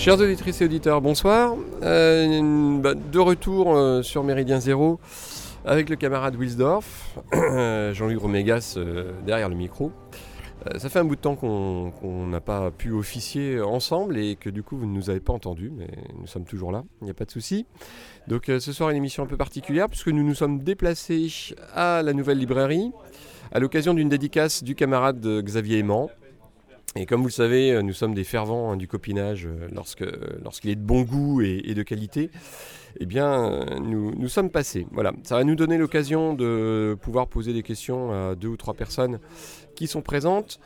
Chers auditrices et auditeurs, bonsoir. Euh, bah, de retour euh, sur Méridien Zéro avec le camarade Wilsdorf, Jean-Luc Romégas euh, derrière le micro. ça fait un bout de temps qu'on n'a pas pu officier ensemble et que du coup vous ne nous avez pas entendus, mais nous sommes toujours là, il n'y a pas de souci. Donc ce soir une émission un peu particulière puisque nous nous sommes déplacés à la nouvelle librairie à l'occasion d'une dédicace du camarade Xavier Aimant. Et comme vous le savez, euh, nous sommes des fervents hein, du copinage euh, lorsque, lorsqu'il est de bon goût et, de qualité. Eh bien, euh, nous, nous sommes passés. Voilà, ça va nous donner l'occasion de pouvoir poser des questions à deux ou trois personnes qui sont présentes.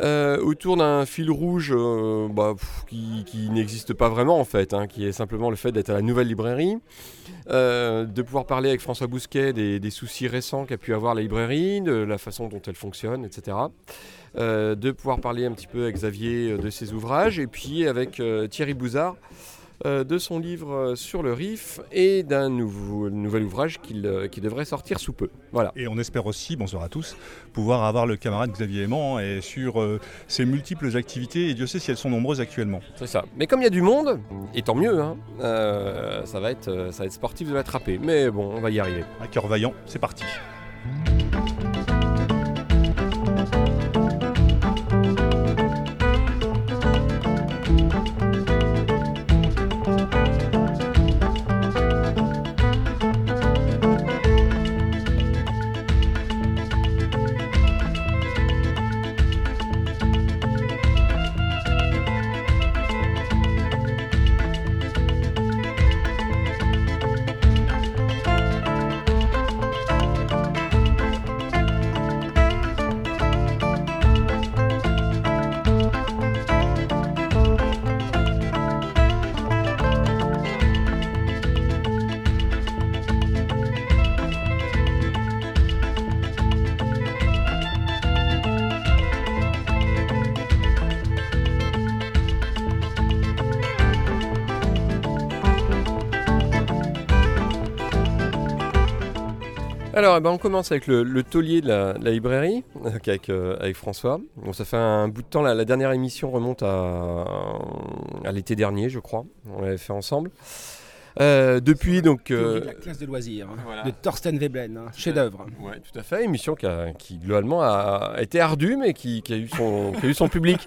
Autour d'un fil rouge bah, qui, n'existe pas vraiment en fait, hein, qui est simplement le fait d'être à la nouvelle librairie, de pouvoir parler avec François Bousquet des, des soucis récents qu'a pu avoir la librairie, de la façon dont elle fonctionne, etc. Euh, de pouvoir parler un petit peu avec Xavier euh, de ses ouvrages, et puis avec euh, Thierry Bouzard de son livre sur le RIF et d'un nouvel ouvrage qui devrait sortir sous peu. Voilà. Et on espère aussi, bonsoir à tous, pouvoir avoir le camarade Xavier Aimant et sur ses multiples activités, et Dieu sait si elles sont nombreuses actuellement. C'est ça. Mais comme il y a du monde, et tant mieux, hein, ça, va être, ça va être sportif de l'attraper. Mais bon, on va y arriver. Un cœur vaillant, c'est parti. Alors, eh ben, on commence avec le, taulier de la, librairie, avec, euh, avec, François. Bon, ça fait un bout de temps, la, dernière émission remonte à, à l'été dernier, je crois. On l'avait fait ensemble. Euh, depuis donc euh, la classe de loisirs hein, de Thorsten Veblen, hein, chef-d'œuvre. Oui, tout à fait, émission qui, qui globalement a, été ardue mais qui, a eu son, a eu son public.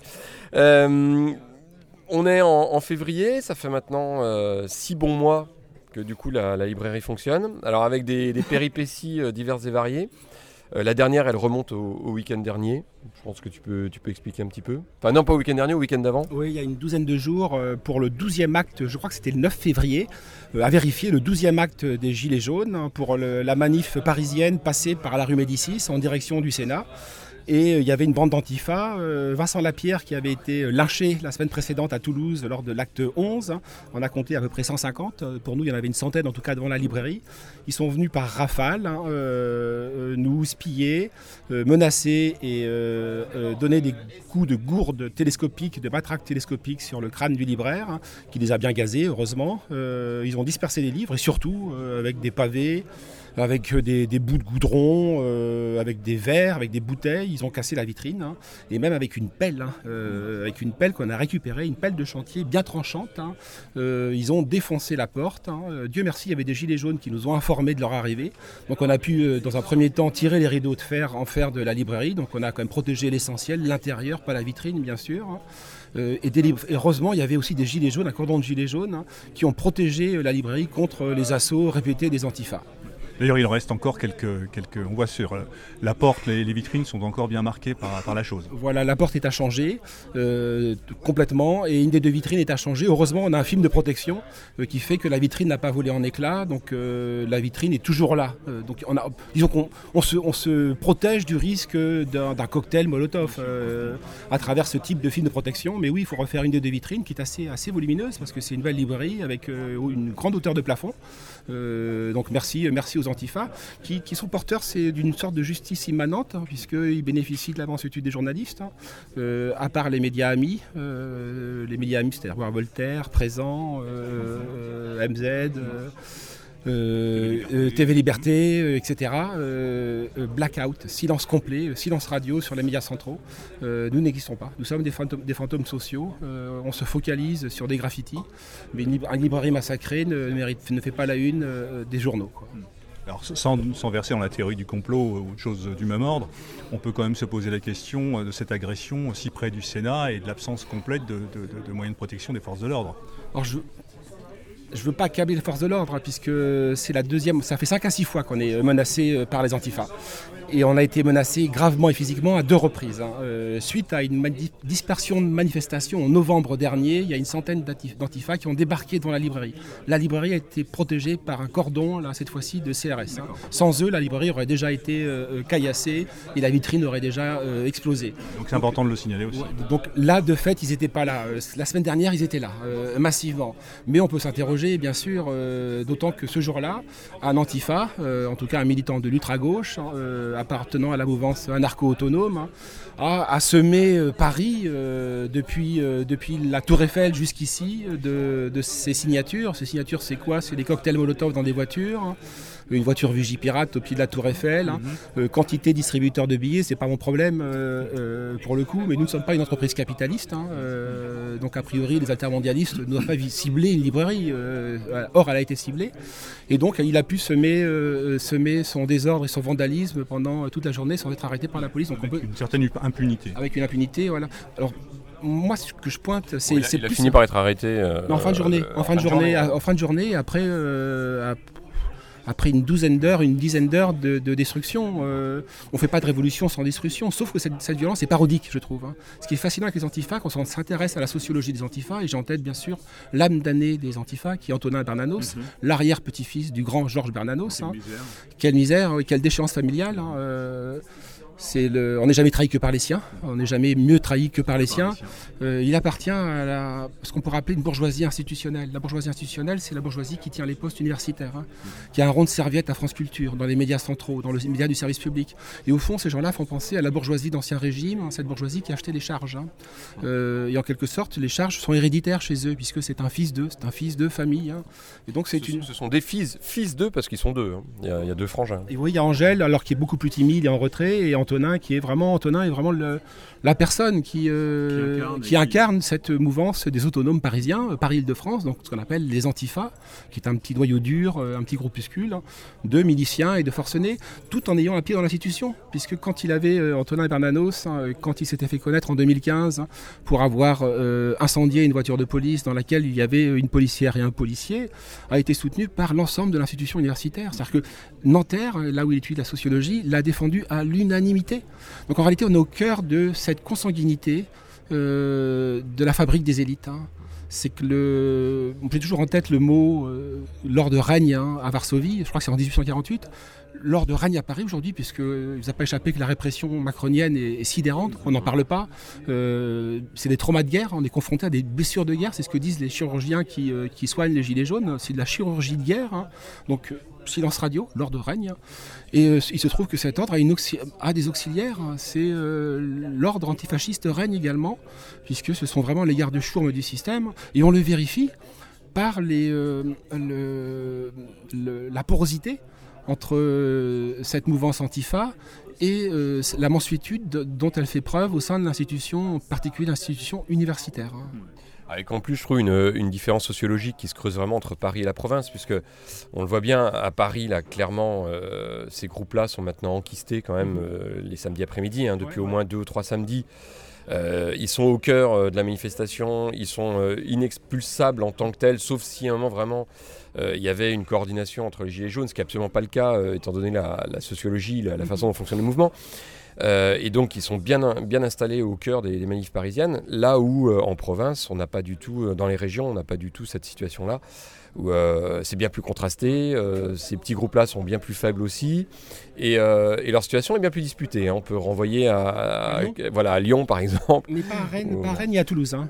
on est en, février, ça fait maintenant six bons mois que du coup la, librairie fonctionne. Alors avec des, péripéties euh, diverses et variées. Euh, la dernière, elle remonte au, week-end dernier. Je pense que tu peux, expliquer un petit peu. Enfin, non, pas au week-end dernier, au week-end d'avant. Oui, il y a une douzaine de jours euh, pour le 12e acte, je crois que c'était le 9 février, à vérifier le 12e acte des Gilets jaunes hein, pour la manif parisienne passée par la rue Médicis en direction du Sénat. Et euh, il y avait une bande d'Antifa, euh, Vincent Lapierre qui avait été euh, lynché la semaine précédente à Toulouse lors de l'acte 11. On a compté à peu près 150. Pour nous, il y en avait une centaine en tout cas devant la librairie. Ils sont venus par rafale hein, nous spiller, menacer et donner des coups de gourde télescopiques, de matraques télescopiques sur le crâne du libraire, hein, qui les a bien gazés, heureusement. ils ont dispersé les livres et surtout avec des pavés avec euh, des, bouts de goudron, euh, avec des verres, avec des bouteilles. Ils ont cassé la vitrine, hein. et même avec une pelle, hein, euh, avec une pelle qu'on a récupérée, une pelle de chantier bien tranchante. Hein. ils ont défoncé la porte. Dieu merci, il y avait des gilets jaunes qui nous ont informés de leur arrivée. Donc on a pu, dans un premier temps, tirer les rideaux de fer en fer de la librairie. Donc on a quand même protégé l'essentiel, l'intérieur, pas la vitrine, bien sûr. et, heureusement, il y avait aussi des gilets jaunes, un cordon de gilets jaunes, qui ont protégé la librairie contre les assauts répétés des antifas. D'ailleurs, il reste encore quelques, quelques. On voit sur euh, la porte, les, vitrines sont encore bien marquées par, la chose. Voilà, la porte est à changer euh, complètement et une des deux vitrines est à changer. Heureusement, on a un film de protection euh, qui fait que la vitrine n'a pas volé en éclats, donc la vitrine est toujours là. donc, on se, protège du risque d'un cocktail Molotov à travers ce type de film de protection. Mais oui, il faut refaire une des deux vitrines qui est assez, assez volumineuse parce que c'est une belle librairie avec une grande hauteur de plafond. Donc merci, merci aux Antifa, qui, sont porteurs d'une sorte de justice immanente, hein, puisqu'ils bénéficient de l'avance-étude des journalistes, hein. euh, à part les médias amis. Euh, les médias amis, c'est-à-dire Voltaire, Présent, euh, MZ. TV Liberté, etc. blackout, silence complet, silence radio sur les médias centraux. nous n'existons pas. Nous sommes des fantômes, des fantômes sociaux. on se focalise sur des graffitis. Mais une, librairie massacrée ne, mérite, ne fait pas la une des journaux. Alors, sans, verser dans la théorie du complot ou chose du même ordre, on peut quand même se poser la question de cette agression si près du Sénat et de l'absence complète de, moyens de protection des forces de l'ordre. Alors je, je ne veux pas accabler les forces de l'ordre, hein, puisque c'est la deuxième, ça fait 5 à 6 fois qu'on est menacé euh, par les antifas et on a été menacé gravement et physiquement à deux reprises. Hein. Euh, suite à une dispersion de manifestations en novembre dernier, il y a une centaine d'antifas qui ont débarqué dans la librairie. La librairie a été protégée par un cordon, là cette fois-ci, de CRS. Hein. Sans eux, la librairie aurait déjà été euh, euh, caillassée et la vitrine aurait déjà explosé. Donc c'est important de le signaler aussi. donc là, de fait, ils n'étaient pas là. La semaine dernière, ils étaient là, massivement. Mais on peut s'interroger, bien sûr, d'autant que ce jour-là, un antifa, en tout cas un militant de l'ultra-gauche, hein, appartenant à la mouvance anarcho-autonome, hein, a, semé euh, Paris euh, depuis, euh, depuis la Tour Eiffel jusqu'ici de, de ses signatures. Ces signatures, c'est quoi? C'est des cocktails Molotov dans des voitures. Hein une voiture Vigipirate au pied de la Tour Eiffel. Hein. Euh, quantité distributeur de billets, c'est pas mon problème euh, euh, pour le coup, mais nous ne sommes pas une entreprise capitaliste. Hein. donc a priori, les altermondialistes ne doivent pas cibler une librairie. Or, elle a été ciblée. Et donc, il a pu semer, semer son désordre et son vandalisme pendant toute la journée sans être arrêté par la police. Donc, avec une certaine impunité. Avec une impunité, voilà. Alors, moi, ce que je pointe, c'est. il, il a fini par être arrêté. en fin de journée. en fin de journée, en fin de journée, après, après une douzaine d'heures, une dizaine d'heures de, destruction. Euh, on ne fait pas de révolution sans destruction, sauf que cette, violence est parodique, je trouve. Hein. Ce qui est fascinant avec les antifas, quand on s'intéresse à la sociologie des antifas, et j'ai en tête bien sûr l'âme d'année des antifas, qui est Antonin Bernanos, mhm. l'arrière-petit-fils du grand Georges Bernanos. Hein. Quelle misère, quelle déchéance familiale. Hein, euh, on n'est jamais trahi que par les siens, on n'est jamais mieux trahi que par les siens. Euh, il appartient à ce qu'on pourrait appeler une bourgeoisie institutionnelle. La bourgeoisie institutionnelle, c'est la bourgeoisie qui tient les postes universitaires, hein, qui a un rond de serviette à France Culture, dans les médias centraux, dans les médias du service public. Et au fond, ces gens-là font penser à la bourgeoisie d'Ancien Régime, hein, cette bourgeoisie qui achetait les charges. Hein. Euh, et en quelque sorte, les charges sont héréditaires chez eux, puisque c'est un fils d'eux, c'est un fils de famille. Et donc, c'est une... ce sont des fils, fils d'eux, parce qu'ils sont deux. Il y, a, deux frangins. Et oui, il y a Angèle, alors qui est beaucoup plus timide et en retrait, et Qui est vraiment Antonin est vraiment la personne qui, euh, qui, incarne, cette mouvance des autonomes parisiens, euh, Paris-Île-de-France, donc ce qu'on appelle les Antifas, qui est un petit noyau dur, euh, un petit groupuscule hein, de miliciens et de forcenés, tout en ayant un pied dans l'institution, puisque quand il avait Antonin Bernanos, hein, quand il s'était fait connaître en 2015 hein, pour avoir incendié une voiture de police dans laquelle il y avait une policière et un policier, a été soutenu par l'ensemble de l'institution universitaire. C'est-à-dire que Nanterre, là où il étudie la sociologie, l'a défendu à l'unanimité. Donc en réalité, on est au cœur de cette consanguinité euh, de la fabrique des élites. Hein. C'est que le, on toujours en tête le mot euh, lors de règne hein, à Varsovie, je crois que c'est en 1848 lors de règne à Paris aujourd'hui, puisqu'il n'a pas échappé que la répression macronienne est, sidérante, on n'en parle pas. Euh, c'est des traumas de guerre, on est confronté à des blessures de guerre, c'est ce que disent les chirurgiens qui, soignent les gilets jaunes, c'est de la chirurgie de guerre. Hein. Donc silence radio, l'ordre règne. Et euh, il se trouve que cet ordre a, des auxiliaires. C'est euh, l'ordre antifasciste règne également, puisque ce sont vraiment les gardes-chourmes du système. Et on le vérifie par euh, la porosité entre cette mouvance antifa et la mansuétude dont elle fait preuve au sein de l'institution, en particulier l'institution universitaire. Hein. Avec en plus, je trouve une, différence sociologique qui se creuse vraiment entre Paris et la province, puisque on le voit bien à Paris, là, clairement, euh, ces groupes-là sont maintenant enquistés quand même euh, les samedis après-midi, hein, depuis au moins deux ou trois samedis. Euh, ils sont au cœur de la manifestation, ils sont inexpulsables en tant que tels, sauf si à un moment vraiment il y avait une coordination entre les Gilets jaunes, ce qui n'est absolument pas le cas, étant donné la, sociologie, la, la, façon dont fonctionne le mouvement. Euh, et donc ils sont bien, bien installés au cœur des, manifs parisiennes, là où euh, en province, on n'a pas du tout, euh, dans les régions, on n'a pas du tout cette situation-là, où c'est bien plus contrasté, ces petits groupes-là sont bien plus faibles aussi, et, leur situation est bien plus disputée. Hein. On peut renvoyer à, voilà, à Lyon par exemple. Mais pas à Rennes, pas à Rennes et à Toulouse. Hein.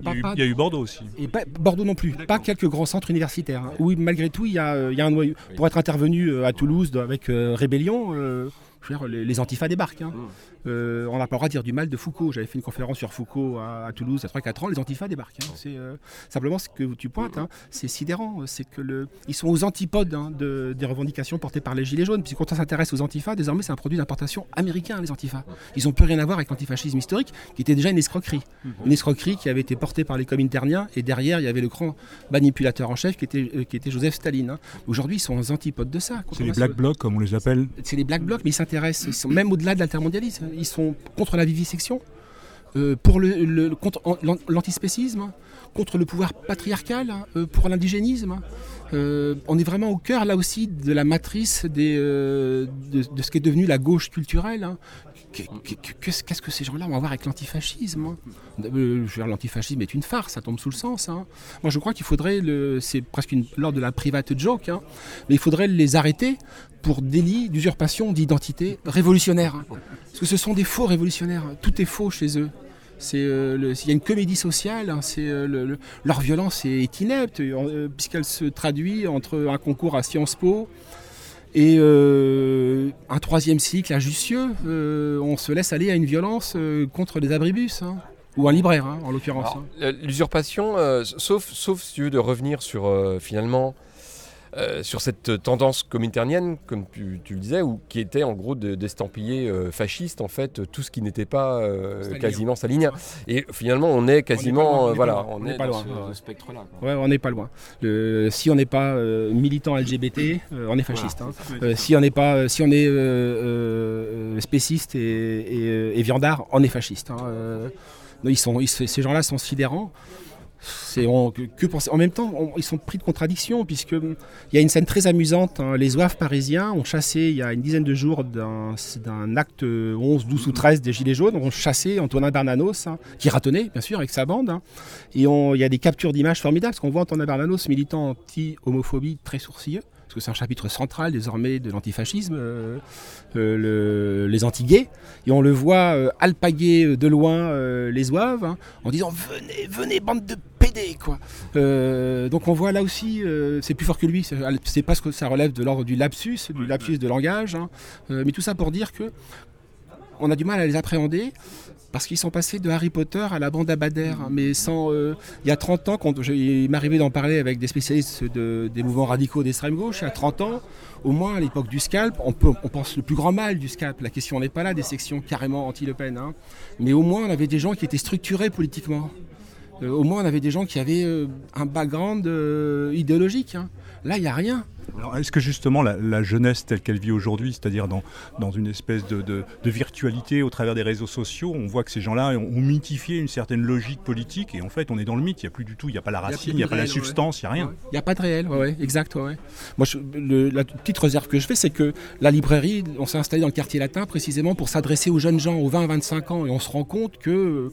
il, y a eu, Bordeaux aussi. Et pas, Bordeaux non plus, pas quelques grands centres universitaires. Hein. Oui, malgré tout, il y a, il y a un noyau. Pour être intervenu à Toulouse avec Rébellion, je veux dire, les, les antifas débarquent. hein. Mm. Euh, on n'a pas le droit de dire du mal de Foucault. J'avais fait une conférence sur Foucault à, à Toulouse il y a 3-4 ans. Les antifas débarquent. hein. C'est euh, simplement ce que tu pointes. hein, c'est sidérant. C'est que le, ils sont aux antipodes hein, de- des revendications portées par les Gilets jaunes. Puis quand on s'intéresse aux antifas, désormais c'est un produit d'importation américain, les antifas. Ils n'ont plus rien à voir avec l'antifascisme historique, qui était déjà une escroquerie. Une escroquerie qui avait été portée par les cominterniens. Et derrière, il y avait le grand manipulateur en chef qui était, euh, qui était Joseph Staline. hein. Aujourd'hui, ils sont aux antipodes de ça. C'est les Black Blocs, comme on les appelle. C'est les Black Blocs, mais ils s'intéressent, ils sont même au-delà de l'altermondialisme. Ils sont contre la vivisection, euh, pour le, contre l'antispécisme, hein, contre le pouvoir patriarcal, hein, euh, pour l'indigénisme. hein. Euh, on est vraiment au cœur, là aussi, de la matrice de, ce qui est devenu la gauche culturelle. hein. Qu'est- qu'est- Qu'est-ce que ces gens-là vont avoir avec l'antifascisme hein? Euh, L'antifascisme est une farce, ça tombe sous le sens. hein. Moi, je crois qu'il faudrait, c'est presque une, lors de la private joke, hein, mais il faudrait les arrêter pour délit d'usurpation d'identité révolutionnaire. Parce que ce sont des faux révolutionnaires. Tout est faux chez eux. Euh, il y a une comédie sociale, euh, le- le- leur violence est inepte, puisqu'elle se traduit entre un concours à Sciences Po et euh, un troisième cycle à Jussieu. Euh, on se laisse aller à une violence euh, contre les abribus, hein, ou un libraire hein, en l'occurrence. Hein. L'usurpation, euh, sauf, sauf si tu veux de revenir sur finalement euh, sur cette tendance cominternienne, comme tu, tu le disais, ou qui était en gros de- d'estampiller euh, fasciste en fait tout ce qui n'était pas euh, Stalinien. quasiment stalinien. Et finalement, on est quasiment, loin, on est voilà, pas loin, on, on est, est pas dans loin, ce, ouais. quoi. On n'est pas loin. Le- si on n'est pas militant LGBT, on est fasciste. hein. Si on n'est pas, si on est spéciste et, et, et viandard, on est fasciste. hein. Ils sont, ils- ces gens-là sont sidérants. En même temps, ils sont pris de contradiction puisque hum, il y a une scène très amusante. hein. Les oeufs parisiens ont chassé il y a une dizaine de jours d'un acte 11, 12 ou 13 des Gilets jaunes, ont chassé Antonin Bernanos, hein, qui ratonnait bien sûr avec sa bande. hein. Et il y a des captures d'images formidables parce qu'on voit Antonin Bernanos, militant anti-homophobie très sourcilleux parce que c'est un chapitre central désormais de l'antifascisme, euh, euh, le- les et on le voit euh, alpaguer de loin euh, les oeufs hein, en disant venez, venez, bande de Quoi. Euh, donc on voit là aussi, euh, c'est plus fort que lui, c'est c'est parce que ça relève de l'ordre du lapsus, du lapsus de langage, hein. Euh, mais tout ça pour dire que on a du mal à les appréhender parce qu'ils sont passés de Harry Potter à la bande à Bader. hein, Mais sans, euh, il y a 30 ans, quand je- il m'arrivait d'en parler avec des spécialistes de- des mouvements radicaux d'extrême gauche, il y a 30 ans, au moins à l'époque du scalp, on, peut, on pense le plus grand mal du scalp. La question n'est pas là des sections carrément anti-Le Pen. hein. Mais au moins, on avait des gens qui étaient structurés politiquement. Euh, au moins, on avait des gens qui avaient euh, un background euh, idéologique. hein. Là, il n'y a rien. Alors, Est-ce que justement la, la jeunesse telle qu'elle vit aujourd'hui, c'est-à-dire dans, dans une espèce de, de- de virtualité au travers des réseaux sociaux, on voit que ces gens-là ont, ont mythifié une certaine logique politique et en fait on est dans le mythe, il n'y a plus du tout, il n'y a pas la racine, il n'y a, pas la réel, ouais. substance, il n'y a rien. Il n'y a pas de réel, ouais, ouais, exact. ouais, ouais. Moi, je- le- la petite réserve que je fais, c'est que la librairie, on s'est installé dans le quartier latin précisément pour s'adresser aux jeunes gens, aux 20-25 ans, et on se rend compte que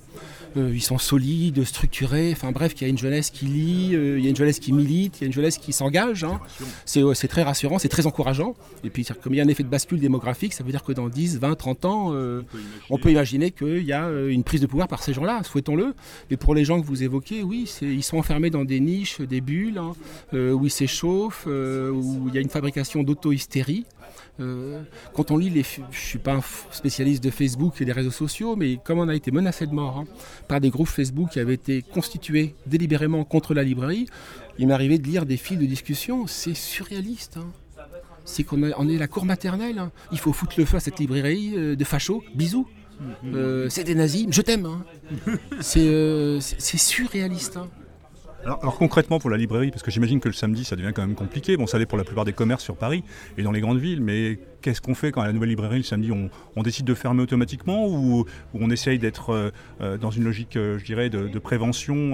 euh, ils sont solides, structurés, enfin bref, qu'il y a une jeunesse qui lit, euh, il y a une jeunesse qui milite, il y a une jeunesse qui s'engage. hein. C'est ouais, c'est très rassurant, c'est très encourageant. Et puis, comme il y a un effet de bascule démographique, ça veut dire que dans 10, 20, 30 ans, euh, on peut imaginer qu'il y a euh, une prise de pouvoir par ces gens-là, souhaitons-le. Mais pour les gens que vous évoquez, oui, ils sont enfermés dans des niches, des bulles, hein, euh, où ils s'échauffent, où il y a une fabrication d'auto-hystérie. Euh, quand on lit les, je suis pas un spécialiste de Facebook et des réseaux sociaux, mais comme on a été menacé de mort hein, par des groupes Facebook qui avaient été constitués délibérément contre la librairie, il m'est arrivé de lire des fils de discussion, c'est surréaliste. hein. C'est qu'on on est la cour maternelle. hein. Il faut foutre le feu à cette librairie euh, de fachos. Bisous. Euh, c'est des nazis. Je t'aime. hein. C'est euh, c'est- c'est surréaliste. hein. Alors, alors concrètement pour la librairie, parce que j'imagine que le samedi ça devient quand même compliqué, bon ça l'est pour la plupart des commerces sur Paris et dans les grandes villes, mais qu'est-ce qu'on fait quand la nouvelle librairie le samedi on, décide de fermer automatiquement ou, on essaye d'être euh, euh, dans une logique euh, je dirais de, prévention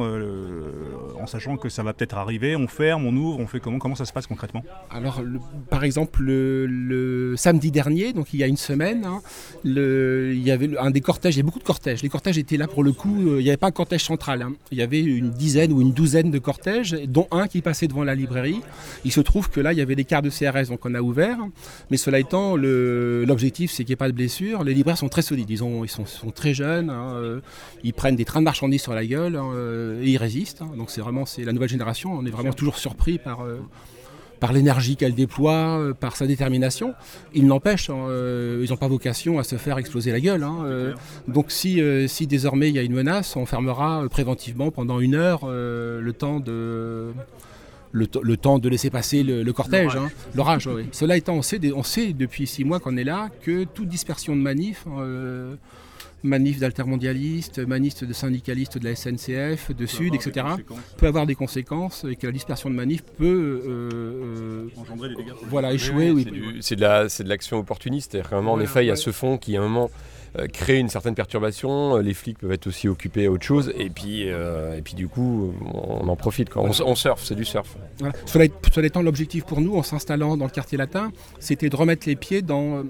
en sachant que ça va peut-être arriver, on ferme, on ouvre, on fait comment, comment ça se passe concrètement? Alors, par exemple, le, samedi dernier, donc il y a une semaine, hein, il y avait un des cortèges, il y a beaucoup de cortèges. Les cortèges étaient là pour le coup, il n'y avait pas un cortège central. hein. Il y avait une dizaine ou une douzaine de cortèges, dont un qui passait devant la librairie. Il se trouve que là, il y avait des quarts de CRS, donc on a ouvert. Mais cela étant, l'objectif, c'est qu'il n'y ait pas de blessures. Les libraires sont très solides, ils, ont- ils sont, très jeunes, hein, euh, ils prennent des trains de marchandises sur la gueule hein, euh, et ils résistent. hein. Donc c'est vraiment la nouvelle génération, on est vraiment toujours surpris par... euh, par l'énergie qu'elle déploie, par sa détermination. Il n'empêche, ils n'ont pas vocation à se faire exploser la gueule. donc si, si désormais il y a une menace, on fermera préventivement pendant une heure le temps de... Le, le temps de laisser passer le, le cortège, hein. l'orage. oui. Cela étant, on sait, des- on sait depuis six mois qu'on est là que toute dispersion de manifs, euh, manifs d'altermondialistes, manifs de syndicalistes de la SNCF, de Sud, etc., peut avoir des conséquences et que la dispersion de manifs peut euh, euh, Engendrer des dégâts. voilà, échouer. Oui, c'est de la- l'action opportuniste. C'est-à-dire qu'à un moment, en Voilà, effet, il y a ce fond qui, à un moment, euh, crée une certaine perturbation. Euh, Les flics peuvent être aussi occupés à autre chose. Et puis, euh, et puis du coup, on en profite. quoi. On, on surfe, c'est du surf. Voilà. Cela, cela étant, l'objectif pour nous, en s'installant dans le quartier latin, c'était de remettre les pieds dans.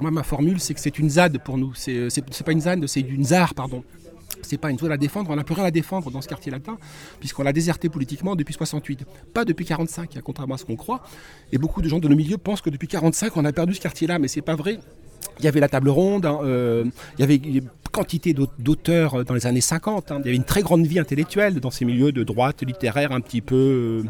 moi, ma formule, c'est que c'est une ZAD pour nous. C'est pas une ZAD, c'est une ZAR, pardon. C'est pas une zone à défendre, on n'a plus rien à défendre dans ce quartier latin, puisqu'on l'a déserté politiquement depuis 68. Pas depuis 45, hein, contrairement à ce qu'on croit. Et beaucoup de gens de nos milieux pensent que depuis 45, on a perdu ce quartier-là, mais c'est pas vrai. Il y avait la table ronde, hein, euh, il y avait une quantité d'aut- d'auteurs euh, dans les années 50. hein. Il y avait une très grande vie intellectuelle dans ces milieux de droite littéraire un petit peu. euh,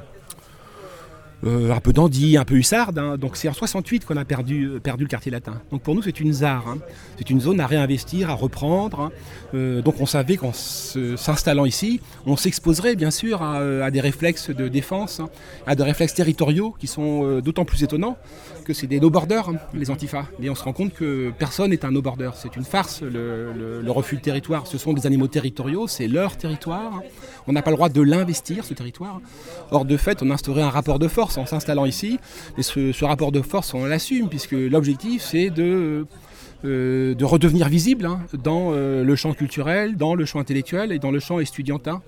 un peu dandy, un peu hussarde. hein. Donc c'est en 68 qu'on a perdu, euh, perdu le quartier latin. Donc pour nous c'est une ZAR. hein. C'est une zone à réinvestir, à reprendre. hein. Euh, donc on savait qu'en s'installant ici, on s'exposerait bien sûr à, euh, des réflexes de défense, à des réflexes territoriaux qui sont euh, d'autant plus étonnants que c'est des no-borders, les antifas. Et on se rend compte que personne n'est un no-border. C'est une farce, le, le- refus de territoire. Ce sont des animaux territoriaux, c'est leur territoire. On n'a pas le droit de l'investir, ce territoire. Or, de fait, on instaurait un rapport de force en s'installant ici. Et ce, rapport de force, on l'assume, puisque l'objectif, c'est de, euh, de redevenir visible hein, dans euh, le champ culturel, dans le champ intellectuel et dans le champ estudiantin.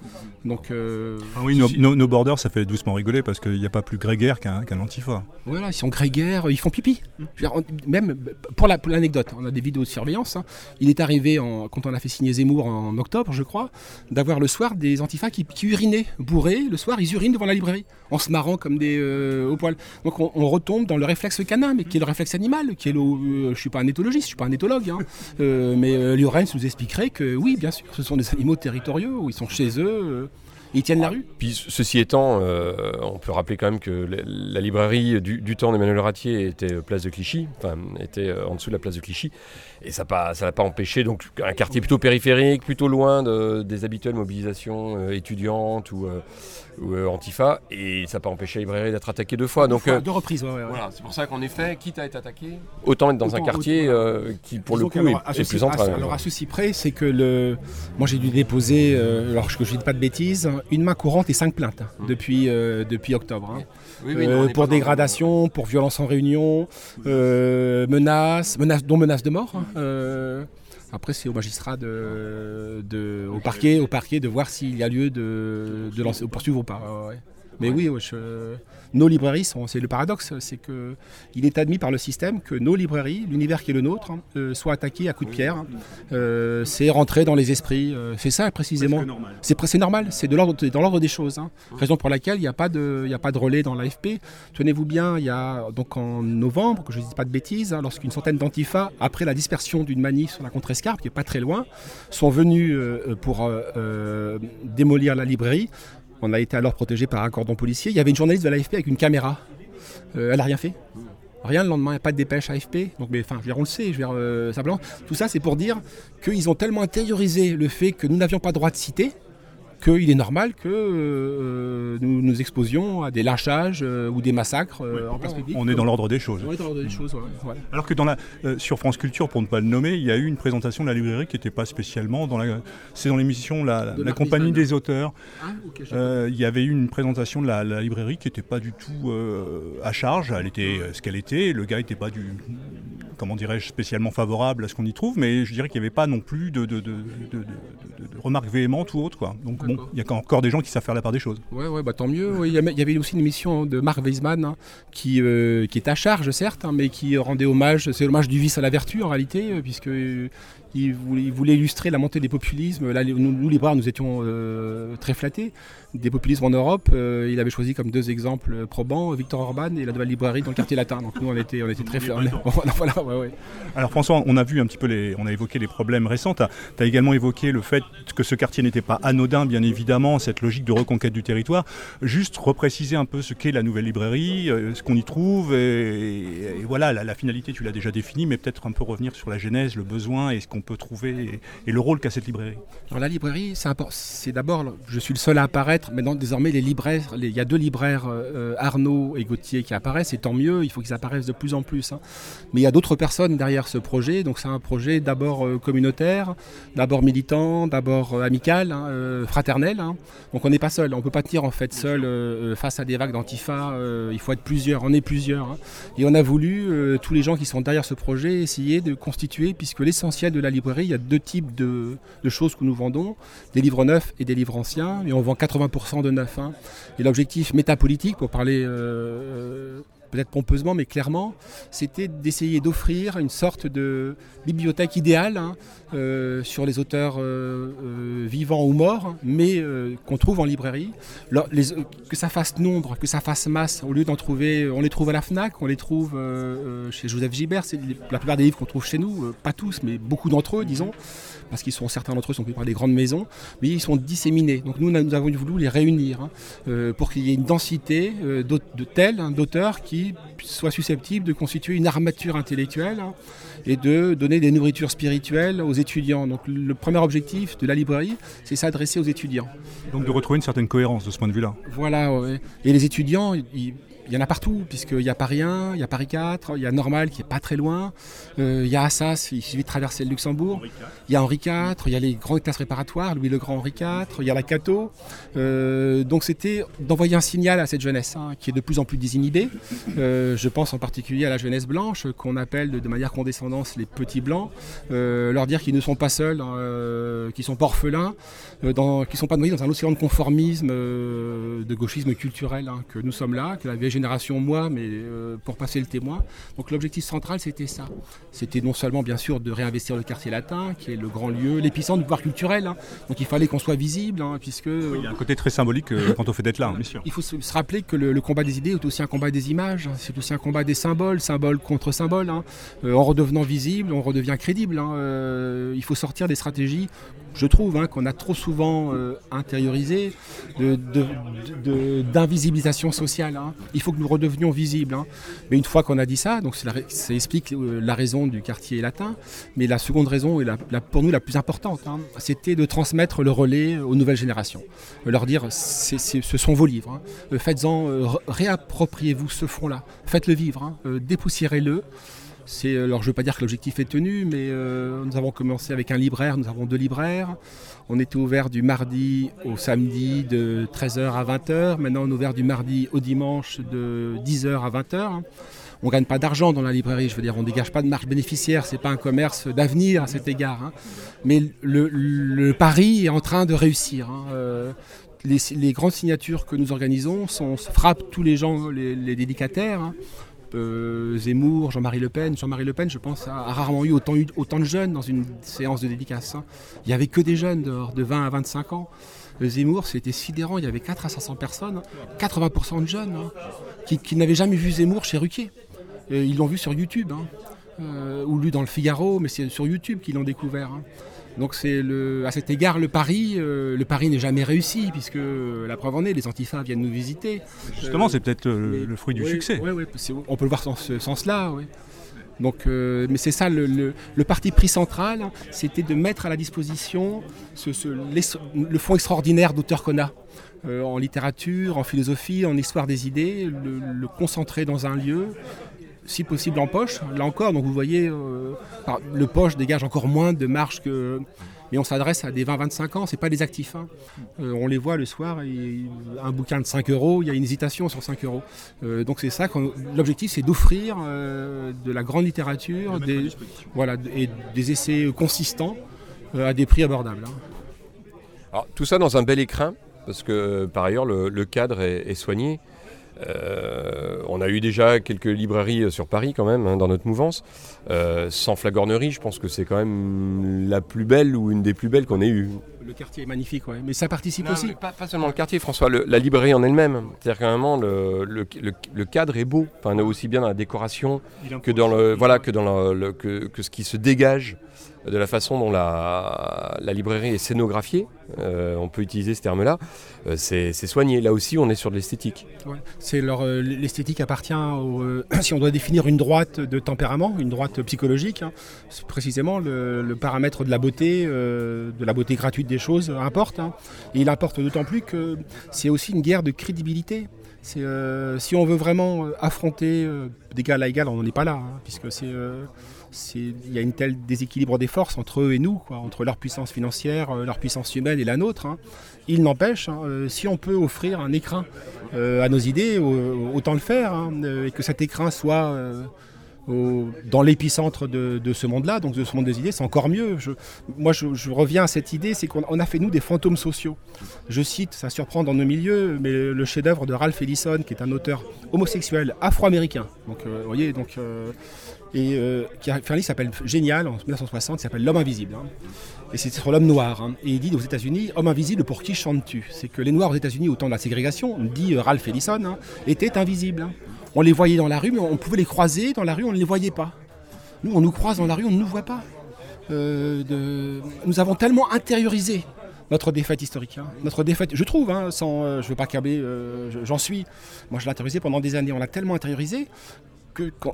Donc, euh, Ah oui, nos, nos borders, ça fait doucement rigoler parce qu'il n'y a pas plus grégaire qu'un qu'un antifa. Voilà, ils sont grégaires, ils font pipi. Je veux dire, on- même pour la- pour l'anecdote, on a des vidéos de surveillance. hein. Il est arrivé, en- quand on a fait signer Zemmour en octobre, je crois, d'avoir le soir des antifas qui, qui urinaient, bourrés. Le soir, ils urinent devant la librairie, en se marrant comme des au poil. Donc on, on retombe dans le réflexe canin, mais qui est le réflexe animal, qui est le. je suis pas un éthologiste, je suis pas un éthologue, hein. Euh, mais euh, Liorens nous expliquerait que oui, bien sûr, ce sont des animaux territoriaux, où ils sont chez eux, euh, ils tiennent la rue. Puis ceci étant, euh, on peut rappeler quand même que la, la librairie du, du temps d'Emmanuel Ratier était place de Clichy, enfin était en dessous de la place de Clichy, et ça l'a pas empêché donc un quartier plutôt périphérique, plutôt loin de- des habituelles mobilisations euh, étudiantes ou, euh, ou, euh, antifa, et ça n'a pas empêché la librairie d'être attaquée deux fois. Donc Fois, euh, deux reprises, ouais, ouais, ouais. voilà, c'est pour ça qu'en effet, quitte à être attaqué, autant être dans un quartier autant- euh, qui pour le coup est, ceci- plus à- central. Alors à ceci près, c'est que le, moi j'ai dû déposer, euh, alors que je ne dis pas de bêtises, une main courante et cinq plaintes hein, Mm. depuis, euh, depuis octobre. hein. Oui, oui, Euh, non, pour dans- dégradation, pour violence en réunion, euh, menaces, menaces, dont menaces de mort. hein. Euh, après, c'est au magistrat de, de- au parquet, au parquet de voir s'il y a lieu de, de lancer, de poursuivre ou pas. ouais. Mais oui, ouais, je- nos librairies, sont- c'est le paradoxe, c'est que il est admis par le système que nos librairies, l'univers qui est le nôtre, hein, euh, soient attaqués à coups de pierre. hein. Euh, c'est rentrer dans les esprits. euh, c'est ça précisément. C'est normal, c'est de l'ordre- c'est dans l'ordre des choses. hein. Raison pour laquelle il n'y a, pas de- il y a pas de relais dans l'AFP. Tenez-vous bien, il y a donc en novembre, que je ne dis pas de bêtises, hein, lorsqu'une centaine d'antifas, après la dispersion d'une manif sur la contre-escarpe, qui n'est pas très loin, sont venus euh, pour euh, démolir la librairie. On a été alors protégé par un cordon policier. Il y avait une journaliste de l'AFP avec une caméra. Euh, elle n'a rien fait. Rien le lendemain, il n'y a pas de dépêche AFP. Donc, mais, enfin, je on le sait. Je veux dire, euh, simplement, tout ça, c'est pour dire qu'ils ont tellement intériorisé le fait que nous n'avions pas droit de citer qu'il est normal que euh, nous nous exposions à des lâchages euh, ou des massacres euh, en place publique. On est dans l'ordre des choses. On est dans l'ordre des choses, ouais, voilà. Alors que dans la, euh, sur France Culture, pour ne pas le nommer, il y a eu une présentation de la librairie qui n'était pas spécialement dans la. C'est dans l'émission La, compagnie des auteurs. Ah, Euh, il y avait eu une présentation de la, la librairie qui n'était pas du tout euh, à charge. Elle était euh, ce qu'elle était. Le gars n'était pas du. Comment dirais-je, spécialement favorable à ce qu'on y trouve, mais je dirais qu'il n'y avait pas non plus de, remarques véhémentes ou autres. Quoi. Donc bon, il y a encore des gens qui savent faire la part des choses. Ouais, ouais, bah tant mieux. Il y avait aussi une émission de Marc Weismann hein, qui, euh, qui est à charge, certes, hein, mais qui rendait hommage, c'est l'hommage du vice à la vertu en réalité, euh, puisque euh, il voulait, il voulait illustrer la montée des populismes. Là, nous, nous, les nous étions euh, très flattés des populismes en Europe, euh, il avait choisi comme deux exemples probants Victor Orban et la nouvelle librairie dans le quartier latin. Donc nous, on était, on était très fiers. voilà, ouais, ouais. Alors François, on a vu un petit peu les, on a évoqué les problèmes récents. Tu as, également évoqué le fait que ce quartier n'était pas anodin, bien évidemment, cette logique de reconquête du territoire. Juste repréciser un peu ce qu'est la nouvelle librairie, euh, ce qu'on y trouve, et, voilà, la, finalité, tu l'as déjà définie, mais peut-être un peu revenir sur la genèse, le besoin et ce qu'on peut trouver et, le rôle qu'a cette librairie. Alors la librairie, c'est d'abord, je suis le seul à apparaître Maintenant, désormais, les libraires, il y a deux libraires, euh, Arnaud et Gauthier, qui apparaissent, et tant mieux, il faut qu'ils apparaissent de plus en plus. Hein. Mais il y a d'autres personnes derrière ce projet, donc c'est un projet d'abord euh, communautaire, d'abord militant, d'abord euh, amical, hein, fraternel. Hein. Donc on n'est pas seul, on ne peut pas tenir en fait seul face à des vagues d'antifa, il faut être plusieurs, on est plusieurs. Et on a voulu, tous les gens qui sont derrière ce projet, essayer de constituer, puisque l'essentiel de la librairie, il y a deux types de, choses que nous vendons, des livres neufs et des livres anciens, et on vend 80% de neuf. Hein. Et l'objectif métapolitique, pour parler euh, euh, peut-être pompeusement, mais clairement, c'était d'essayer d'offrir une sorte de bibliothèque idéale hein, euh, sur les auteurs vivants ou morts, mais qu'on trouve en librairie. que ça fasse nombre, que ça fasse masse, au lieu d'en trouver, on les trouve à la FNAC, on les trouve chez Joseph Gibert, c'est la plupart des livres qu'on trouve chez nous, pas tous, mais beaucoup d'entre eux, disons parce qu'ils sont certains d'entre eux sont pris par des grandes maisons, mais ils sont disséminés. Donc nous, nous avons voulu les réunir hein, euh, pour qu'il y ait une densité euh, de tels hein, d'auteurs qui soient susceptibles de constituer une armature intellectuelle hein, et de donner des nourritures spirituelles aux étudiants. Donc le premier objectif de la librairie, c'est s'adresser aux étudiants. Donc de retrouver une certaine cohérence de ce point de vue-là. Voilà, et les étudiants, ils, il y en a partout, puisqu'il y a Paris 1, il y a Paris 4, il y a Normal qui est pas très loin, euh, il y a Assas, il suffit de traverser le Luxembourg, il y a Henri IV, il y a les grandes classes préparatoires, Louis le Grand Henri IV, il y a la Cato. Euh, donc c'était d'envoyer un signal à cette jeunesse hein, qui est de plus en plus désinhibée. Euh, je pense en particulier à la jeunesse blanche, qu'on appelle de, manière condescendance les petits blancs, leur dire qu'ils ne sont pas seuls, hein, qu'ils sont pas orphelins, qu'ils ne sont pas noyés dans un océan de conformisme, de gauchisme culturel, hein, que nous sommes là, que la génération moi, mais euh, pour passer le témoin. Donc l'objectif central, c'était ça. C'était non seulement, bien sûr, de réinvestir le quartier latin, qui est le grand lieu, l'épicentre du pouvoir culturel. Hein. Donc il fallait qu'on soit visible, hein, puisque... il y a un côté très symbolique euh, quant au fait d'être là, bien sûr. Il faut se, rappeler que le, combat des idées est aussi un combat des images, c'est aussi un combat des symboles, symbole contre symbole. Hein. Euh, en redevenant visible, on redevient crédible. il faut sortir des stratégies je trouve, hein, qu'on a trop souvent euh, intériorisé d'invisibilisation sociale. Hein. Il faut que nous redevenions visibles. Hein. Mais une fois qu'on a dit ça, donc ça explique euh, la raison du quartier latin, mais la seconde raison, et pour nous la plus importante, c'était de transmettre le relais aux nouvelles générations. Leur dire, ce sont vos livres, euh, faites-en, réappropriez-vous ce fond-là, faites-le vivre, dépoussiérez-le. Alors je ne veux pas dire que l'objectif est tenu, mais euh, nous avons commencé avec un libraire, nous avons deux libraires. On était ouvert du mardi au samedi de 13h à 20h. Maintenant on est ouvert du mardi au dimanche de 10h à 20h. On ne gagne pas d'argent dans la librairie, je veux dire, on ne dégage pas de marge bénéficiaire, ce n'est pas un commerce d'avenir à cet égard. Hein. Mais le, pari est en train de réussir. Hein. Euh, les, grandes signatures que nous organisons sont, frappent tous les gens, les, les dédicataires. Hein. Euh, Zemmour, Jean-Marie Le Pen. Jean-Marie Le Pen, je pense, a, rarement eu autant, de jeunes dans une séance de dédicace. Hein. Il n'y avait que des jeunes dehors, de 20 à 25 ans. Euh, Zemmour, c'était sidérant, il y avait 4 à 500 personnes, 80% de jeunes hein, qui, n'avaient jamais vu Zemmour chez Ruquier. Euh, ils l'ont vu sur YouTube, hein. ou lu dans le Figaro, mais c'est sur YouTube qu'ils l'ont découvert. Donc c'est à cet égard le pari, euh, le pari n'est jamais réussi puisque la preuve en est, les antifas viennent nous visiter. Justement, c'est peut-être euh, le, fruit du succès. on peut le voir dans ce sens-là. Donc, euh, mais c'est ça le, parti pris central, c'était de mettre à la disposition le fonds extraordinaire d'auteurs qu'on a. en littérature, en philosophie, en histoire des idées, le concentrer dans un lieu si possible en poche. Là encore, donc vous voyez, euh, le poche dégage encore moins de marge que. Mais on s'adresse à des 20-25 ans, c'est pas des actifs. Hein. Euh, on les voit le soir, un bouquin de 5 euros, il y a une hésitation sur 5 euros. Euh, donc c'est ça, l'objectif c'est d'offrir de la grande littérature des, voilà, et des essais consistants à des prix abordables. Hein. Alors, tout ça dans un bel écrin, parce que par ailleurs le, cadre est soigné. Euh, on a eu déjà quelques librairies euh, sur Paris quand même hein, dans notre mouvance. Euh, sans flagornerie, je pense que c'est quand même la plus belle ou une des plus belles qu'on ait eues. Le quartier est magnifique, ouais. mais ça participe aussi. Pas, pas, seulement le quartier, François, la librairie en elle-même. C'est-à-dire qu'à un moment, le, le, cadre est beau, enfin, aussi bien dans la décoration que dans, le, voilà, que, dans le, que, que ce qui se dégage de la façon dont la, librairie est scénographiée, euh, on peut utiliser ce terme-là, euh, c'est soigné. Là aussi, on est sur de l'esthétique. euh, l'esthétique appartient si on doit définir une droite de tempérament, une droite psychologique, hein, précisément le, paramètre de la beauté, de la beauté gratuite des choses importe. Hein. et il importe d'autant plus que c'est aussi une guerre de crédibilité. si on veut vraiment affronter d'égal à égal, on n'en est pas là, hein, puisque c'est il y a une telle déséquilibre des forces entre eux et nous, entre leur puissance financière, euh, leur puissance humaine et la nôtre. Hein. Il n'empêche, hein, euh, si on peut offrir un écrin euh, à nos idées, autant le faire, hein, et que cet écrin soit dans l'épicentre de, ce monde-là, donc de ce monde des idées, c'est encore mieux. moi, je, reviens à cette idée, c'est qu'on a fait nous des fantômes sociaux. Je cite, ça surprend dans nos milieux, mais le chef-d'œuvre de Ralph Ellison, qui est un auteur homosexuel afro-américain. Donc, vous voyez, donc et euh, qui a s'appelle Génial en 1960, qui s'appelle L'homme invisible. Hein. Et c'est sur l'homme noir. Hein. Et il dit aux États-Unis, homme invisible, pour qui chantes-tu? C'est que les Noirs aux États-Unis, au temps de la ségrégation, dit euh, Ralph Ellison, hein, étaient invisibles. On les voyait dans la rue, mais on pouvait les croiser dans la rue, on ne les voyait pas. Nous, on nous croise dans la rue, on ne nous voit pas. Euh, nous avons tellement intériorisé notre défaite historique. Notre défaite, je trouve, sans, je ne veux pas câbler, j'en suis. Moi, je l'ai intériorisé pendant des années. On l'a tellement intériorisé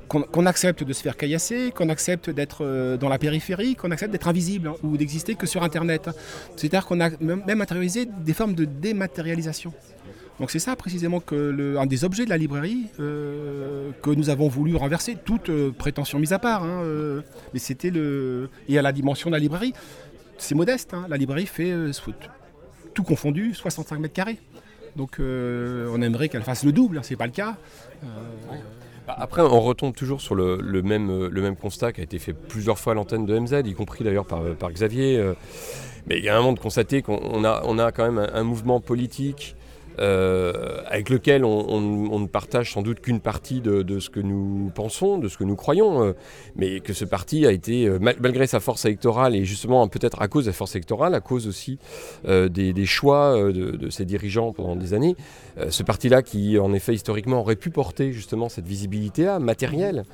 qu'on accepte de se faire caillasser, qu'on accepte d'être euh, dans la périphérie, qu'on accepte d'être invisible hein, ou d'exister que sur Internet. C'est-à-dire qu'on a même matérialisé des formes de dématérialisation. Donc c'est ça précisément que un des objets de la librairie euh, que nous avons voulu renverser, toute euh, prétention mise à part. Hein, mais c'était le et à la dimension de la librairie, c'est modeste. Hein. la librairie fait tout confondu 65 mètres carrés. Donc on aimerait qu'elle fasse le double, c'est pas le cas. Bah, après, on retombe toujours sur le, même, euh, le même constat qui a été fait plusieurs fois à l'antenne de MZ, y compris d'ailleurs par, par, Xavier. Euh. Mais il y a un moment de constater qu'on a, on a quand même un mouvement politique euh, avec lequel on, ne partage sans doute qu'une partie de, ce que nous pensons, de ce que nous croyons, euh, mais que ce parti a été, euh, malgré sa force électorale, et justement peut-être à cause de la force électorale, à cause aussi des, choix de, ses dirigeants pendant des années, ce parti-là qui en effet historiquement aurait pu porter justement cette visibilité-là, matérielle,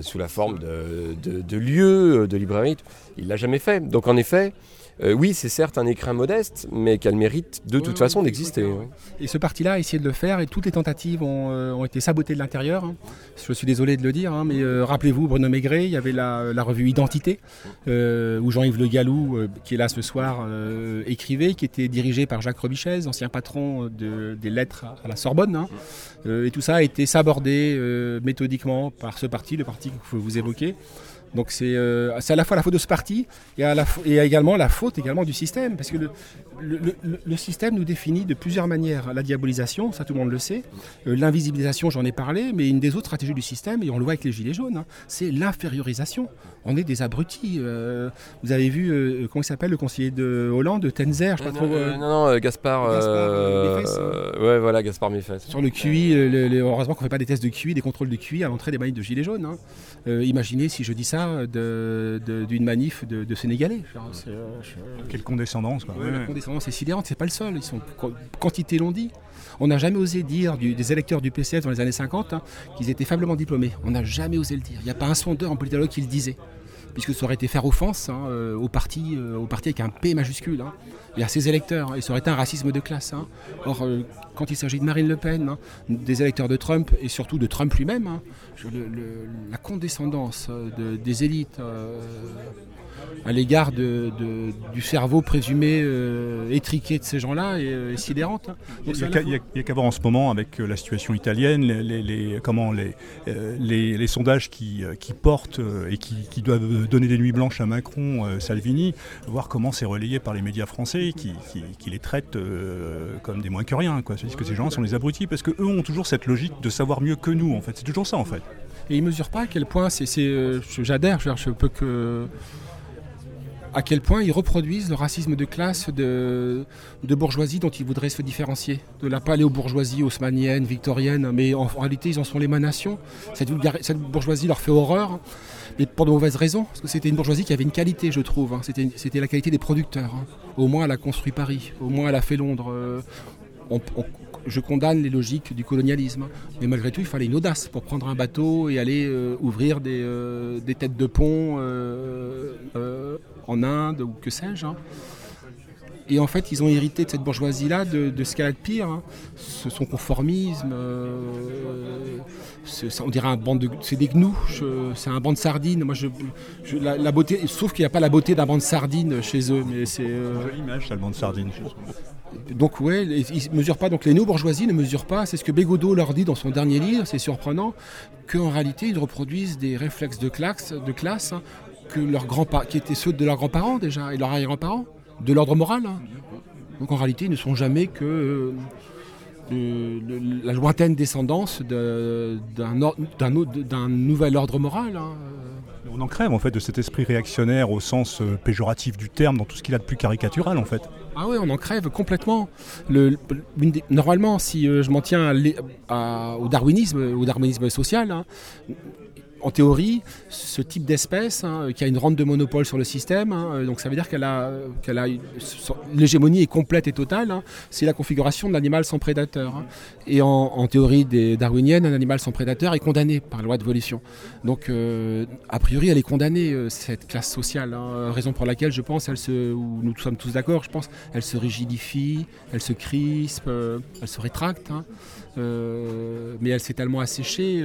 sous la forme de, de lieux, de librairies, il l'a jamais fait. Donc en effet, euh, oui, c'est certes un écrin modeste, mais qu'elle mérite de toute façon d'exister. Et ce parti-là a essayé de le faire et toutes les tentatives ont, euh, été sabotées de l'intérieur. Hein. Je suis désolé de le dire, hein, mais euh, rappelez-vous, Bruno Maigret, il y avait la, revue Identité, où Jean-Yves Le Gallou, qui est là ce soir, écrivait, qui était dirigé par Jacques Robichaise, ancien patron des lettres à, la Sorbonne. Hein. et tout ça a été sabordé méthodiquement par ce parti, le parti que vous évoquez. Donc euh, c'est à la fois la faute de ce parti et, à la, et également la faute également du système, parce que le, le, système nous définit de plusieurs manières. La diabolisation, ça tout le monde le sait. Euh, l'invisibilisation, j'en ai parlé, mais une des autres stratégies du système, et on le voit avec les gilets jaunes, hein, c'est l'infériorisation. On est des abrutis. Euh, vous avez vu, comment il s'appelle, le conseiller de Hollande, de Tenzer, je sais pas trop. non, non, Gaspard. Gaspard Ouais, voilà, Gaspard Méfès. Sur le QI, heureusement qu'on ne fait pas des tests de QI, des contrôles de QI à l'entrée des manifs de gilets jaunes. Hein. imaginez si je dis ça d'une manif de, Sénégalais. Euh, Quelle condescendance. Quoi. Condescendance c'est sidérante, c'est pas le seul. Ils sont, quantité l'ont dit. On n'a jamais osé dire des électeurs du PCF dans les années 50 hein, qu'ils étaient faiblement diplômés. On n'a jamais osé le dire. Il n'y a pas un sondeur en politologue qui le disait puisque ça aurait été faire offense hein, euh, au, parti, euh, au parti avec un P majuscule, hein, et à ses électeurs, et ça aurait été un racisme de classe. Hein. Or, euh, quand il s'agit de Marine Le Pen, des électeurs de Trump, et surtout de Trump lui-même, la condescendance des élites à l'égard de, du cerveau présumé euh, étriqué de ces gens-là est, euh, sidérante. Hein. il n'y a, qu'à voir en ce moment avec euh, la situation italienne, les, comment, les, les, sondages qui, qui portent et qui, doivent donner des nuits blanches à Macron, Salvini, voir comment c'est relayé par les médias français qui, qui les traitent comme des moins que rien. C'est-à-dire que ces gens sont les abrutis parce qu'eux ont toujours cette logique de savoir mieux que nous. En fait, c'est toujours ça en fait. Et ils mesurent pas à quel point c'est, j'adhère, je, peux que à quel point ils reproduisent le racisme de classe de, bourgeoisie dont ils voudraient se différencier. De la paléo-bourgeoisie haussmannienne, victorienne, mais en, réalité ils en sont l'émanation. Cette, cette bourgeoisie leur fait horreur, mais pour de mauvaises raisons, parce que c'était une bourgeoisie qui avait une qualité, je trouve. Hein. C'était la qualité des producteurs. Hein. Au moins elle a construit Paris, au moins elle a fait Londres. Euh, je condamne les logiques du colonialisme. Mais malgré tout, il fallait une audace pour prendre un bateau et aller euh, ouvrir des, euh, des, têtes de pont en Inde ou que sais-je. Hein. Et en fait, ils ont hérité de cette bourgeoisie-là de, ce qu'elle a de pire. Hein. son conformisme, euh, on dirait un banc de, c'est des gnous, c'est un banc de sardines. La, beauté, sauf qu'il n'y a pas la beauté d'un banc de sardines chez eux, mais c'est. Euh, Jolie image, ça, le banc de sardines. Donc ouais, ils mesurent pas. Donc les néo-bourgeoisies ne mesurent pas. C'est ce que Bégodeau leur dit dans son dernier livre. C'est surprenant qu'en réalité ils reproduisent des réflexes de classe, hein, que leurs grands qui étaient ceux de leurs grands-parents déjà et leurs arrière-grands-parents, de l'ordre moral. Hein. Donc en réalité, ils ne sont jamais que la lointaine descendance d'un nouvel ordre moral. Hein. On en crève en fait de cet esprit réactionnaire au sens euh, péjoratif du terme, dans tout ce qu'il a de plus caricatural en fait. Ah oui, on en crève complètement. Le, normalement, si euh, je m'en tiens au darwinisme, au darwinisme social, hein, en théorie, ce type d'espèce hein, qui a une rente de monopole sur le système, hein, euh, donc ça veut dire qu'elle a, qu'elle a l'hégémonie est complète et totale. Hein, c'est la configuration de l'animal sans prédateur. Et en, théorie des darwinienne, un animal sans prédateur est condamné par la loi de volition. Donc, euh, a priori, elle est condamnée euh, cette classe sociale. raison pour laquelle je pense, elle nous sommes tous d'accord, je pense, elle se rigidifie, elle se crispe, elle se rétracte. Mais elle s'est tellement asséchée.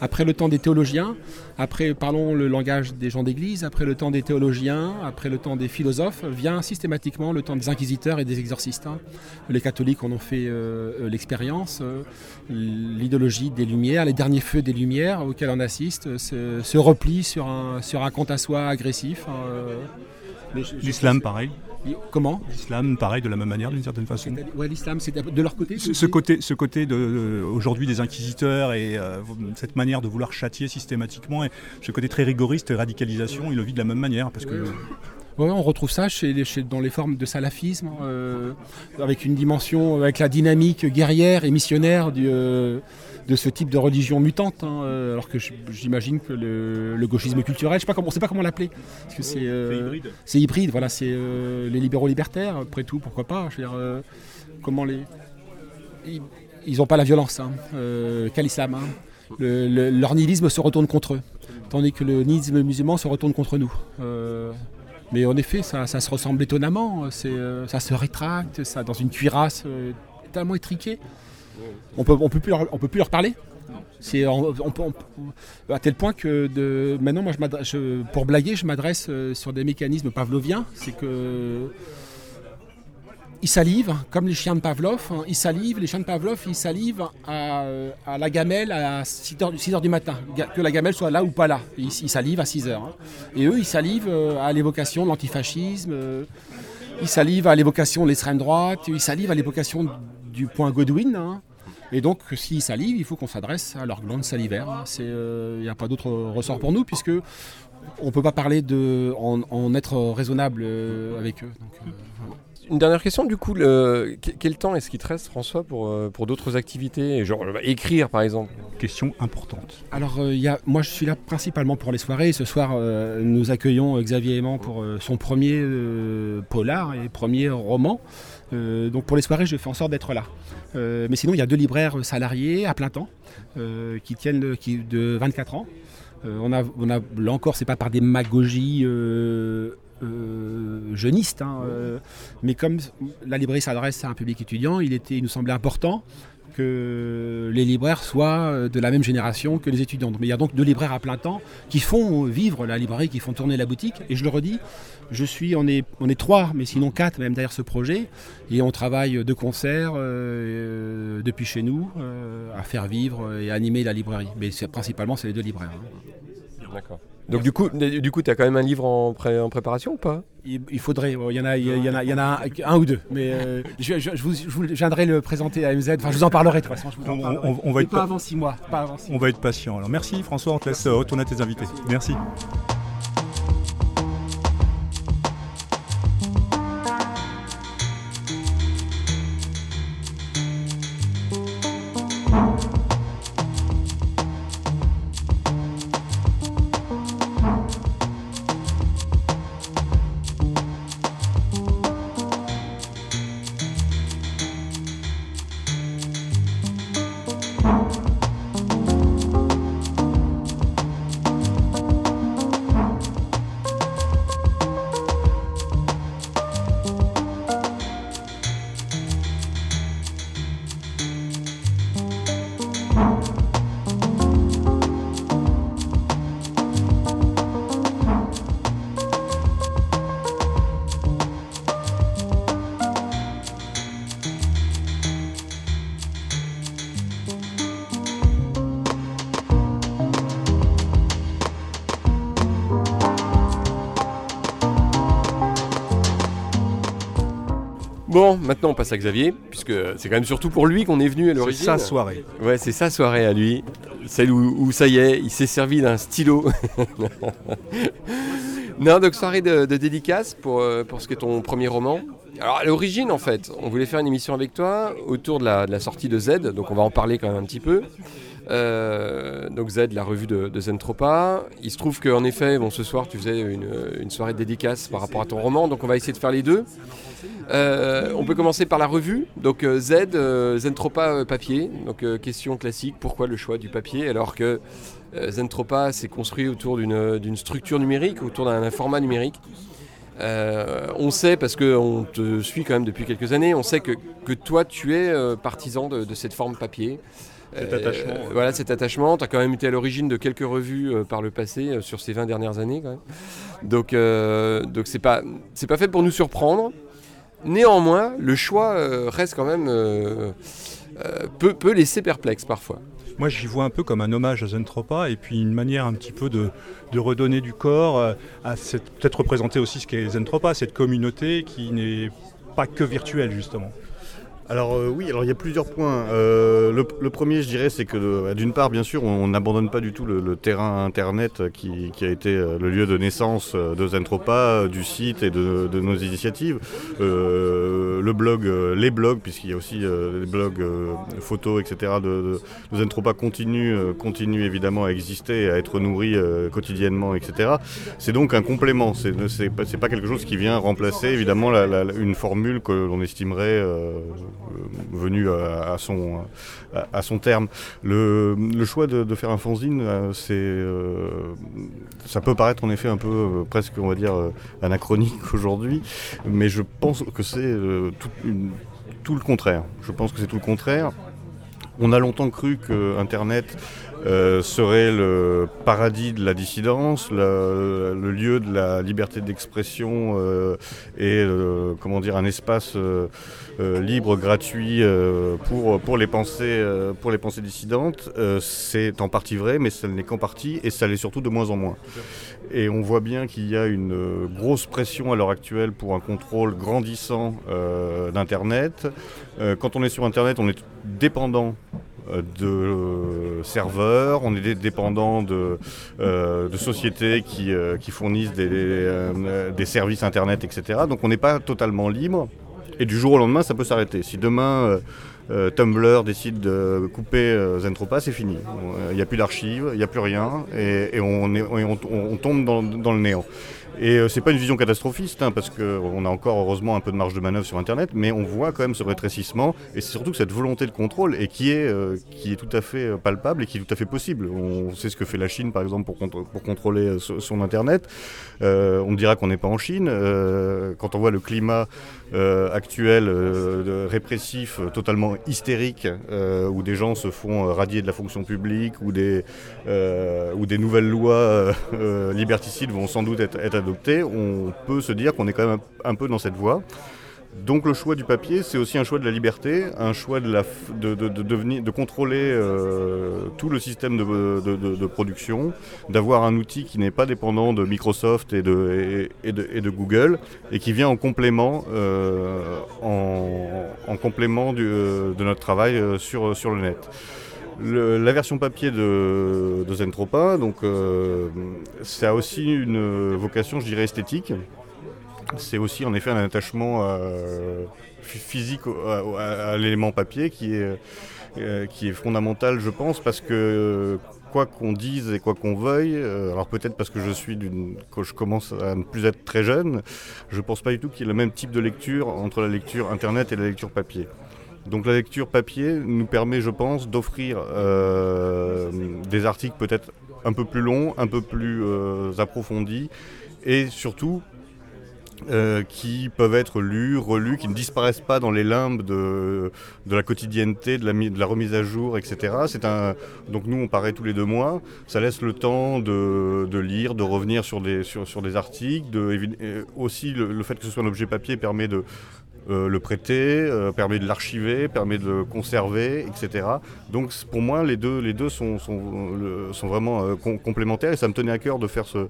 après le temps des théologiens, après, parlons le langage des gens d'église, après le temps des théologiens, après le temps des philosophes, vient systématiquement le temps des inquisiteurs et des exorcistes. Hein. Les catholiques en ont fait euh, euh, l'expérience. Euh, l'idéologie des Lumières, les derniers feux des Lumières auxquels on assiste, se, replie sur un, sur un compte à soi agressif. Hein, L'islam, pareil Comment L'islam, pareil, de la même manière, d'une certaine façon. L'islam, c'est de leur côté. Ce, côté, ce côté de, euh, aujourd'hui des inquisiteurs et euh, cette manière de vouloir châtier systématiquement, et ce côté très rigoriste, radicalisation, il le vit de la même manière, parce que. on retrouve ça chez, dans les formes de salafisme, euh, avec une dimension, avec la dynamique guerrière et missionnaire du, de ce type de religion mutante, hein, euh, alors que j'imagine que le, gauchisme culturel, je sais pas comment, on sait pas comment l'appeler, que c'est euh, hybride. C'est hybride, voilà, c'est euh, les libéraux libertaires. Après tout, pourquoi pas Je veux dire, comment les ils n'ont pas la violence, hein, qu'à l'islam. Hein. leur nihilisme se retourne contre eux, tandis que le nihilisme musulman se retourne contre nous. mais en effet, ça, se ressemble étonnamment. ça se rétracte, ça dans une cuirasse tellement étriquée. On peut, on peut plus leur, on peut plus leur parler. C'est à tel point que de, maintenant, moi, je pour blaguer, je m'adresse euh, sur des mécanismes pavloviens. C'est que ils salivent, comme les chiens de Pavlov. Hein. ils salivent, les chiens de Pavlov, ils salivent à, la gamelle à 6h, du matin. Que la gamelle soit là ou pas là. Ils, salivent à 6h. Hein. Et eux, ils salivent euh, à l'évocation de l'antifascisme. Euh, ils salivent à l'évocation de l'extrême droite. Ils salivent à l'évocation du point Godwin. Hein. Et donc, s'ils salivent, il faut qu'on s'adresse à leur glande salivaire. Il n'y a pas d'autre ressort pour nous, puisque on ne peut pas parler de, en, être raisonnable euh, avec eux. Euh, Une dernière question, du coup, quel temps est-ce qu'il te reste, François, pour, euh, pour d'autres activités Genre écrire, par exemple? Question importante. Alors, y a, moi, je suis là principalement pour les soirées. Ce soir, nous accueillons Xavier Aimant pour son premier polar et premier roman. Euh, donc pour les soirées, je fais en sorte d'être là. Euh, mais sinon, il y a deux libraires salariés à plein temps euh, qui tiennent de 24 ans. on, a, là encore, c'est pas par des magogies jeunistes, hein, mais comme la librairie s'adresse à un public étudiant, il, était, il nous semblait important les libraires soient euh, de la même génération que les étudiants. Mais il y a donc deux libraires à plein temps qui font vivre la librairie, qui font tourner la boutique. Et je le redis, je suis, on est, on est trois, mais sinon quatre même derrière ce projet. Et on travaille de concert euh, euh, depuis chez nous à faire vivre et animer la librairie. Mais principalement, c'est les deux libraires. Hein. D'accord. Donc du coup, du coup, tu as quand même un livre en, en préparation ou pas? Il, faudrait, il y en a, il y en a, il y en a un, ou deux, mais euh, je, je, vous, je, viendrai le présenter à MZ. Enfin, je vous en parlerai de toute façon. on, va être pas avant six mois. Pas avant on va être patient. Alors merci François, on te laisse retourner à tes invités. Merci. Maintenant on passe à Xavier, puisque c'est quand même surtout pour lui qu'on est venu à l'origine. C'est sa soirée. Ouais, c'est sa soirée à lui. Celle où, où ça y est, il s'est servi d'un stylo. non, donc soirée de, de dédicace pour, euh, pour ce qui est ton premier roman. Alors à l'origine en fait, on voulait faire une émission avec toi autour de la, de la sortie de Z, donc on va en parler quand même un petit peu. Euh, donc Z, la revue de, Zentropa. Il se trouve qu'en effet, bon, ce soir tu faisais une, soirée de dédicace par rapport à ton roman, donc on va essayer de faire les deux. Euh, on peut commencer par la revue. Donc euh, Z, Zentropa papier. Donc question classique, pourquoi le choix du papier alors que Zentropa s'est construit autour d'une structure numérique, autour d'un format numérique? On sait, parce qu'on te suit quand même depuis quelques années, on sait que, que toi tu es partisan de cette forme papier. Cet attachement, ouais. Voilà, cet attachement. Tu as quand même été à l'origine de quelques revues euh, par le passé, euh, sur ces 20 dernières années quand même. Donc, euh, donc c'est pas, c'est pas fait pour nous surprendre. Néanmoins, le choix euh, reste quand même. euh, euh, peut, peut laisser perplexe parfois. Moi, j'y vois un peu comme un hommage à Zentropa et puis une manière un petit peu de, de redonner du corps euh, à cette, peut-être représenter aussi ce qu'est Zentropa, cette communauté qui n'est pas que virtuelle justement. Alors euh, oui, alors il y a plusieurs points. Euh, le, le premier, je dirais, c'est que euh, d'une part, bien sûr, on n'abandonne pas du tout le, le terrain Internet qui, qui a été euh, le lieu de naissance euh, de Zentropa, du site et de, de nos initiatives. Euh, le blog, les blogs, puisqu'il y a aussi des blogs photos, etc. de, de, Zentropa continuent, euh, continuent évidemment à exister, à être nourris euh, quotidiennement, etc. C'est donc un complément. C'est pas, pas quelque chose qui vient remplacer évidemment la- la- une formule que l'on estimerait euh, venue à, son, à, son terme. Le, le choix de, faire un fanzine, euh, c'est, euh, ça peut paraître en effet un peu presque, on va dire, anachronique aujourd'hui, mais je pense que c'est tout, tout le contraire. Je pense que c'est tout le contraire. On a longtemps cru que Internet euh, serait le paradis de la dissidence, le, lieu de la liberté d'expression euh, et euh, comment dire un espace libre, gratuit pour pour les pensées pour les pensées dissidentes. C'est en partie vrai, mais ça n'est qu'en partie et ça l'est surtout de moins en moins. Et on voit bien qu'il y a une grosse pression à l'heure actuelle pour un contrôle grandissant d'Internet. Quand on est sur Internet, on est dépendant de euh, serveurs, on est dé- dépendant de, euh, de sociétés qui, euh, fournissent des, services Internet, etc. Donc on n'est pas totalement libre. Et du jour au lendemain, ça peut s'arrêter. Si demain Tumblr décide de couper Zentropa, c'est fini. Il n'y a plus d'archives, il n'y a plus rien, et, on, tombe dans le néant. Et euh, c'est pas une vision catastrophiste, hein, parce qu'on a encore heureusement un peu de marge de manœuvre sur Internet, mais on voit quand même ce rétrécissement, et c'est surtout cette volonté de contrôle, et qui est, euh, qui est tout à fait euh, palpable et qui est tout à fait possible. On sait ce que fait la Chine, par exemple, pour, pour contrôler euh, so- son Internet. On dira qu'on n'est pas en Chine. Quand on voit le climat euh, actuel euh, répressif, euh, totalement hystérique, où des gens se font radier de la fonction publique, où des, nouvelles lois liberticides vont sans doute être, adoptées, on peut se dire qu'on est quand même un peu dans cette voie. Donc le choix du papier, c'est aussi un choix de la liberté, un choix de, la, de, de, de, devenir- de contrôler euh, tout le système de, production, d'avoir un outil qui n'est pas dépendant de Microsoft et de, et, Google, et qui vient en complément, euh, en, en complément euh, de notre travail sur, sur le net. La version papier de, de Zentropa, donc, ça a aussi une vocation, je dirais, esthétique. C'est aussi en effet un attachement euh, phy- physique à, l'élément papier qui est, euh, qui est fondamental, je pense, parce que quoi qu'on dise et quoi qu'on veuille, euh, alors peut-être parce que je suis d'une, je commence à ne plus être très jeune, je pense pas du tout qu'il y ait le même type de lecture entre la lecture internet et la lecture papier. Donc la lecture papier nous permet, je pense, d'offrir des articles peut-être un peu plus longs, un peu plus approfondis, et surtout euh, qui peuvent être lus, relus, qui ne disparaissent pas dans les limbes de, la quotidienneté, de la, remise à jour, etc. Un, donc nous, on paraît tous les deux mois. Ça laisse le temps de, lire, de revenir sur des, articles. Aussi, le, fait que ce soit un objet papier permet de euh, le prêter, euh, permet de l'archiver, permet de le conserver, etc. Donc pour moi, les deux, sont, vraiment com- complémentaires et ça me tenait à cœur de faire ce,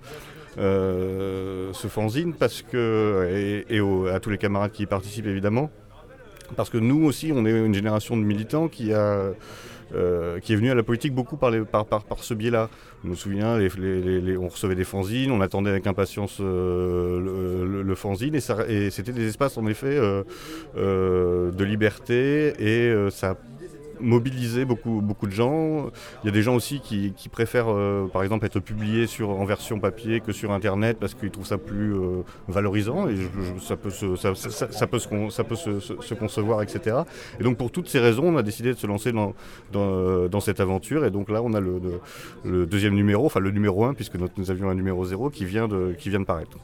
ce fanzine parce que, et, à tous les camarades qui y participent évidemment, parce que nous aussi, on est une génération de militants qui a euh, qui est venu à la politique beaucoup par, par, par, ce biais-là. Je me souviens, les, on recevait des fanzines, on attendait avec impatience euh, le, fanzine, et, c'était des espaces en effet euh, de liberté, et ça mobiliser beaucoup, beaucoup de gens. Il y a des gens aussi qui, préfèrent, euh, par exemple, être publiés sur, en version papier que sur Internet parce qu'ils trouvent ça plus euh, valorisant et ça peut, se, ça, peut, ça peut se, concevoir, etc. Et donc, pour toutes ces raisons, on a décidé de se lancer dans, dans, cette aventure. Et donc là, on a le, le, deuxième numéro, enfin le numéro 1, puisque nous avions un numéro 0 qui vient de, qui vient de paraître.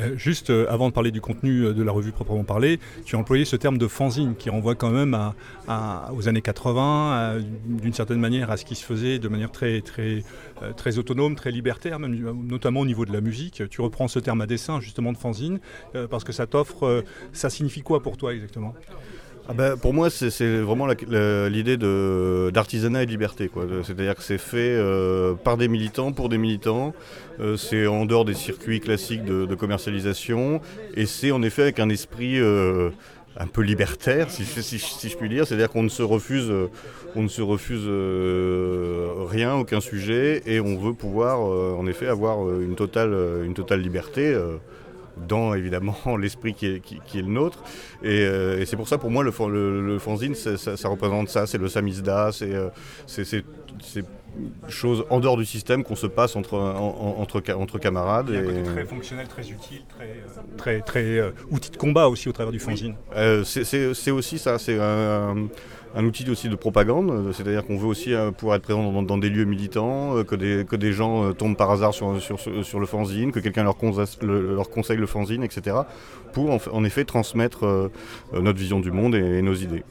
Euh, juste euh, avant de parler du contenu euh, de la revue proprement parlée, tu as employé ce terme de fanzine qui renvoie quand même aux années 80, d'une certaine manière à ce qui se faisait de manière très, très, très autonome, très libertaire, notamment au niveau de la musique. Tu reprends ce terme à dessin justement de fanzine parce que ça t'offre, ça signifie quoi pour toi exactement? Ah ben, pour moi, c'est vraiment l'idée d'artisanat et de liberté. C'est-à-dire que c'est fait euh, par des militants, pour des militants. Euh, c'est en dehors des circuits classiques de, commercialisation. Et c'est en effet avec un esprit euh, un peu libertaire, si, je puis dire. C'est-à-dire qu'on ne se refuse, on ne se refuse rien, aucun sujet. Et on veut pouvoir, en effet, avoir une totale, une totale liberté dans évidemment l'esprit qui est, qui, est, le nôtre. Euh, et, c'est pour ça, pour moi, le, le, fanzine, ça, représente ça, c'est le samizda, euh, c'est ces choses en dehors du système qu'on se passe entre, entre, entre camarades. Il y a un côté très fonctionnel, très utile, très, euh, très, très outil de combat aussi au travers du fanzine. c'est aussi ça, c'est un un outil aussi de propagande, euh, c'est-à-dire qu'on veut aussi euh, pouvoir être présent dans, des lieux militants, euh, que, des, que des gens tombent par hasard sur, sur, le fanzine, que quelqu'un leur, leur, conseille le fanzine, etc., pour en, effet transmettre notre vision du monde et nos idées.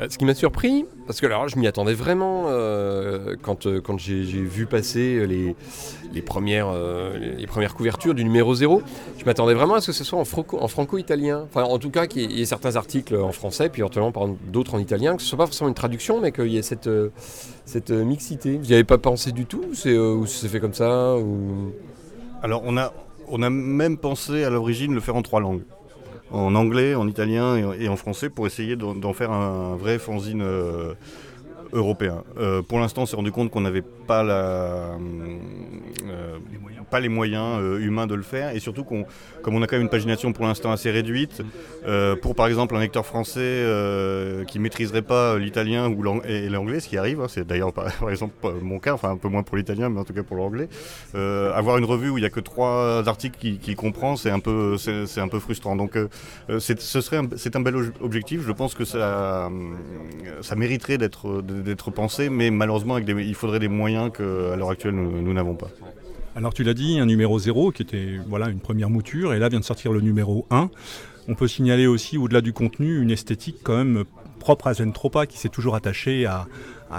Euh, ce qui m'a surpris, parce que alors, je m'y attendais vraiment euh, quand, euh, quand j'ai vu passer les, les, premières, les premières couvertures du numéro 0, je m'attendais vraiment à ce que ce soit en, franco-italien. Enfin, en tout cas, qu'il y ait certains articles en français, puis éventuellement d'autres en italien, que ce soit pas forcément une traduction, mais qu'il y ait cette, cette mixité. Vous n'y avez pas pensé du tout Ou c'est fait comme ça. Alors, on a, on a même pensé à l'origine le faire en trois langues en anglais, en italien et, en français pour essayer d'en faire un, vrai fanzine euh, européen. Euh, pour l'instant, on s'est rendu compte qu'on n'avait pas la, euh, pas les moyens euh, humains de le faire et surtout qu'on, comme on a quand même une pagination pour l'instant assez réduite, euh, pour par exemple un lecteur français euh, qui maîtriserait pas l'italien ou et l'anglais, ce qui arrive, hein, c'est d'ailleurs par, exemple mon cas, enfin un peu moins pour l'italien, mais en tout cas pour l'anglais, avoir une revue où il n'y a que trois articles qu'il qui comprend, c'est un peu, c'est, un peu frustrant. Donc c'est, ce serait, c'est un bel objectif. Je pense que ça, ça mériterait d'être, d'être pensé, mais malheureusement avec il faudrait des moyens qu'à l'heure actuelle nous n'avons pas. Alors tu l'as dit, un numéro 0 qui était voilà, une première mouture, et là vient de sortir le numéro 1. On peut signaler aussi, au-delà du contenu, une esthétique quand même propre à Zentropa qui s'est toujours attaché à,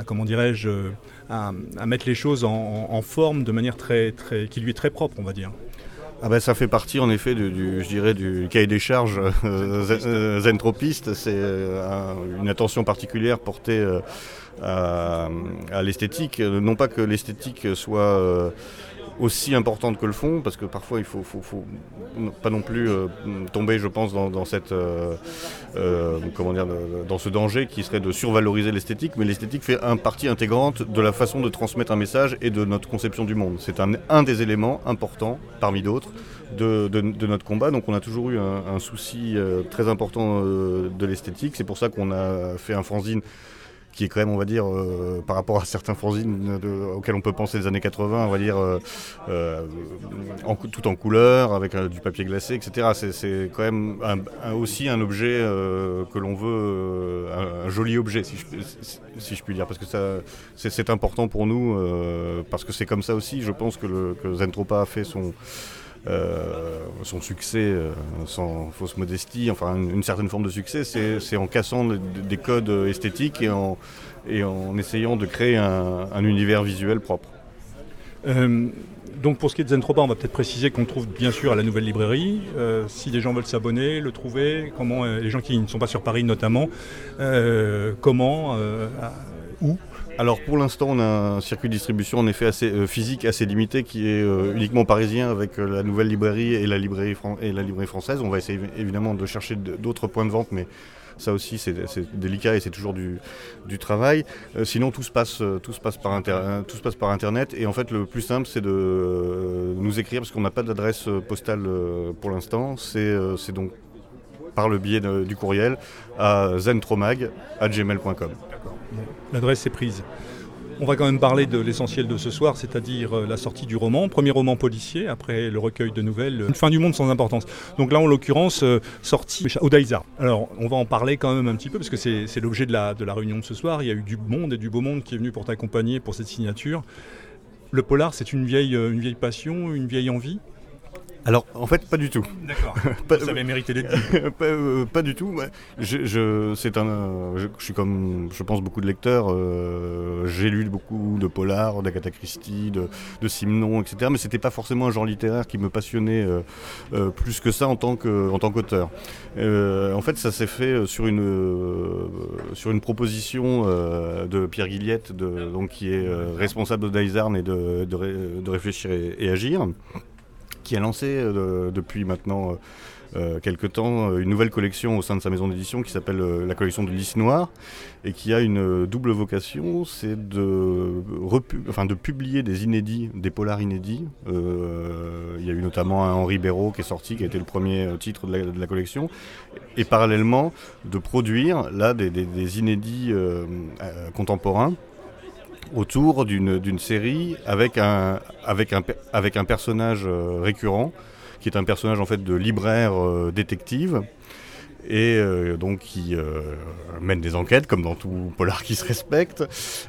comment dirais-je, à, mettre les choses en, forme de manière très, très, qui lui est très propre, on va dire. Ah ben, ça fait partie en effet du, je dirais, du cahier des charges euh, zentropiste. C'est euh, une attention particulière portée euh, à, à l'esthétique. Non pas que l'esthétique soit aussi importante que le fond, parce que parfois il faut, faut, pas non plus euh, tomber, je pense, dans, cette, euh, euh, comment dire, dans ce danger qui serait de survaloriser l'esthétique, mais l'esthétique fait un partie intégrante de la façon de transmettre un message et de notre conception du monde. C'est un, un des éléments importants, parmi d'autres, de, de, notre combat. Donc on a toujours eu un, un souci très important de l'esthétique. C'est pour ça qu'on a fait un fanzine qui est quand même, on va dire, euh, par rapport à certains fanzines auxquels on peut penser les années 80, on va dire, euh, euh, tout en couleur, avec du papier glacé, etc. C'est quand même aussi un objet que l'on veut, un, joli objet, si je, si je, puis dire, parce que c'est important pour nous, parce que c'est comme ça aussi, je pense, que, le, que Zentropa a fait son euh, son succès, euh, sans fausse modestie, enfin une, certaine forme de succès, c'est en cassant des codes esthétiques et en, essayant de créer un, univers visuel propre. Euh, donc pour ce qui est de Zentropa, on va peut-être préciser qu'on trouve bien sûr à la nouvelle librairie. si des gens veulent s'abonner, le trouver, comment les gens qui ne sont pas sur Paris notamment, comment, où alors pour l'instant, on a un circuit de distribution en effet assez euh, physique, assez limité, qui est euh, uniquement parisien avec euh, la nouvelle librairie et la librairie, française. On va essayer évidemment de chercher d'autres points de vente, mais Ça aussi, c'est délicat et c'est toujours du, travail. sinon, tout se, passe, tout se passe par Internet. Et en fait, le plus simple, c'est de nous écrire, parce qu'on n'a pas d'adresse postale pour l'instant. C'est donc par le biais du courriel à zentromag.gmail.com. L'adresse est prise. On va quand même parler de l'essentiel de ce soir, c'est-à-dire euh, la sortie du roman, premier roman policier, après le recueil de nouvelles, Une fin du monde sans importance. Donc là, en l'occurrence, euh, sortie au Daïsa. Alors, on va en parler quand même un petit peu, parce que c'est l'objet de la, réunion de ce soir. Il y a eu du monde et du beau monde qui est venu pour t'accompagner pour cette signature. Le polar, c'est euh, une vieille passion, une vieille envie? Alors, en fait, pas du tout. D'accord. Ça avait mérité d'être pas, euh, pas, du tout. Je, je c'est un, je, suis comme, je pense, beaucoup de lecteurs. Euh, j'ai lu beaucoup de polars, d'Agatha Christie, de, de Simon, etc. Mais c'était pas forcément un genre littéraire qui me passionnait euh, plus que ça en tant que, en tant qu'auteur. en fait, ça s'est fait sur une, sur une proposition de Pierre Guillette, de, donc qui est responsable de et de, de, réfléchir et agir qui a lancé euh, depuis maintenant euh, euh, quelques temps une nouvelle collection au sein de sa maison d'édition qui s'appelle la collection de Lys Noir et qui a une double vocation, c'est de, enfin, de publier des inédits, des polars inédits. il y a eu notamment un Henri Béraud qui est sorti, qui a été le premier titre de la, collection, et parallèlement de produire là des, des inédits contemporains autour d'une série avec un, avec, un, avec un personnage euh, récurrent, qui est un personnage en fait de libraire euh, détective, et euh, donc qui mène des enquêtes comme dans tout polar qui se respecte.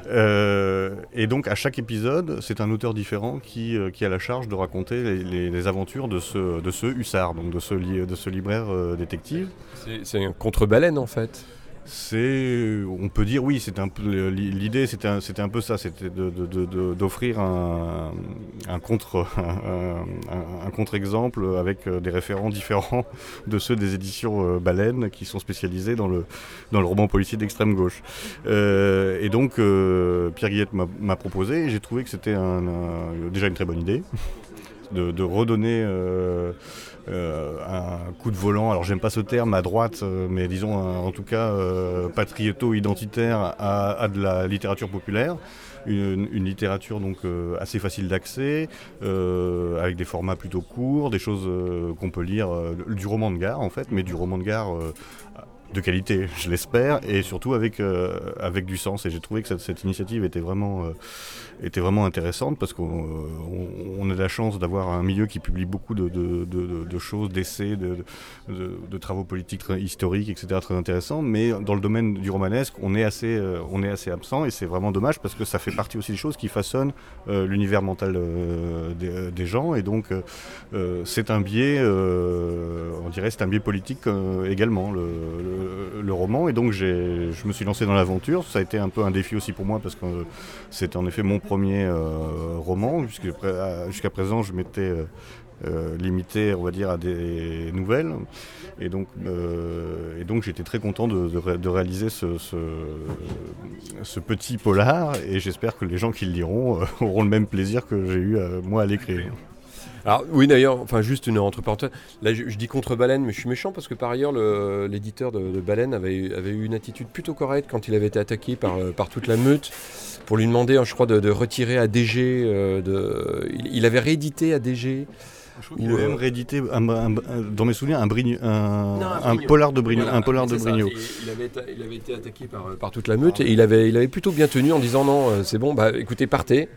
et donc à chaque épisode, c'est un auteur différent qui, qui, a la charge de raconter les, aventures de ce, de ce hussard, donc de ce, de ce libraire détective. C'est un contre-baleine en fait c'est, on peut dire, oui, c'était un peu l'idée, c'était un, peu ça, c'était d'offrir un, un, contre, un, contre-exemple avec euh, des référents différents de ceux des éditions euh, Baleine qui sont spécialisés dans le, dans le roman policier d'extrême gauche. Euh, et donc, Pierre Guillette m'a proposé, et j'ai trouvé que c'était déjà une très bonne idée de, redonner. Euh, un coup de volant, alors j'aime pas ce terme à droite, euh, mais disons en tout cas euh, patrioto-identitaire à, de la littérature populaire. Une, littérature donc assez facile d'accès, avec des formats plutôt courts, des choses qu'on peut lire, du roman de gare en fait, mais du roman de gare de qualité, je l'espère, et surtout avec du sens. Et j'ai trouvé que cette, initiative était vraiment, était vraiment intéressante parce qu'on on, a la chance d'avoir un milieu qui publie beaucoup de, choses, d'essais, de, travaux politiques historiques, etc. très intéressants. Mais dans le domaine du romanesque, on est assez, euh, on est assez absent et c'est vraiment dommage parce que ça fait partie aussi des choses qui façonnent euh, l'univers mental euh, des, gens. Et donc, c'est un biais, on dirait, c'est un biais politique également, le, roman. Et donc, je me suis lancé dans l'aventure. Ça a été un peu un défi aussi pour moi parce que c'est en effet mon premier euh, roman, puisque jusqu'à présent je m'étais euh, euh, limité, on va dire, à des nouvelles. Et donc, j'étais très content de, réaliser ce, ce, petit polar, et j'espère que les gens qui le liront auront le même plaisir que j'ai eu moi à l'écrire. Alors oui d'ailleurs, enfin juste une entre parenthèses, là je, dis contre Baleine mais je suis méchant parce que par ailleurs l'éditeur de, Baleine avait, avait, eu une attitude plutôt correcte quand il avait été attaqué par, par toute la meute pour lui demander, je crois, de, retirer ADG. Euh, de, il, avait réédité ADG. Il a même réédité, dans mes souvenirs, un, un, polar de Brignot. un polar de Brignot. Il, avait été, attaqué par, toute la meute et il avait, il avait plutôt bien tenu en disant non, euh, c'est bon, bah écoutez, partez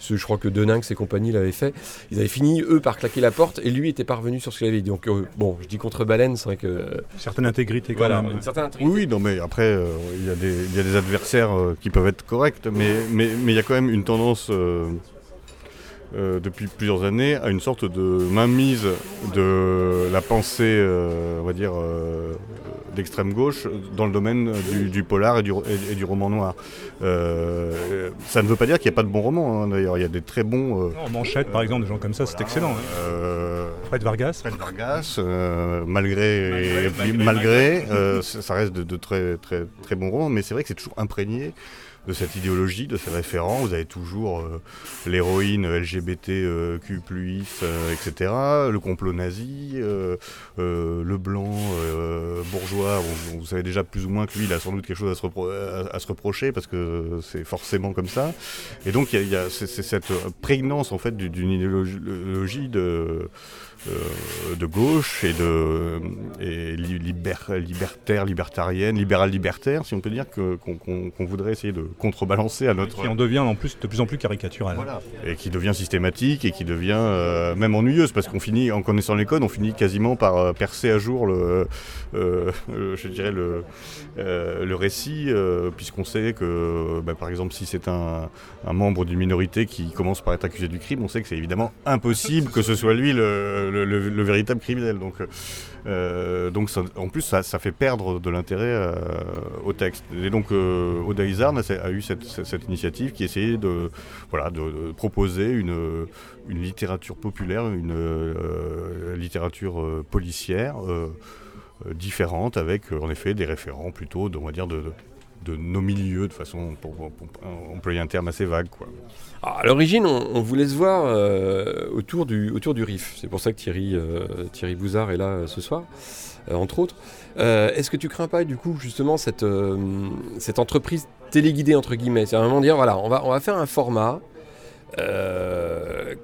je crois que Deninx et compagnie l'avaient fait. Ils avaient fini, eux, par claquer la porte et lui était parvenu sur ce qu'il avait dit. Donc, euh, bon, je dis contre Baleine, c'est vrai que. Une certaine intégrité, quand même. Oui, non, mais après, euh, il y, a des adversaires euh, qui peuvent être corrects, mais il y a quand même une tendance. Depuis plusieurs années à une sorte de mainmise de la pensée, on va dire, d'extrême gauche dans le domaine du, polar et du, et, du, roman noir. Euh, ça ne veut pas dire qu'il n'y a pas de bons romans, hein, d'ailleurs. Il y a des très bons. Euh, Manchette, par exemple, des gens comme ça, c'est excellent. Hein. Euh, Fred Vargas. Fred Vargas, malgré, malgré, ça reste de, très, très, très bons romans, mais c'est vrai que c'est toujours imprégné de cette idéologie, de ces référents. Vous avez toujours l'héroïne LGBTQ+, etc., le complot nazi, le blanc bourgeois. vous savez déjà plus ou moins que lui, il a sans doute quelque chose à se, reprocher parce que c'est forcément comme ça. Et donc il y a, cette prégnance en fait d'une idéologie de euh, de gauche et de et libertaire, libertarienne, libéral libertaire, si on peut dire, qu'on voudrait essayer de contrebalancer à notre. Qui en devient en plus de plus en plus caricatural. Et qui devient systématique et qui devient euh, même ennuyeuse parce qu'on finit, en connaissant les codes, on finit quasiment par euh, percer à jour le, je dirais le, le récit, puisqu'on sait que, bah, par exemple, si c'est un, un membre d'une minorité qui commence par être accusé du crime, on sait que c'est évidemment impossible que ce soit lui le le, véritable criminel. Donc, euh, donc en plus, ça, fait perdre de l'intérêt euh, au texte. Et donc, euh, a, eu cette, initiative qui essayait de, voilà, de, proposer une, littérature populaire, une littérature policière différente avec en effet des référents plutôt, de, dire, de nos milieux, de façon, pour, employer un terme assez vague. Quoi. À l'origine, on, voulait se voir euh, autour, du, autour du RIF. C'est pour ça que Thierry, euh, Thierry Bouzard est là euh, ce soir, entre autres. Est-ce que tu crains pas, du coup, justement, cette, cette entreprise téléguidée, entre guillemets? C'est moment dire, voilà, on va, on va faire un format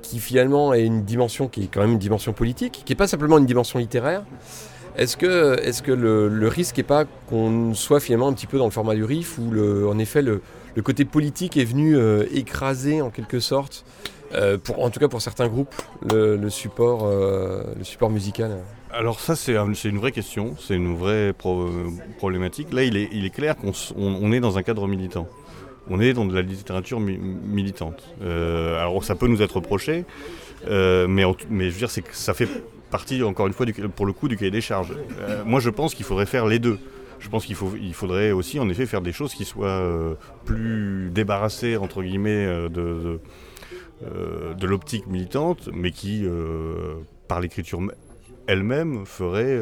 qui finalement est une dimension qui est quand même une dimension politique, qui n'est pas simplement une dimension littéraire. Est-ce que, est que le, risque n'est pas qu'on soit finalement un petit peu dans le format du RIF où en effet le, côté politique est venu euh, écraser en quelque sorte, euh, en tout cas pour certains groupes, le, support, euh, le support musical alors ça c'est une vraie question, c'est une vraie problématique. Là il est, clair qu'on est dans un cadre militant. On est dans de la littérature militante. alors ça peut nous être reproché, mais, je veux dire c'est que ça fait partie, encore une fois, du, pour le coup, du cahier des charges. Moi, je pense qu'il faudrait faire les deux. Je pense qu'il il faudrait aussi, en effet, faire des choses qui soient euh, plus débarrassées, entre guillemets, euh, de, de, l'optique militante, mais qui, par l'écriture elle-même, ferait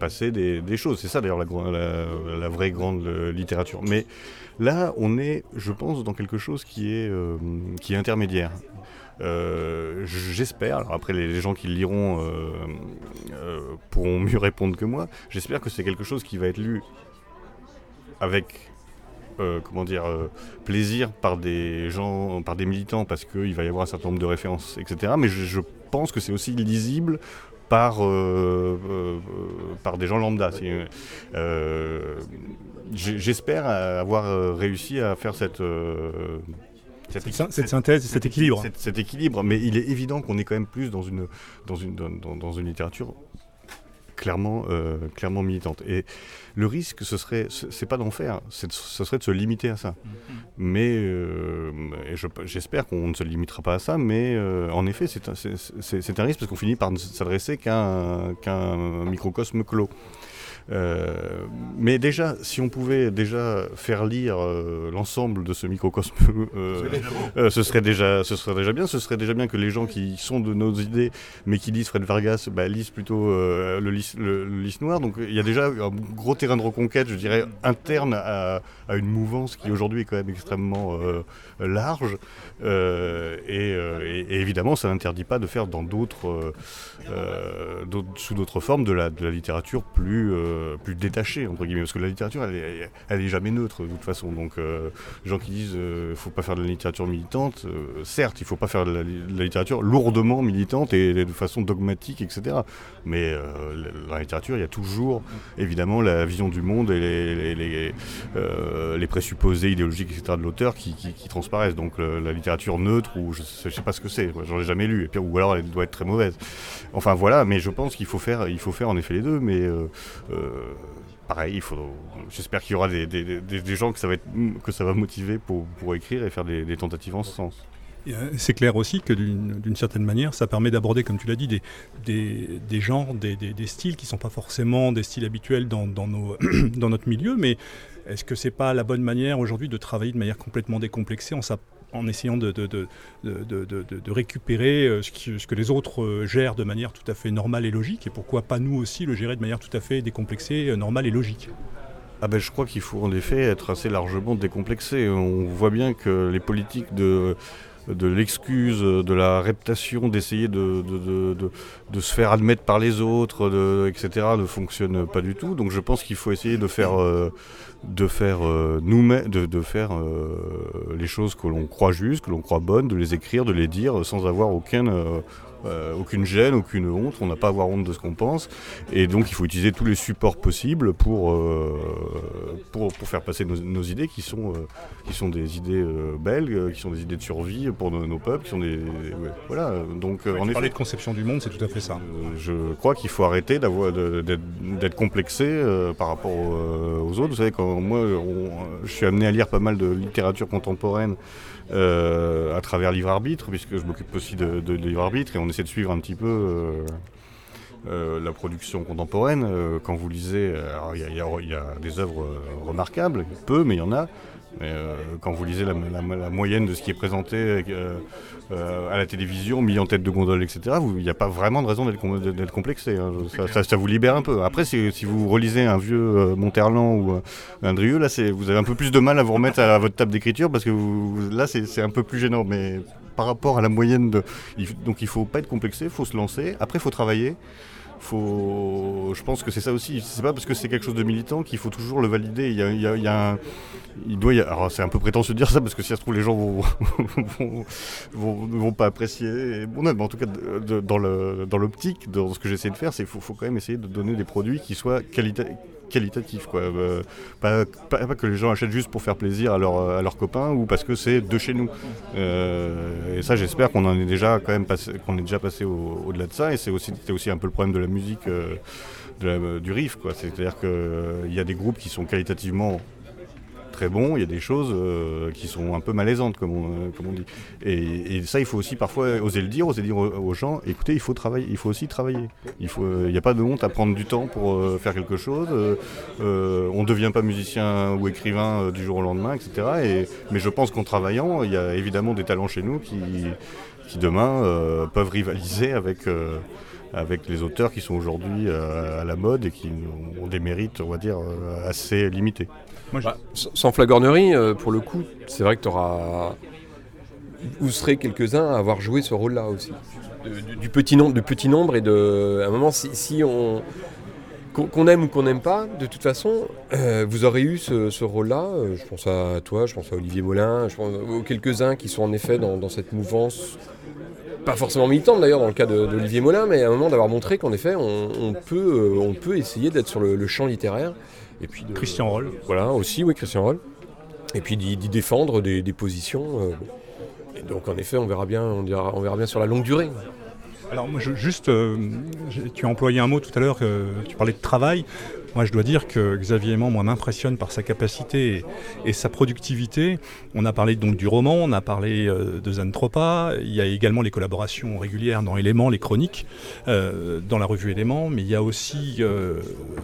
passer des, choses. C'est ça, d'ailleurs, la, la, vraie grande littérature. Mais là, on est, je pense, dans quelque chose qui est, qui est intermédiaire. Euh, j'espère, alors après les, gens qui le liront euh, euh, pourront mieux répondre que moi, j'espère que c'est quelque chose qui va être lu avec comment dire, plaisir par des gens, par des militants, parce qu'il va y avoir un certain nombre de références, etc. Mais je, pense que c'est aussi lisible par, par des gens lambda. J'espère avoir réussi à faire cette cette, synthèse, cet équilibre. Cet, équilibre, mais il est évident qu'on est quand même plus dans une, dans une, dans, une littérature clairement, euh, clairement militante. Et le risque, ce serait, c'est pas d'en faire, ce serait de se limiter à ça. Mm-hmm. Mais euh, j'espère qu'on ne se limitera pas à ça, mais euh, en effet, c'est un, un, risque parce qu'on finit par ne s'adresser qu'à un, microcosme clos. Euh, mais déjà, si on pouvait déjà faire lire euh, l'ensemble de ce microcosme, euh, ce, serait déjà, ce serait déjà bien. Ce serait déjà bien que les gens qui sont de nos idées, mais qui lisent Fred Vargas, bah, lisent plutôt le, lys, le, noir. Donc il y a déjà un gros terrain de reconquête, je dirais, interne à, une mouvance qui aujourd'hui est quand même extrêmement large. Et, évidemment, ça n'interdit pas de faire dans d'autres, sous d'autres formes de la, de la littérature plus euh, plus détaché entre guillemets parce que la littérature elle est, jamais neutre de toute façon. Donc euh, les gens qui disent ne euh, faut pas faire de la littérature militante certes il faut pas faire de la, littérature lourdement militante et, de façon dogmatique etc mais dans la littérature il y a toujours évidemment la vision du monde et les, présupposés idéologiques etc de l'auteur qui, transparaissent. Donc la littérature neutre ou je sais, sais pas ce que c'est j'en ai jamais lu. Et puis, ou alors elle doit être très mauvaise. Enfin voilà mais je pense qu'il faut faire il faut faire en effet les deux. Mais pareil, j'espère qu'il y aura des, gens que ça va, être, que ça va motiver pour, écrire et faire des, tentatives en ce sens. Euh, c'est clair aussi que d'une certaine manière, ça permet d'aborder, comme tu l'as dit, des, genres, des, styles qui ne sont pas forcément des styles habituels dans notre milieu, mais est-ce que c'est pas la bonne manière aujourd'hui de travailler de manière complètement décomplexée en, en essayant de, récupérer ce, ce, que les autres euh, gèrent de manière tout à fait normale et logique, et pourquoi pas nous aussi le gérer de manière tout à fait décomplexée, euh, normale et logique ah ben, je crois qu'il faut en effet être assez largement décomplexé. On voit bien que les politiques de, de l'excuse, de la réputation, d'essayer de, de, se faire admettre par les autres, etc., ne fonctionnent pas du tout. Donc je pense qu'il faut essayer de faire, euh, de faire, euh, nous de, de faire euh, les choses que l'on croit justes, que l'on croit bonnes, de les écrire, de les dire sans avoir aucun euh, aucune gêne, aucune honte, on n'a pas à avoir honte de ce qu'on pense. Et donc il faut utiliser tous les supports possibles pour, euh, pour, pour, faire passer nos, idées qui sont, euh, qui sont des idées belles, qui sont des idées de survie pour nos, peuples, qui sont des. voilà, donc en effet. De conception du monde, c'est tout à fait ça. je crois qu'il faut arrêter d'être complexé par rapport aux, autres. Vous savez, quand moi je suis amené à lire pas mal de littérature contemporaine. À travers Livre Arbitre, puisque je m'occupe aussi de, de, Livre Arbitre, et on essaie de suivre un petit peu euh, euh, la production contemporaine. quand vous lisez, il y, a des œuvres remarquables, peu, mais il y en a. Mais quand vous lisez la, moyenne de ce qui est présenté à la télévision, mis en tête de gondole, etc., il n'y a pas vraiment de raison d'être complexé. Hein. Ça, vous libère un peu. Après, si, vous relisez un vieux Monterland ou un Drieux, là, vous avez un peu plus de mal à vous remettre à, votre table d'écriture parce que là, c'est un peu plus gênant. Mais par rapport à la moyenne, de, donc il faut pas être complexé, il faut se lancer. Après, il faut travailler faut, je pense que c'est ça aussi. C'est pas parce que c'est quelque chose de militant qu'il faut toujours le valider. Il y a, il y a, un, il doit y alors c'est un peu prétentieux de dire ça parce que si ça se trouve les gens vont vont, pas apprécier. Bon, en tout cas dans le dans l'optique, dans ce que j'essaie de faire, c'est faut, faut quand même essayer de donner des produits qui soient qualitatifs qualitatif. Quoi. Euh, pas, pas, que les gens achètent juste pour faire plaisir à, leur, à leurs copains ou parce que c'est de chez nous. Euh, et ça, j'espère qu'on en est déjà quand même passé, qu'on est déjà passé au-delà de ça. Et c'est aussi, aussi un peu le problème de la musique, euh, du riff. C'est-à-dire qu'il y a des groupes qui sont qualitativement très bon, il y a des choses euh, qui sont un peu malaisantes, comme on, euh, dit. Et, ça, il faut aussi parfois oser le dire, oser dire aux, gens, écoutez, il faut travailler, il faut aussi travailler. Il n'y a pas de honte à prendre du temps pour euh, faire quelque chose. on ne devient pas musicien ou écrivain du jour au lendemain, etc. Et, mais je pense qu'en travaillant, il y a évidemment des talents chez nous qui, qui demain peuvent rivaliser avec avec les auteurs qui sont aujourd'hui à la mode et qui ont des mérites, on va dire, assez limités. Bah, sans flagornerie, euh, pour le coup, c'est vrai que tu auras. Vous serez quelques-uns à avoir joué ce rôle-là aussi. du, petit nombre, du petit nombre et de. À un moment, si, on. Qu'on aime ou qu'on n'aime pas, de toute façon, euh, vous aurez eu ce, rôle-là. Euh, je pense à toi, je pense à Olivier Molin, je pense aux quelques-uns qui sont en effet dans, cette mouvance pas forcément militante d'ailleurs dans le cas d'Olivier Molin, mais à un moment d'avoir montré qu'en effet on, peut, on peut essayer d'être sur le, champ littéraire et puis Christian Roll. Voilà, aussi, oui, Christian Roll. Et puis d'y défendre des, positions. Euh, et donc en effet, on verra bien, on, on verra bien sur la longue durée. Alors moi, je, juste, euh, tu as employé un mot tout à l'heure, tu parlais de travail. Moi, je dois dire que Xavier Aimant, moi, m'impressionne par sa capacité et, sa productivité. On a parlé donc du roman, on a parlé euh, de Zantropa. Il y a également les collaborations régulières dans Éléments, les chroniques, euh, dans la revue Éléments. Mais il y a aussi euh,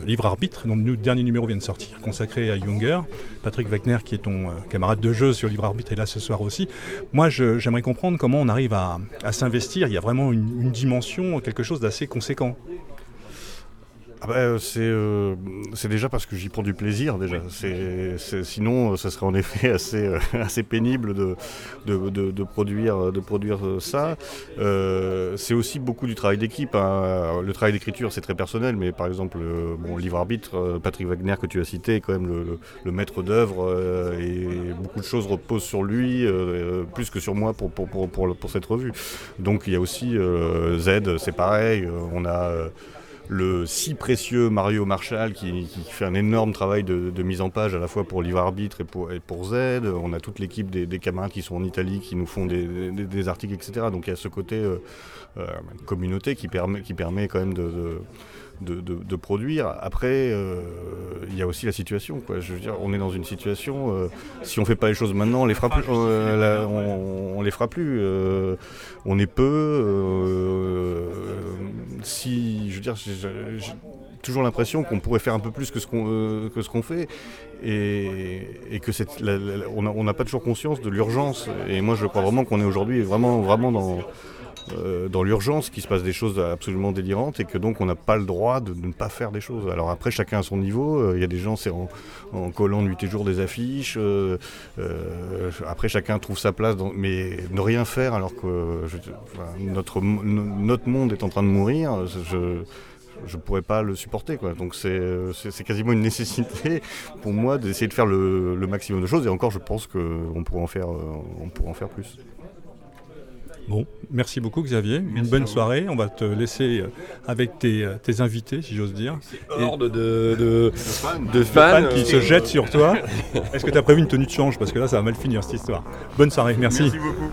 Livre Arbitre, dont le dernier numéro vient de sortir, consacré à Junger. Patrick Wagner, qui est ton camarade de jeu sur Livre Arbitre, est là ce soir aussi. Moi, j'aimerais comprendre comment on arrive à, s'investir. Il y a vraiment une dimension, quelque chose d'assez conséquent. Ah bah, euh, euh, c'est déjà parce que j'y prends du plaisir déjà. sinon, euh, ça serait en effet assez, assez pénible de, de, produire, de produire ça. c'est aussi beaucoup du travail d'équipe. Hein. Le travail d'écriture, c'est très personnel, mais par exemple, bon, livre arbitre, Patrick Wagner que tu as cité est quand même le, maître d'œuvre et beaucoup de choses reposent sur lui, plus que sur moi pour, pour, pour, pour, cette revue. Donc il y a aussi Z, c'est pareil. On a le si précieux Mario Marshall qui, fait un énorme travail de, mise en page à la fois pour Livre Arbitre et pour, pour Z. On a toute l'équipe des, camarades qui sont en Italie qui nous font des, articles, etc. Donc il y a ce côté euh, euh, communauté qui permet, qui permet quand même de de, produire. Après, euh, il y a aussi la situation. On est dans une situation, euh, si on fait pas les choses maintenant, on les fera plus. Euh, on, les fera plus. on est peu. si, je veux dire, j'ai toujours l'impression qu'on pourrait faire un peu plus que ce qu'on fait et, et que on n'a pas toujours conscience de l'urgence. Et moi, je crois vraiment qu'on est aujourd'hui vraiment vraiment dans euh, dans l'urgence qu'il se passe des choses absolument délirantes et que donc on n'a pas le droit de, ne pas faire des choses. Alors après, chacun à son niveau. Euh, il y a des gens, c'est en, collant nuit et jour des affiches. après, chacun trouve sa place. mais ne rien faire alors que notre, notre monde est en train de mourir, je je ne pourrais pas le supporter. Donc c'est quasiment une nécessité pour moi d'essayer de faire le, maximum de choses. Et encore, je pense qu'on pourrait, en on en faire plus. Bon, merci beaucoup Xavier. Une bonne soirée. On va te laisser euh, avec tes, euh, tes invités, si j'ose dire. Horde de, de, de, fans, qui se jettent sur toi. Est-ce que tu as prévu une tenue de change? Parce que là, ça va mal finir cette histoire. Bonne soirée, merci. Merci beaucoup.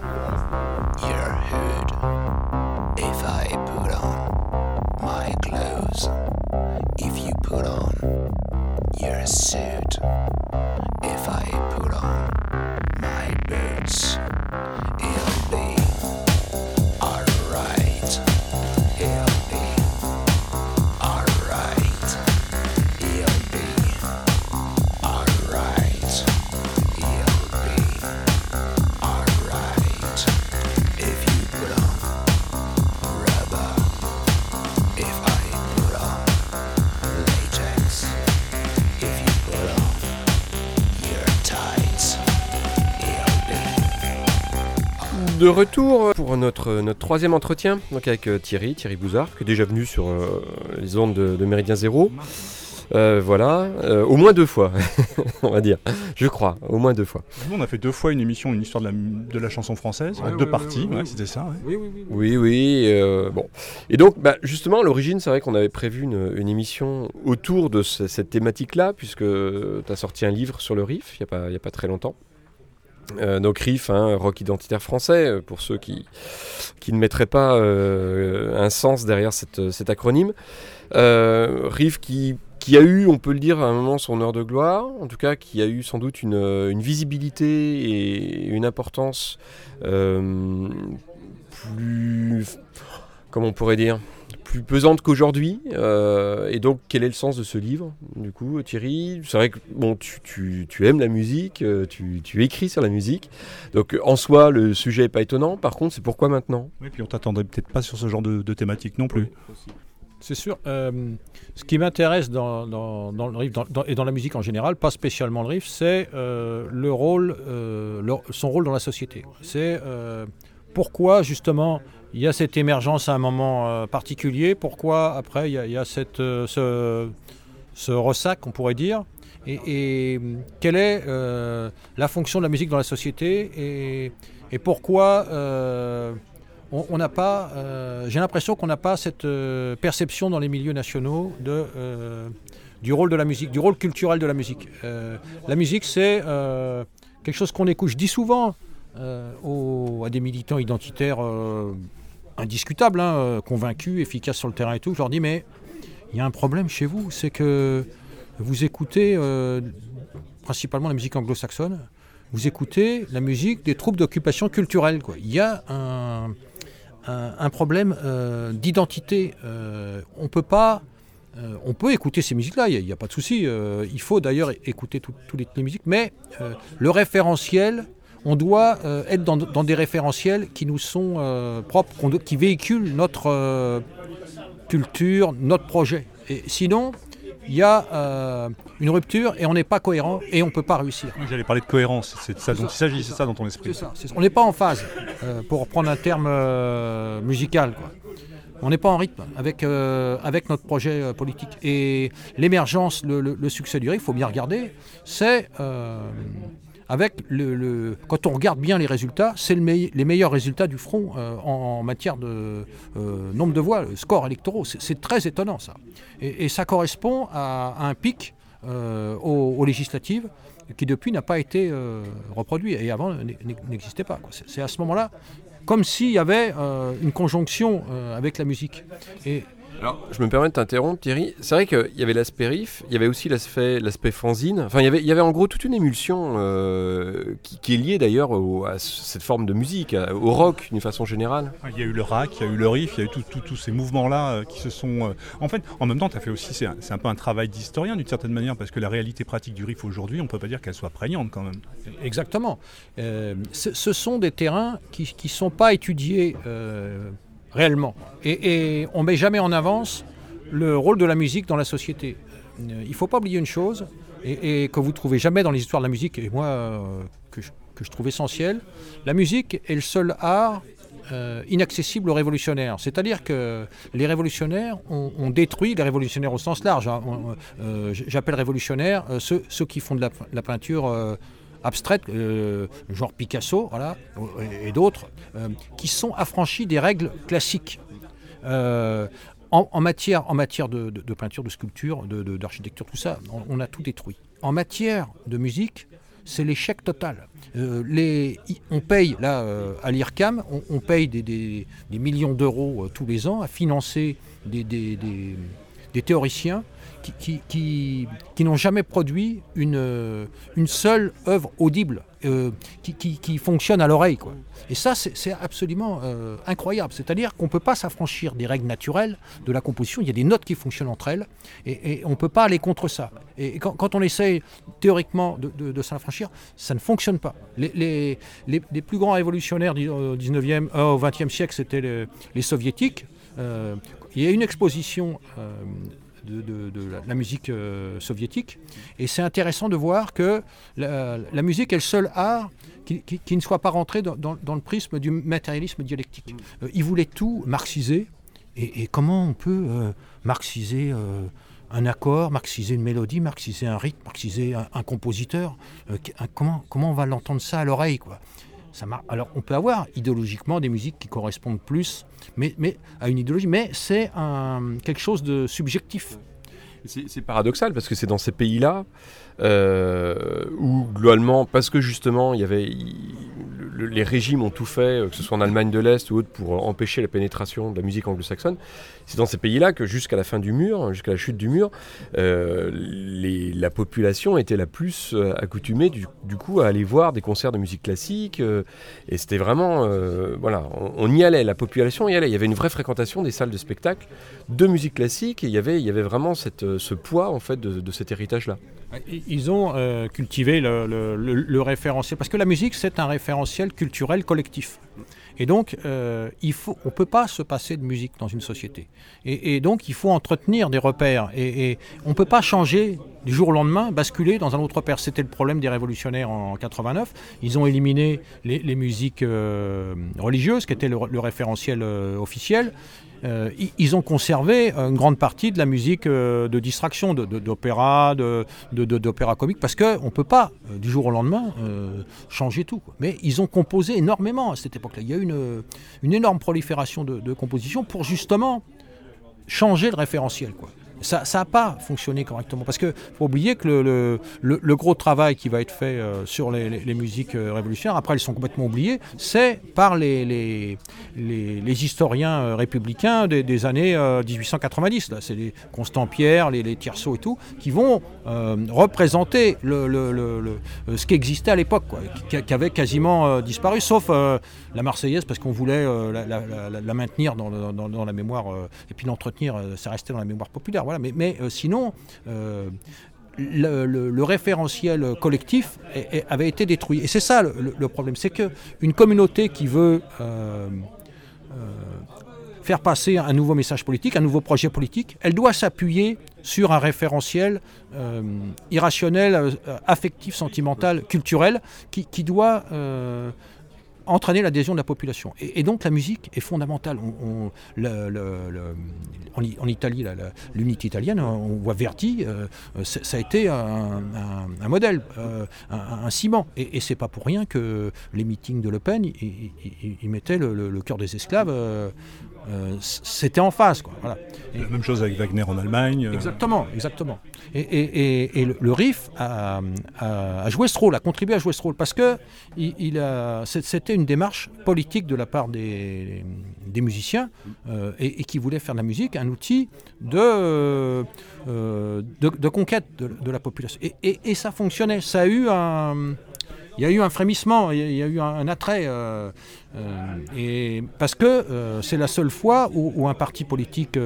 De retour pour notre, notre troisième entretien donc avec euh, Thierry, Thierry Bouzard, qui est déjà venu sur euh, les ondes de, Méridien Zéro. Euh, voilà, au moins deux fois, on va dire, je crois, au moins deux fois. on a fait deux fois une émission, une histoire de la, de la chanson française, deux parties, c'était ça. Oui, oui, oui. Oui, bon. Et donc, bah, justement, à l'origine, c'est vrai qu'on avait prévu une, une, émission autour de cette thématique-là, puisque tu as sorti un livre sur le riff, il n'y a, a, pas très longtemps. Euh, donc RIF, hein, rock identitaire français, euh, pour ceux qui, ne mettraient pas euh, un sens derrière cet acronyme. RIF qui, qui, a eu, on peut le dire, à un moment son heure de gloire, en tout cas qui a eu sans doute une, une visibilité et une importance plus... comment on pourrait dire? Plus pesante qu'aujourd'hui. Euh, et donc, quel est le sens de ce livre, du coup, Thierry? C'est vrai que bon, tu, aimes la musique, euh, tu, écris sur la musique. Donc, en soi, le sujet n'est pas étonnant. Par contre, c'est pourquoi maintenant? Oui, puis on t'attendrait peut-être pas sur ce genre de, thématique non plus. C'est sûr. Euh, ce qui m'intéresse dans, le riff et dans la musique en général, pas spécialement le riff, c'est le rôle, son rôle dans la société. C'est pourquoi justement il y a cette émergence à un moment euh, particulier. Pourquoi après il y a, euh, ce, ressac, on pourrait dire? Et, quelle est euh, la fonction de la musique dans la société? Et, pourquoi on n'a pas, j'ai l'impression qu'on n'a pas cette perception dans les milieux nationaux du rôle de la musique, du rôle culturel de la musique. la musique, c'est quelque chose qu'on écoute. Je dis souvent à des militants identitaires indiscutable, hein, euh, convaincu, efficace sur le terrain et tout. Je leur dis, mais il y a un problème chez vous, c'est que vous écoutez euh, principalement la musique anglo-saxonne, vous écoutez la musique des troupes d'occupation culturelle. Il y a un, un, problème euh, d'identité. on peut pas. on peut écouter ces musiques-là, il n'y a, pas de souci. il faut d'ailleurs écouter toutes les, musiques, mais le référentiel on doit euh, être dans, des référentiels qui nous sont euh, propres, qui véhiculent notre euh, culture, notre projet. Et sinon, il y a une rupture et on n'est pas cohérent et on ne peut pas réussir. J'allais parler de cohérence, c'est ça dont il s'agit, c'est ça dans ton esprit. Ça, on n'est pas en phase, pour reprendre un terme musical. On n'est pas en rythme avec, avec notre projet politique. Et l'émergence, le, succès du RIF, il faut bien regarder, c'est avec le, quand on regarde bien les résultats, c'est le les meilleurs résultats du front euh, en, matière de euh, nombre de voix, score électoraux. C'est très étonnant ça. Et, ça correspond à, un pic euh, aux, législatives qui depuis n'a pas été reproduit et avant n'existait pas. C'est à ce moment-là comme s'il y avait une conjonction avec la musique. Alors, je me permets de t'interrompre, Thierry. C'est vrai qu'il y avait l'aspect riff, il y avait aussi l'aspect, l'aspect fanzine. Enfin, il y, avait, il y avait en gros toute une émulsion euh, qui, qui est liée d'ailleurs au- à cette forme de musique, au rock d'une façon générale. Il y a eu le rack, il y a eu le riff, il y a eu tous ces mouvements-là euh, qui se sont. euh, En fait, en même temps, tu as fait aussi, c'est un, c'est un peu un travail d'historien d'une certaine manière, parce que la réalité pratique du riff aujourd'hui, on peut pas dire qu'elle soit prégnante quand même. Exactement. Euh, ce ce sont des terrains qui ne sont pas étudiés euh, réellement. Et, on ne met jamais en avance le rôle de la musique dans la société. Euh, il ne faut pas oublier une chose, et, que vous trouvez jamais dans les histoires de la musique, et moi, euh, que, je, trouve essentiel, la musique est le seul art euh, inaccessible aux révolutionnaires. C'est-à-dire que les révolutionnaires ont, détruit, les révolutionnaires au sens large, hein, j'appelle révolutionnaires ceux, qui font de la peinture euh, abstraite, euh, genre Picasso, voilà, et, d'autres, euh, qui sont affranchis des règles classiques. Euh, en, matière, de, peinture, de sculpture, d'architecture, tout ça, on, a tout détruit. En matière de musique, c'est l'échec total. On paye, là, à l'IRCAM, on, paye des, millions d'euros tous les ans à financer des- des- théoriciens qui, qui- qui- n'ont jamais produit une, euh, une seule œuvre audible euh, qui, fonctionne à l'oreille. quoi. Et ça, c'est c'est absolument euh, incroyable. C'est-à-dire qu'on ne peut pas s'affranchir des règles naturelles de la composition. Il y a des notes qui fonctionnent entre elles et, on ne peut pas aller contre ça. Et quand, quand on essaye théoriquement de, de, de s'affranchir, ça ne fonctionne pas. Les, les- les- les plus grands révolutionnaires du- au 19e, euh, au 20e siècle, c'était le- les soviétiques. Euh, il y a une exposition euh, de, la, musique euh, soviétique. Et c'est intéressant de voir que la, musique est le seul art qui, ne soit pas rentré dans, le prisme du matérialisme dialectique. Ils voulaient tout marxiser. Et, comment on peut marxiser un accord, marxiser une mélodie, marxiser un rythme, marxiser un, compositeur? Comment, comment on va l'entendre ça à l'oreille quoi? Alors on peut avoir idéologiquement des musiques qui correspondent plus mais, à une idéologie, mais c'est quelque chose de subjectif. C'est paradoxal parce que c'est dans ces pays-là euh, où globalement, parce que justement, il y avait, les régimes ont tout fait, euh, que ce soit en Allemagne de l'Est ou autre, pour empêcher la pénétration de la musique anglo-saxonne. C'est dans ces pays-là que jusqu'à la fin du mur, jusqu'à la chute du mur, euh, la population était la plus euh, accoutumée du, coup à aller voir des concerts de musique classique. et c'était vraiment, voilà, on, y allait, la population y allait. Il y avait une vraie fréquentation des salles de spectacle de musique classique et il y avait, il y avait vraiment ce poids en fait de cet héritage-là. Ils- ont euh, cultivé le, référentiel, parce que la musique, c'est un référentiel culturel collectif. Et donc, euh, il faut, on ne peut pas se passer de musique dans une société. Et, donc, il faut entretenir des repères. Et, on ne peut pas changer du jour au lendemain, basculer dans un autre repère. C'était le problème des révolutionnaires en 89. Ils ont éliminé les, musiques euh, religieuses, qui étaient le, référentiel officiel. Euh, ils- ont conservé une grande partie de la musique euh, de distraction, d'opéra, de, d'opéra comique, parce qu'on ne peut pas, euh, du jour au lendemain, euh, changer tout. Mais ils ont composé énormément à cette époque-là. Il y a eu une, une énorme prolifération de, de compositions pour justement changer le référentiel. Quoi. Ça n'a pas fonctionné correctement. Parce qu'il faut oublier que le, gros travail qui va être fait euh, sur les, musiques euh, révolutionnaires, après elles sont complètement oubliées, c'est par les, historiens euh, républicains des, années euh, 1890. là. C'est les Constant Pierre, les, Tierceau et tout, qui vont représenter ce qui existait à l'époque, qui, avait quasiment disparu, sauf la Marseillaise, parce qu'on voulait la, maintenir dans, dans- la mémoire, et puis l'entretenir, ça restait dans la mémoire populaire. Mais, euh, sinon, euh, le, référentiel collectif avait été détruit. Et c'est ça le, problème, c'est qu'une communauté qui veut... euh, faire passer un nouveau message politique, un nouveau projet politique, elle doit s'appuyer sur un référentiel irrationnel, affectif, sentimental, culturel, qui, doit entraîner l'adhésion de la population. Et, donc la musique est fondamentale. On- en, Italie, l'unité italienne, on voit Verdi, euh, euh, ça a été un, modèle, euh, un, ciment. Et, et c'est pas pour rien que les meetings de Le Pen, ils mettaient le cœur des esclaves, euh, c'était en face. Quoi, voilà. La même chose avec Wagner en Allemagne. euh, Exactement, exactement. Et, et- et- le, le riff a, a- a joué ce rôle, a contribué à jouer ce rôle, parce que il, il a- c'est- c'était une démarche politique de la part des, des musiciens euh, et, qui voulaient faire de la musique un outil de, de, conquête de, la population. Et, et, ça fonctionnait. Ça a eu un. Il y a eu un frémissement, il y a eu un, attrait, et parce que c'est la seule fois où, un parti politique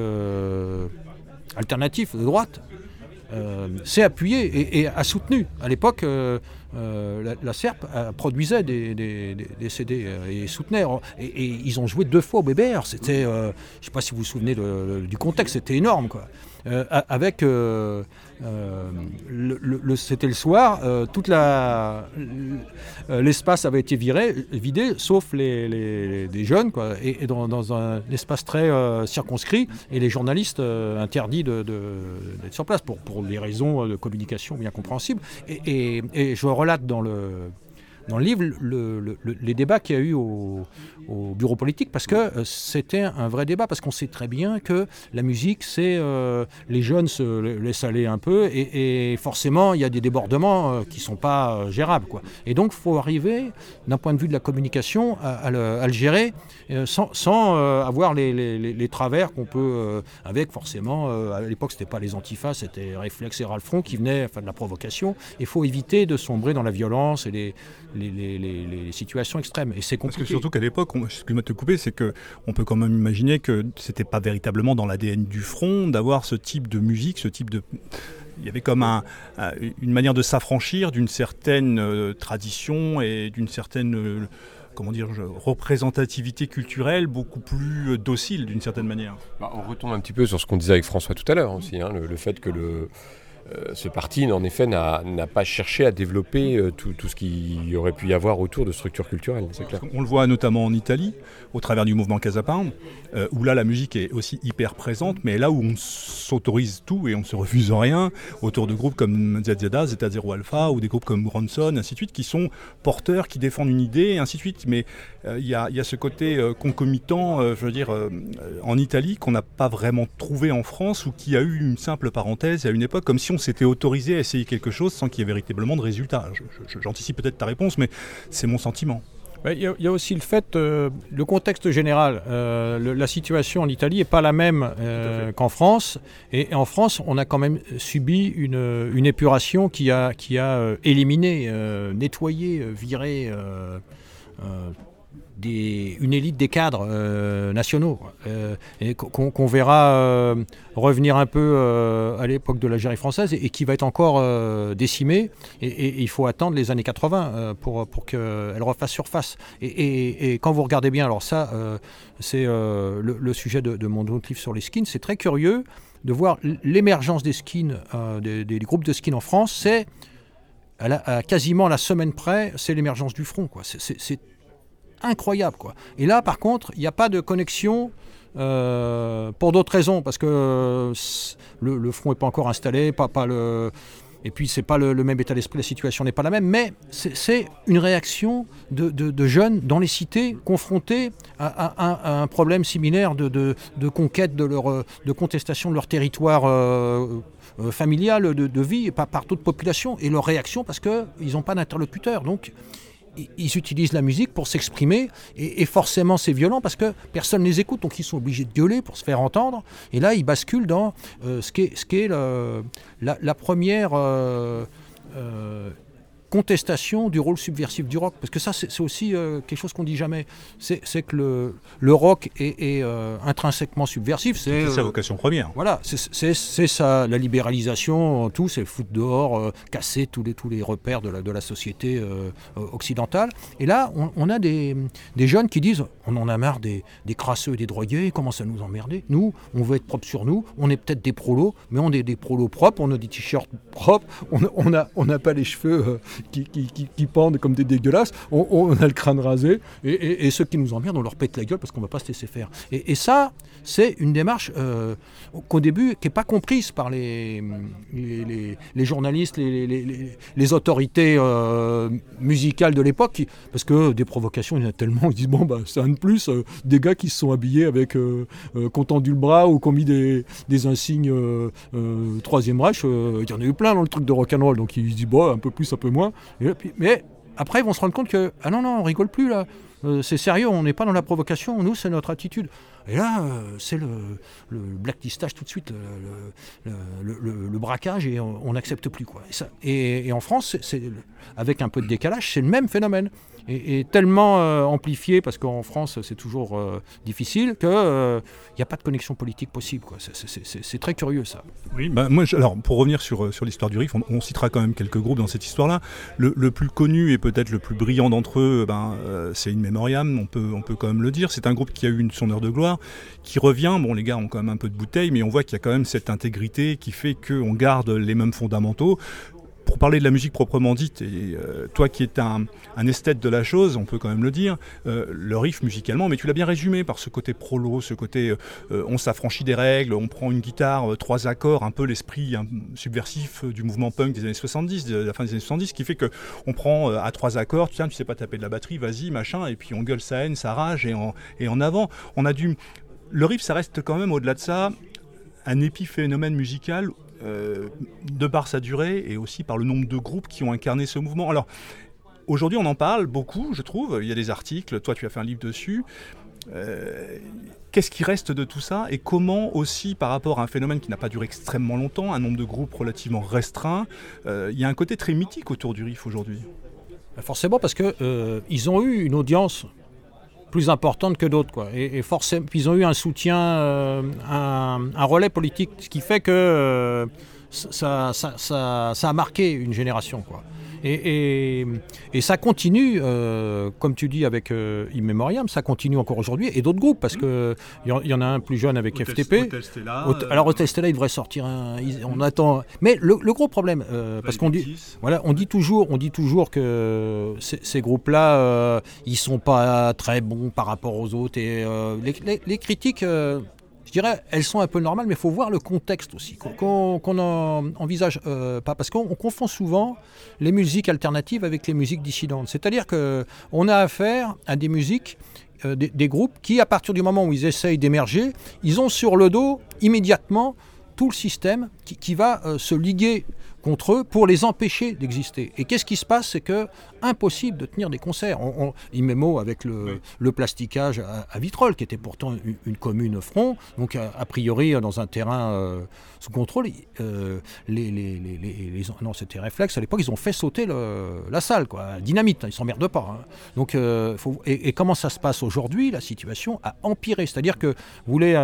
alternatif de droite s'est appuyé et, a soutenu. À l'époque, euh, la, SERP produisait des, CD euh, et soutenait. Et, ils ont joué deux fois au BBR. C'était, euh, je ne sais pas si vous vous souvenez du contexte, c'était énorme. Quoi. Euh, avec euh, euh, c'était le soir, toute l'espace avait été viré, vidé, sauf les, jeunes, quoi, et, dans, un espace très circonscrit, et les journalistes interdits d'être sur place pour, pour des raisons de communication bien compréhensibles. Et je relate dans le dans le livre les débats qu'il y a eu au, bureau politique parce que euh, c'était un vrai débat parce qu'on sait très bien que la musique c'est euh, les jeunes se laissent aller un peu et, forcément il y a des débordements euh, qui sont pas gérables quoi. Et donc il faut arriver d'un point de vue de la communication à, le, gérer sans, avoir les, travers qu'on peut avec forcément à l'époque c'était pas les antifas c'était réflexe et Ralphron qui venaient faire de la provocation. Il faut éviter de sombrer dans la violence et les les, situations extrêmes. Et c'est compliqué. Parce que surtout qu'à l'époque, excuse-moi de te couper, c'est qu'on peut quand même imaginer que c'était pas véritablement dans l'ADN du front d'avoir ce type de musique, ce type de il y avait comme un, une manière de s'affranchir d'une certaine euh, tradition et d'une certaine euh, comment dire, représentativité culturelle beaucoup plus euh, docile d'une certaine manière. Bah, on retombe un petit peu sur ce qu'on disait avec François tout à l'heure aussi, hein, le, fait que le, ce parti, en effet, n'a pas cherché à développer euh, tout, ce qu'il y aurait pu y avoir autour de structures culturelles. On le voit notamment en Italie, au travers du mouvement Casapin, euh, où là la musique est aussi hyper présente, mais là où on s'autorise tout et on ne se refuse rien, autour de groupes comme Zazada, Zeta Zero Alpha, ou des groupes comme Bronson, ainsi de suite, qui sont porteurs, qui défendent une idée, ainsi de suite. Mais il y, a ce côté concomitant, je veux dire, en Italie, qu'on n'a pas vraiment trouvé en France, ou qui a eu une simple parenthèse à une époque, comme si on s'était autorisé à essayer quelque chose sans qu'il y ait véritablement de résultat. J'anticipe peut-être ta réponse, mais c'est mon sentiment. Il y, a aussi le fait, euh, le contexte général. Euh, la situation en Italie n'est pas la même euh, qu'en France. Et, en France, on a quand même subi une, une épuration qui a, qui a éliminé, nettoyé, viré une élite des cadres euh, nationaux, euh, qu'on verra euh, revenir un peu à l'époque de l'Algérie française et, qui va être encore décimée. Et, il faut attendre les années 80 pour, pour qu'elle refasse surface. Et, quand vous regardez bien, alors ça, c'est le, sujet de, mon autre livre sur les skins, c'est très curieux de voir l'émergence des skins, des, groupes de skins en France, c'est quasiment la semaine près, c'est l'émergence du front. C'est incroyable. Quoi. Et là, par contre, il n'y a pas de connexion euh, pour d'autres raisons, parce que le, front n'est pas encore installé, pas, le... Et puis, c'est pas le, même état d'esprit, la situation n'est pas la même, mais c'est une réaction de, jeunes dans les cités confrontés à, un problème similaire de, conquête, de, leur, de contestation de leur territoire euh, euh, familial, de, vie, par, par toute population, et leur réaction parce qu'ils n'ont pas d'interlocuteur. Donc, ils utilisent la musique pour s'exprimer et, forcément c'est violent parce que personne ne les écoute. Donc ils sont obligés de gueuler pour se faire entendre. Et là ils basculent dans euh, ce qu'est ce la, première euh, euh, contestation du rôle subversif du rock. Parce que ça, c'est aussi euh, quelque chose qu'on dit jamais. C'est que le, le rock est, euh, intrinsèquement subversif. C'est sa euh, vocation première. Voilà, c'est ça, la libéralisation, tout, c'est foutre dehors, casser tous les, tous les repères de la, de la société occidentale. Et là, on, a des, des, jeunes qui disent on en a marre des, des crasseux et des drogués, ils commencent à nous emmerder? Nous, on veut être propre sur nous, on est peut-être des prolos, mais on est des prolos propres, on a des t-shirts propres, on n'a on pas les cheveux qui, pendent comme des dégueulasses, on, a le crâne rasé, et, ceux qui nous emmerdent, on leur pète la gueule parce qu'on ne va pas se laisser faire. Et, ça, c'est une démarche euh, qu'au début, qui n'est pas comprise par les, journalistes, les, autorités euh, musicales de l'époque, parce que des provocations, il y en a tellement, ils disent, bon, bah, c'est un de plus, euh, des gars qui se sont habillés avec, euh, tendu le bras ou qui ont mis des, insignes Troisième Reich, il y en a eu plein dans le truc de rock'n'roll, donc ils disent, bon, un peu plus, un peu moins mais après, ils vont se rendre compte que, ah non, non, on rigole plus là. euh, c'est sérieux, on n'est pas dans la provocation, nous, c'est notre attitude. Et là, euh, c'est le, blacklistage tout de suite, le, braquage, et on n'accepte plus. Quoi. Et, en France, avec un peu de décalage, c'est le même phénomène. Et tellement euh, amplifié, parce qu'en France, c'est toujours euh, difficile, qu'il n'y a pas de connexion politique possible. C'est- très curieux, ça. Oui, bah, moi, alors pour revenir sur, euh, sur l'histoire du riff, on, citera quand même quelques groupes dans cette histoire-là. Le, plus connu et peut-être le plus brillant d'entre eux, ben, euh, c'est In Memoriam, on peut, on peut quand même le dire. C'est un groupe qui a eu une, son heure de gloire, qui revient. Bon, les gars ont quand même un peu de bouteille, mais on voit qu'il y a quand même cette intégrité qui fait qu'on garde les mêmes fondamentaux. Pour parler de la musique proprement dite, et euh, toi qui es un, esthète de la chose, on peut quand même le dire, euh, le riff musicalement, mais tu l'as bien résumé par ce côté prolo, ce côté euh, on s'affranchit des règles, on prend une guitare, trois accords, un peu l'esprit subversif du mouvement punk des années 70, de la fin des années 70, qui fait que on prend à trois accords, tiens, tu sais pas taper de la batterie, vas-y, machin, et puis on gueule sa haine, sa rage, et en, en avant. On a. Le riff, ça reste quand même au-delà de ça un épiphénomène musical euh, de par sa durée et aussi par le nombre de groupes qui ont incarné ce mouvement. Alors, aujourd'hui, on en parle beaucoup, je trouve. Il y a des articles, toi, tu as fait un livre dessus. Euh, Qu'est-ce qui reste de tout ça et comment aussi par rapport à un phénomène qui n'a pas duré extrêmement longtemps, un nombre de groupes relativement restreint, euh, il y a un côté très mythique autour du riff aujourd'hui? Forcément parce que euh, ils ont eu une audience plus importante que d'autres. Et, forcément, ils ont eu un soutien, euh, un, relais politique, ce qui fait que euh, ça, ça, ça, ça a marqué une génération, quoi. Et, et- et ça continue, euh, comme tu dis avec euh, In Memoriam, ça continue encore aujourd'hui, et d'autres groupes, parce que il y, en- il y en a un plus jeune avec FTP. Hôtel- alors Hotel Stella, il devrait sortir un. il- on attend. Mais le, le gros problème, euh, parce qu'on dit, voilà, on dit toujours, on dit toujours que ces, groupes-là, euh, ils sont pas très bons par rapport aux autres et euh, les, les- les critiques. Je dirais, elles sont un peu normales, mais il faut voir le contexte aussi, qu'on qu'on- qu'on en envisage euh, pas, parce qu'on on confond souvent les musiques alternatives avec les musiques dissidentes. C'est-à-dire que on a affaire à des musiques, euh, des, groupes qui, à partir du moment où ils essayent d'émerger, ils ont sur le dos immédiatement tout le système qui, qui va euh, se liguer contre eux pour les empêcher d'exister. Et qu'est-ce qui se passe? C'est que impossible de tenir des concerts. On, on, avec le, le plasticage à, à Vitrolles, qui était pourtant une, une commune front, donc a, a priori dans un terrain euh, sous contrôle, euh, les, les, les, les- les- non c'était réflexe à l'époque, ils ont fait sauter le- la salle, quoi, dynamite, hein, ils s'emmerdent pas. hein. Donc, euh, faut- et, et comment ça se passe aujourd'hui? La situation a empiré, c'est-à-dire que vous voulez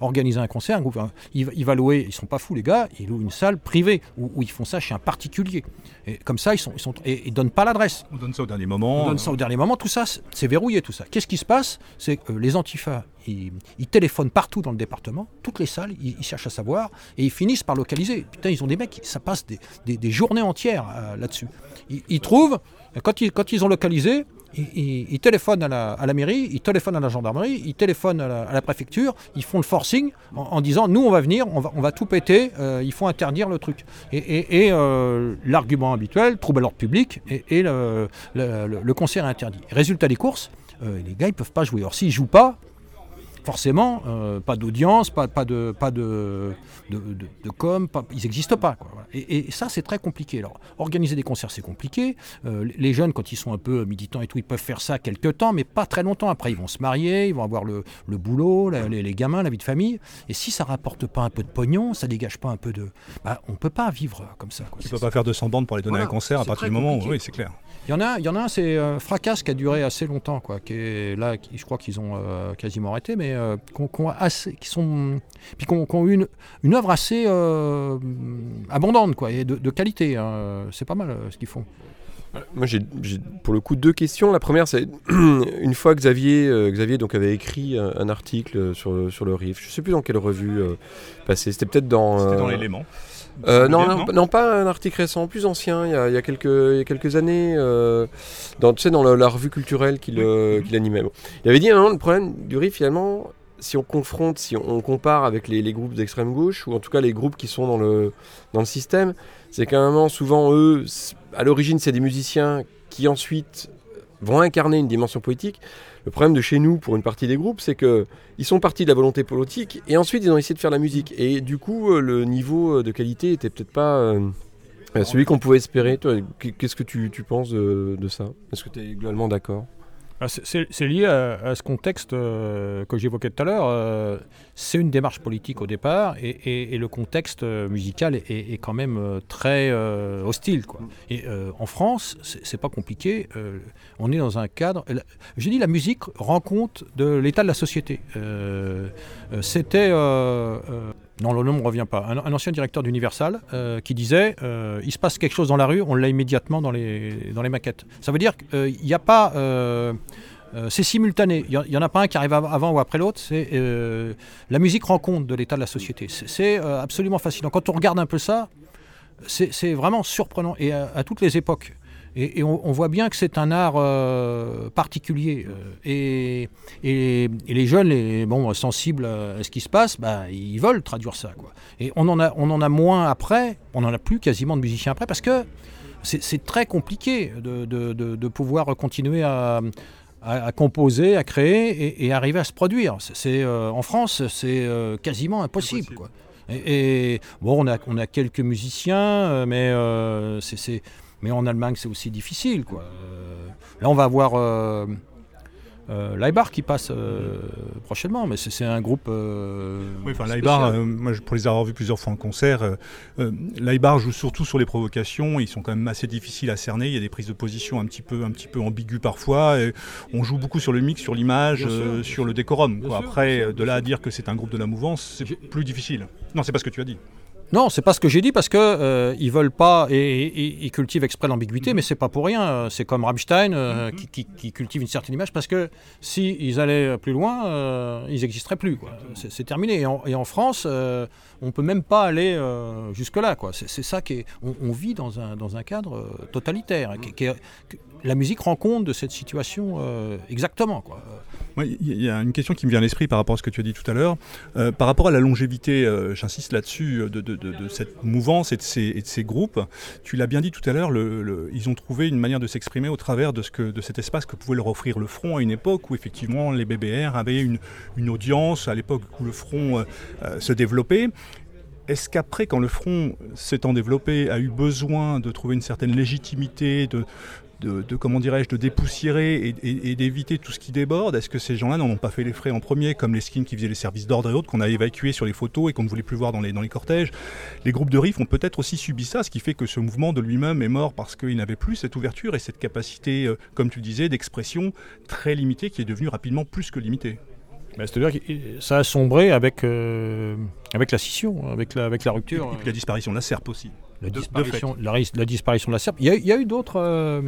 organiser un concert, un groupe, hein, il, va- il va louer, ils sont pas fous les gars, ils louent une salle privée où, où ils font ça chez un particulier. Et comme ça, ils sont, ils sont et ils donnent pas l'adresse. On donne ça au dernier moment. On donne ça au dernier moment, tout ça, c'est- verrouillé tout ça. Qu'est-ce qui se passe? C'est que euh, les antifas, ils, ils téléphonent partout dans le département, toutes les salles, ils, ils cherchent à savoir, et ils finissent par localiser. Putain, ils ont des mecs, ça passe des, des- des journées entières euh, là-dessus. Ils, ils trouvent, quand ils, quand ils ont localisé, ils, téléphonent à la, à la mairie, ils téléphonent à la gendarmerie, ils téléphonent à la, préfecture, ils font le forcing en, disant nous on va venir, on va, on va tout péter, euh, il faut interdire le truc. Et, et- euh, l'argument habituel, trouble à l'ordre public, et, le, le- concert est interdit. Résultat des courses, euh, les gars ils peuvent pas jouer. Or s'ils jouent pas, forcément, euh, pas d'audience, pas, pas, de, pas de, de, de- de com, pas- ils n'existent pas. quoi, et, et ça, c'est très compliqué. Alors, organiser des concerts, c'est compliqué. Euh, les jeunes, quand ils sont un peu militants et tout, ils peuvent faire ça quelques temps, mais pas très longtemps. Après, ils vont se marier, ils vont avoir le, le boulot, la- les, les gamins, la vie de famille. Et si ça rapporte pas un peu de pognon, ça dégage pas un peu de... Bah, on peut pas vivre comme ça. quoi. Tu peux pas faire 200 bandes pour aller donner Voilà, un concert à partir du moment où. Oui, c'est clair. Il y en a, il y en a un, c'est euh, Fracas qui a duré assez longtemps, quoi, qui est là, qui- je crois qu'ils ont euh, quasiment arrêté, mais euh, qu'on- qu'on a assez, qui sont, puis qu'on qu'on eu une, une œuvre assez euh, abondante, quoi, et de, de qualité. hein. C'est pas mal euh, ce qu'ils font. Moi, j'ai pour le coup deux questions. La première, c'est une fois Xavier, euh, Xavier donc avait écrit un, un article sur le, sur le riff. Je sais plus dans quelle revue euh, passé. C'était peut-être dans. C'était dans euh, l'élément. Euh, non, non, non, pas un article récent, plus ancien, il y a, il y a quelques, il y a quelques années, euh, dans, tu sais, dans la, la revue culturelle qu'il qu'il animait. Bon. Il avait dit, non, le problème du riff, finalement, si on confronte, si on, on compare avec les, les groupes d'extrême gauche, ou en tout cas les groupes qui sont dans le, dans le système, c'est qu'à un moment, souvent, eux, à l'origine, c'est des musiciens qui ensuite vont incarner une dimension politique. Le problème de chez nous, pour une partie des groupes, c'est que ils sont partis de la volonté politique et ensuite ils ont essayé de faire la musique. Et du coup, euh, le niveau euh, de qualité était peut-être pas euh, celui qu'on pouvait espérer. Qu'est-ce que tu, tu penses de, de ça? Est-ce que tu es globalement d'accord? C'est lié à, ce contexte euh, que j'évoquais tout à l'heure. Euh, c'est une démarche politique au départ et, le contexte euh, musical est, quand même très hostile. Et en France, c'est pas compliqué. on est dans un cadre. J'ai dit la musique rend compte de l'état de la société. C'était. Non, le nom ne revient pas. Un, ancien directeur d'Universal qui disait il se passe quelque chose dans la rue, on l'a immédiatement dans les, dans les maquettes. Ça veut dire qu'il n'y a pas euh, c'est simultané. Il n'y en a pas un qui arrive avant ou après l'autre. C'est euh, la musique rend compte de l'état de la société. C'est euh, absolument fascinant. Quand on regarde un peu ça, c'est vraiment surprenant et à, toutes les époques. Et, on, voit bien que c'est un art particulier. Et, les jeunes, les, bon, sensibles à ce qui se passe, bah, ils veulent traduire ça. Quoi. Et on en, a, on en a moins après, on n'en a plus quasiment de musiciens après, parce que c'est très compliqué de, de pouvoir continuer à, à, composer, à créer et, arriver à se produire. C'est euh, en France, c'est euh, quasiment impossible. Quoi. Et, bon, on a, on a quelques musiciens, euh, mais c'est mais en Allemagne c'est aussi difficile. Quoi. là, on va avoir euh, Laibar qui passe euh, prochainement, mais c'est un groupe. Euh, oui, enfin Laibar, moi pour les avoir vus plusieurs fois en concert, Laibar joue surtout sur les provocations. Ils sont quand même assez difficiles à cerner. Il y a des prises de position un petit peu, un petit peu ambiguës parfois. Et on joue beaucoup sur le mix, sur l'image, sur le décorum. Après, de là à dire que c'est un groupe de la mouvance, c'est plus difficile. Non, c'est pas ce que tu as dit. Non, c'est pas ce que j'ai dit parce que euh, ils veulent pas et, ils cultivent exprès l'ambiguïté, mais c'est pas pour rien. C'est comme Rammstein euh, mhm. qui, cultive une certaine image parce que si ils allaient plus loin, euh, ils n'existeraient plus. C'est terminé. Et en, France, on peut même pas aller jusque là. C'est ça qui est. On, vit dans un, dans un cadre totalitaire. La musique rend compte de cette situation exactement. Quoi. Il y a une question qui me vient à l'esprit par rapport à ce que tu as dit tout à l'heure. Euh, par rapport à la longévité, euh, j'insiste là-dessus, euh, de, cette mouvance et de ces, groupes, tu l'as bien dit tout à l'heure, ils ont trouvé une manière de s'exprimer au travers de, ce que, cet espace que pouvait leur offrir le front à une époque où effectivement les BBR avaient une audience, à l'époque où le front se développait. Est-ce qu'après, quand le front s'étant développé, a eu besoin de trouver une certaine légitimité, de, comment dirais-je, de dépoussiérer et, d'éviter tout ce qui déborde Est-ce que ces gens-là n'en ont pas fait les frais en premier, comme les skins qui faisaient les services d'ordre et autres, qu'on a évacués sur les photos et qu'on ne voulait plus voir dans les, dans les cortèges? Les groupes de riff ont peut-être aussi subi ça, ce qui fait que ce mouvement de lui-même est mort parce qu'il n'avait plus cette ouverture et cette capacité, euh, comme tu disais, d'expression très limitée qui est devenue rapidement plus que limitée. Bah, c'est-à-dire que ça a sombré avec, euh, avec la scission, avec la, avec la rupture. Et puis, la disparition de la SERP aussi. La, disparition, de la, disparition de la SERP. Il y a, eu d'autres euh,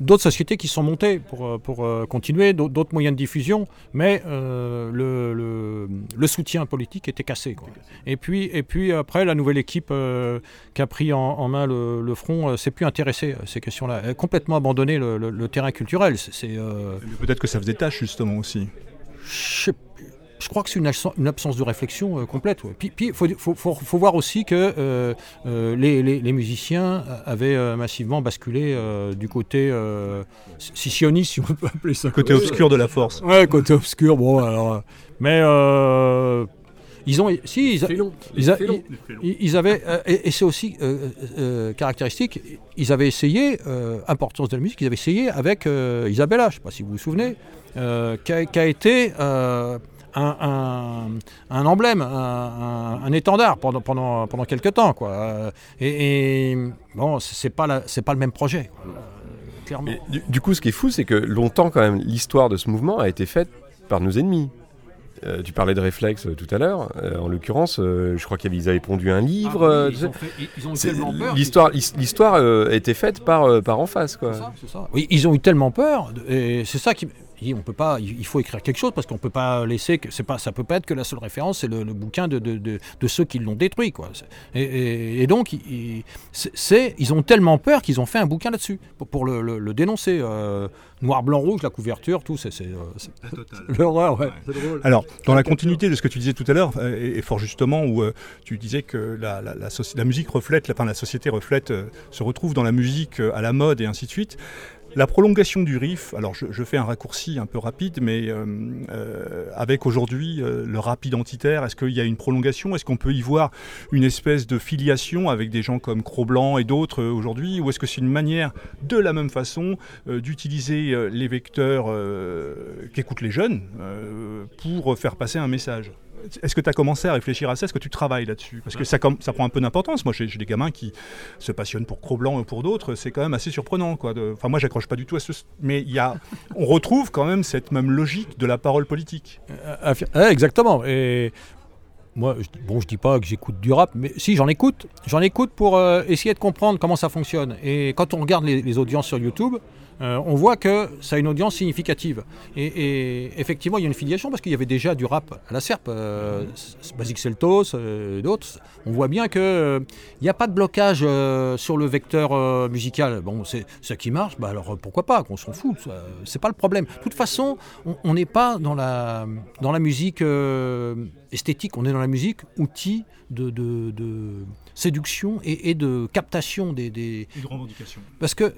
d'autres sociétés qui sont montées pour, euh, pour continuer, d'autres moyens de diffusion, mais le, le, soutien politique était cassé. Et, puis, et puis après, la nouvelle équipe qui a pris en, main le, front s'est plus intéressée à ces questions-là. Elle a complètement abandonné le, terrain culturel. Peut-être que ça faisait tâche justement aussi je, crois que c'est une, absence de réflexion euh, complète. Puis il faut, voir aussi que euh, euh, les, musiciens avaient massivement basculé du côté scissionniste, si on peut appeler ça. Côté obscur de la force. Ouais, côté obscur, bon, alors. Mais. Ils ont, si, ils, avaient, et, c'est aussi caractéristique, ils avaient essayé, importance de la musique, ils avaient essayé avec Isabella, je ne sais pas si vous vous souvenez, euh, qui, a, été euh, un, emblème, un, étendard pendant, pendant, pendant quelques temps. Quoi. Euh, et, bon, c'est pas, c'est pas le même projet. clairement. du, coup, ce qui est fou, c'est que longtemps, quand même, l'histoire de ce mouvement a été faite par nos ennemis. tu parlais de réflexe tout à l'heure. en l'occurrence, je crois qu'ils avaient pondu un livre. L'histoire, l'histoire a été faite par, par en face, quoi. Ça, Oui, ils ont eu tellement peur, et c'est ça qui on peut pas, il faut écrire quelque chose parce qu'on peut pas laisser que c'est pas, ça peut pas être que la seule référence, c'est le, bouquin de, de, ceux qui l'ont détruit, quoi. Et, donc, c'est, ils ont tellement peur qu'ils ont fait un bouquin là-dessus pour, le, dénoncer. Euh, noir, blanc, rouge, la couverture, tout, c'est, euh, l'horreur. Ouais. Alors, dans la continuité de ce que tu disais tout à l'heure, euh, et, fort justement, où tu disais que la, la, musique reflète, la, enfin, la société reflète, se retrouve dans la musique à la mode et ainsi de suite. La prolongation du riff, alors je, fais un raccourci un peu rapide, mais euh, euh, avec aujourd'hui euh, le rap identitaire, est-ce qu'il y a une prolongation? Est-ce qu'on peut y voir une espèce de filiation avec des gens comme Cro-Blanc et d'autres aujourd'hui? Ou est-ce que c'est une manière, de la même façon, d'utiliser les vecteurs qu'écoutent les jeunes pour faire passer un message? Est-ce que tu as commencé à réfléchir à ça? Est-ce que tu travailles là-dessus? Parce que ça, prend un peu d'importance. Moi, j'ai des gamins qui se passionnent pour Cro-Blanc ou pour d'autres. C'est quand même assez surprenant. Quoi, Enfin, moi, j'accroche pas du tout à ce. Mais y a... on retrouve quand même cette même logique de la parole politique. Euh, exactement. Et moi, bon, je dis pas que j'écoute du rap, mais si, j'en écoute. J'en écoute pour euh, essayer de comprendre comment ça fonctionne. Et quand on regarde les audiences sur YouTube, euh, on voit que ça a une audience significative. Et, effectivement, il y a une filiation parce qu'il y avait déjà du rap à la SERP, euh, Basic Celtos euh, et d'autres. On voit bien qu'il n'y a pas de blocage sur le vecteur musical. Bon, c'est ça qui marche, bah alors pourquoi pas, qu'on s'en fout, c'est pas le problème. De toute façon, on n'est pas dans la, dans la musique esthétique, on est dans la musique outil de, séduction et, de captation des, des... Et de revendication. Parce que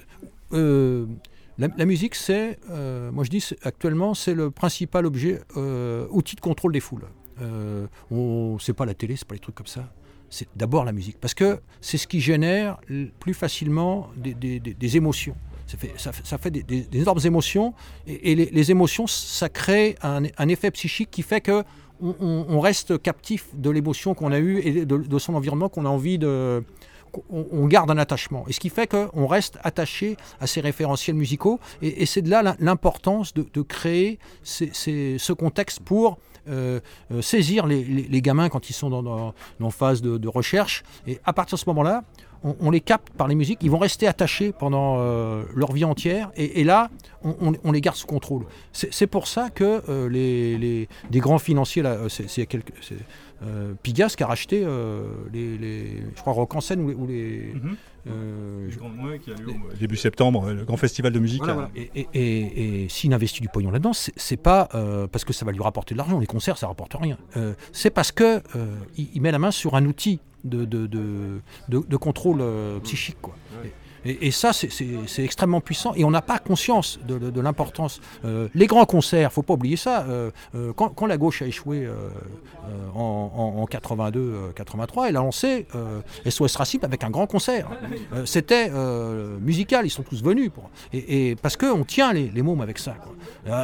la, musique, c'est, euh, moi je dis actuellement, c'est le principal objet, euh, outil de contrôle des foules. Euh, on, c'est pas la télé, c'est pas les trucs comme ça. C'est d'abord la musique, parce que c'est ce qui génère plus facilement des, émotions. Ça fait, ça, fait des, énormes émotions, et, les, émotions, ça crée un, effet psychique qui fait que on, reste captif de l'émotion qu'on a eue et de son environnement qu'on a envie de, on, garde un attachement. Et ce qui fait qu'on reste attaché à ces référentiels musicaux. Et, c'est de là l'importance de, créer ce contexte pour euh, euh, saisir les, gamins quand ils sont dans, dans, phase de, recherche. Et à partir de ce moment-là, on, les capte par les musiques, ils vont rester attachés pendant euh, leur vie entière, et, là, on, les garde sous contrôle. C'est pour ça que les, grands financiers, c'est euh, Pigas qui a racheté euh, les, je crois Rock en scène ou les, mhm. euh, début septembre, le grand festival de musique. Et, s'il investit du pognon là-dedans, c'est pas parce que ça va lui rapporter de l'argent. Les concerts, ça rapporte rien. c'est parce que il, met la main sur un outil de, de, de, contrôle psychique. Quoi. Et, ça, c'est extrêmement puissant et on n'a pas conscience de, l'importance. Euh, les grands concerts, faut pas oublier ça. Euh, euh, quand, la gauche a échoué en, 82-83, elle a lancé SOS Racisme avec un grand concert. C'était musical, ils sont tous venus. Et, parce qu'on tient les, mômes avec ça.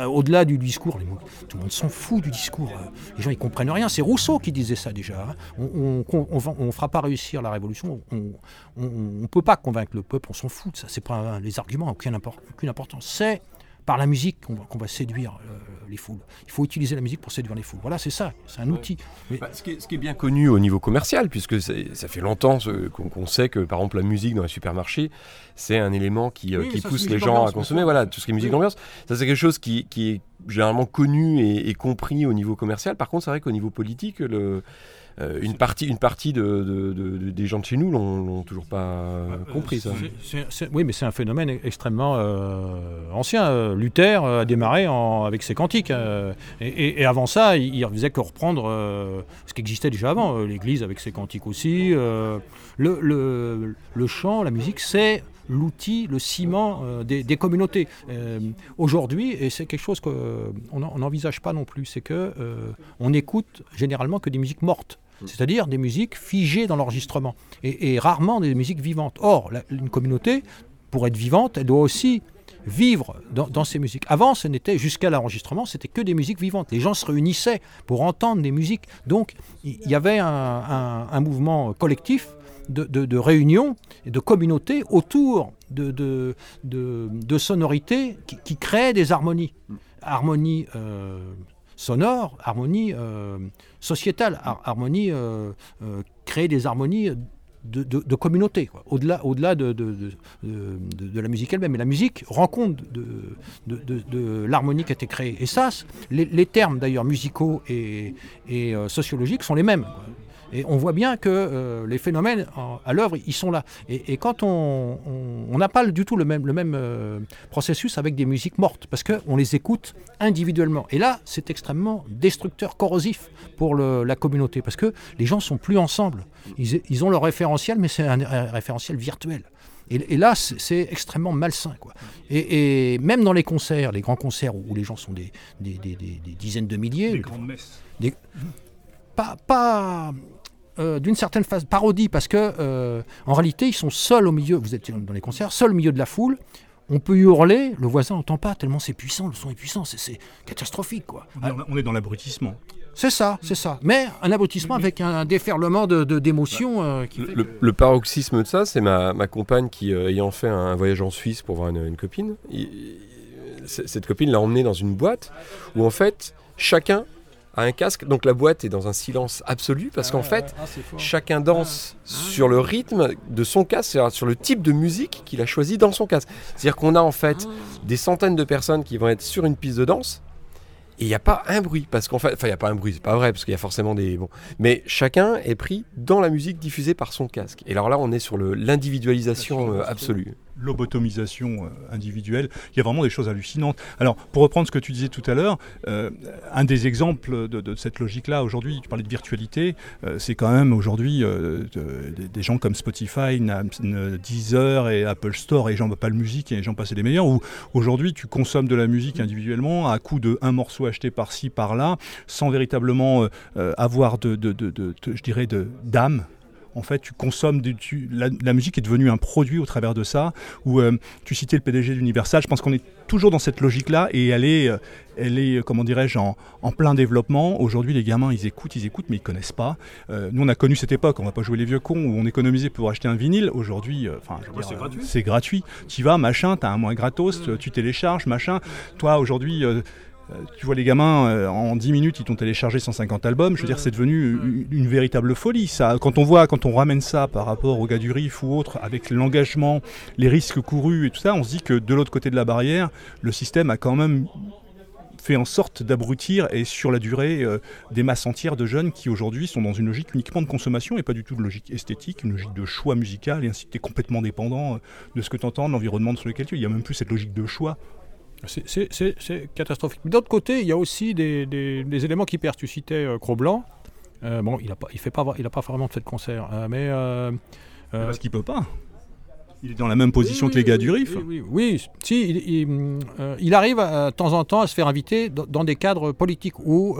Au-delà du discours, tout le monde s'en fout du discours. Les gens, ils comprennent rien. C'est Rousseau qui disait ça déjà. Hein. On ne fera pas réussir la révolution. On ne peut pas convaincre le peuple on s'en fout de ça. C'est pas les arguments, aucune, aucune importance. C'est par la musique qu'on va, séduire euh, les foules. Il faut utiliser la musique pour séduire les foules. Voilà, c'est ça, c'est un outil. Bah, ce, qui est, bien connu au niveau commercial, puisque ça fait longtemps qu'on sait que, par exemple, la musique dans les supermarchés, c'est un élément qui, euh, pousse les gens à consommer. Voilà, tout ce qui est musique d'ambiance. Ça, c'est quelque chose qui, est généralement connu et, et, compris au niveau commercial. Par contre, c'est vrai qu'au niveau politique, le euh, une partie, une partie de, des gens de chez nous l'ont toujours pas euh, compris. Ça. oui, mais c'est un phénomène extrêmement euh, ancien. Luther a démarré avec ses cantiques. Et, avant ça, il, ne faisait que reprendre ce qui existait déjà avant. L'Église avec ses cantiques aussi. Le, le, chant, la musique, c'est l'outil, le ciment des, communautés. Aujourd'hui, et c'est quelque chose qu'on n'envisage pas non plus, c'est que on écoute généralement que des musiques mortes c'est-à-dire des musiques figées dans l'enregistrement, et, rarement des musiques vivantes. Or, une communauté, pour être vivante, elle doit aussi vivre dans, ces musiques. Avant, ce n'était jusqu'à l'enregistrement, c'était que des musiques vivantes. Les gens se réunissaient pour entendre des musiques. Donc, il y, avait un, mouvement collectif de, réunion et de communauté autour de, sonorités qui, créaient des harmonies. Harmonies euh, sonore, harmonie euh, sociétale, harmonie, euh, euh, créer des harmonies de, communauté, au-delà au -delà de, la musique elle-même. Mais la musique rend compte de, l'harmonie qui a été créée. Et ça, les, termes d'ailleurs musicaux et, et sociologiques sont les mêmes. Et on voit bien que euh, les phénomènes à l'œuvre, ils sont là. Et, quand on n'a pas du tout le même, le même euh, processus avec des musiques mortes, parce qu'on les écoute individuellement. Et là, c'est extrêmement destructeur, corrosif pour la communauté, parce que les gens sont plus ensemble. Ils, ont leur référentiel, mais c'est un, référentiel virtuel. Et, et là, c'est extrêmement malsain. Quoi. Et, et même dans les concerts, les grands concerts où les gens sont des, des, des- des- des dizaines de milliers, Des grandes messes. pas, pas euh, d'une certaine phase parodie, parce que euh, en réalité, ils sont seuls au milieu, vous êtes dans les concerts, seuls au milieu de la foule. On peut hurler, le voisin n'entend pas, tellement c'est puissant, le son est puissant, c'est- c'est catastrophique. quoi. On est- dans l'abrutissement. C'est ça, c'est ça. Mais un aboutissement avec un déferlement de- de- d'émotions euh, qui Le, fait le- que- le paroxysme de ça, c'est ma, ma compagne qui, euh, ayant fait un, voyage en Suisse pour voir une, une copine, il- cette copine l'a emmenée dans une boîte où en fait chacun un casque, donc la boîte est dans un silence absolu parce qu'en fait Ah, chacun danse sur le rythme de son casque, sur le type de musique qu'il a choisi dans son casque. C'est-à-dire qu'on a en fait des centaines de personnes qui vont être sur une piste de danse et il n'y a pas un bruit parce qu'en fait, enfin il n'y a pas un bruit, c'est pas vrai parce qu'il y a forcément des bon, mais chacun est pris dans la musique diffusée par son casque. Et alors là, on est sur l'individualisation euh, absolue. Lobotomisation euh, individuelle. Il y a vraiment des choses hallucinantes. Alors, pour reprendre ce que tu disais tout à l'heure, euh, un des exemples de, cette logique-là, aujourd'hui, tu parlais de virtualité, euh, c'est quand même aujourd'hui de- des- gens comme Spotify, Deezer et Apple Store et j'en pas le musique et j'en passais les meilleurs, où aujourd'hui tu consommes de la musique individuellement à coup de un morceau acheté par-ci, par-là, sans véritablement avoir de, je dirais, d'âme. En fait, tu consommes, du- tu- la, la musique est devenue un produit au travers de ça. Où euh, tu citais le PDG d'Universal, je pense qu'on est toujours dans cette logique-là et elle est, euh, elle est, euh, comment dirais-je, en, en plein développement. Aujourd'hui, les gamins, ils écoutent, ils écoutent, mais ils connaissent pas. Euh, nous, on a connu cette époque, on va pas jouer les vieux cons où on économisait pour acheter un vinyle. Aujourd'hui, enfin, c'est gratuit. Tu y vas, machin, t'as un mois gratos, tu- tu télécharges, machin. Toi, aujourd'hui. Euh, tu vois les gamins, euh, en 10 minutes, ils t'ont téléchargé 150 albums. Je veux dire, c'est devenu une, une véritable folie. Ça, quand on voit, quand on ramène ça par rapport aux gars du Riff ou autres, avec l'engagement, les risques courus et tout ça, on se dit que de l'autre côté de la barrière, le système a quand même fait en sorte d'abrutir et sur la durée euh, des masses entières de jeunes qui aujourd'hui sont dans une logique uniquement de consommation et pas du tout de logique esthétique, une logique de choix musical et ainsi tu es complètement dépendant de ce que tu entends, de l'environnement sur lequel tu es. Il n'y a même plus cette logique de choix. C'est- catastrophique. D'autre côté, il y a aussi des, des- des éléments qui perdent. Tu citais euh, Cro-Blanc. Euh, bon, il n'a pas, il fait pas, il a pas vraiment fait de concert, euh, mais euh, euh, Parce qu'il peut pas. Il est dans la même position oui, que les gars oui, du Riff. Oui, oui, si, il, il, il arrive de temps en temps à se faire inviter dans, dans des cadres politiques où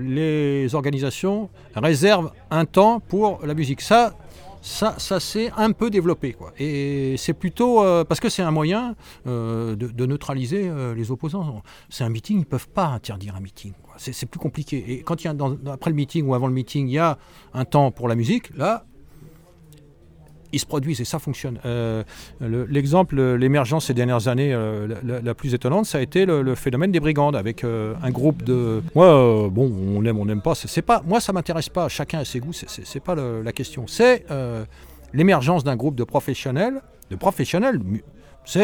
les organisations réservent un temps pour la musique. Ça, ça, ça s'est un peu développé. Quoi. Et c'est plutôt euh, parce que c'est un moyen euh, de, neutraliser euh, les opposants. C'est un meeting, ils ne peuvent pas interdire un meeting. C'est plus compliqué. Et quand il y a, après le meeting ou avant le meeting, il y a un temps pour la musique, là, ils se produisent et ça fonctionne. Euh, le- L'exemple, euh, l'émergence ces dernières années, euh, la, plus étonnante, ça a été le, phénomène des brigandes avec un groupe de. Moi, bon, on aime, on n'aime pas. C'est pas. Moi, ça m'intéresse pas. Chacun a ses goûts. c'est- pas la question. C'est l'émergence d'un groupe de professionnels, de professionnels. ça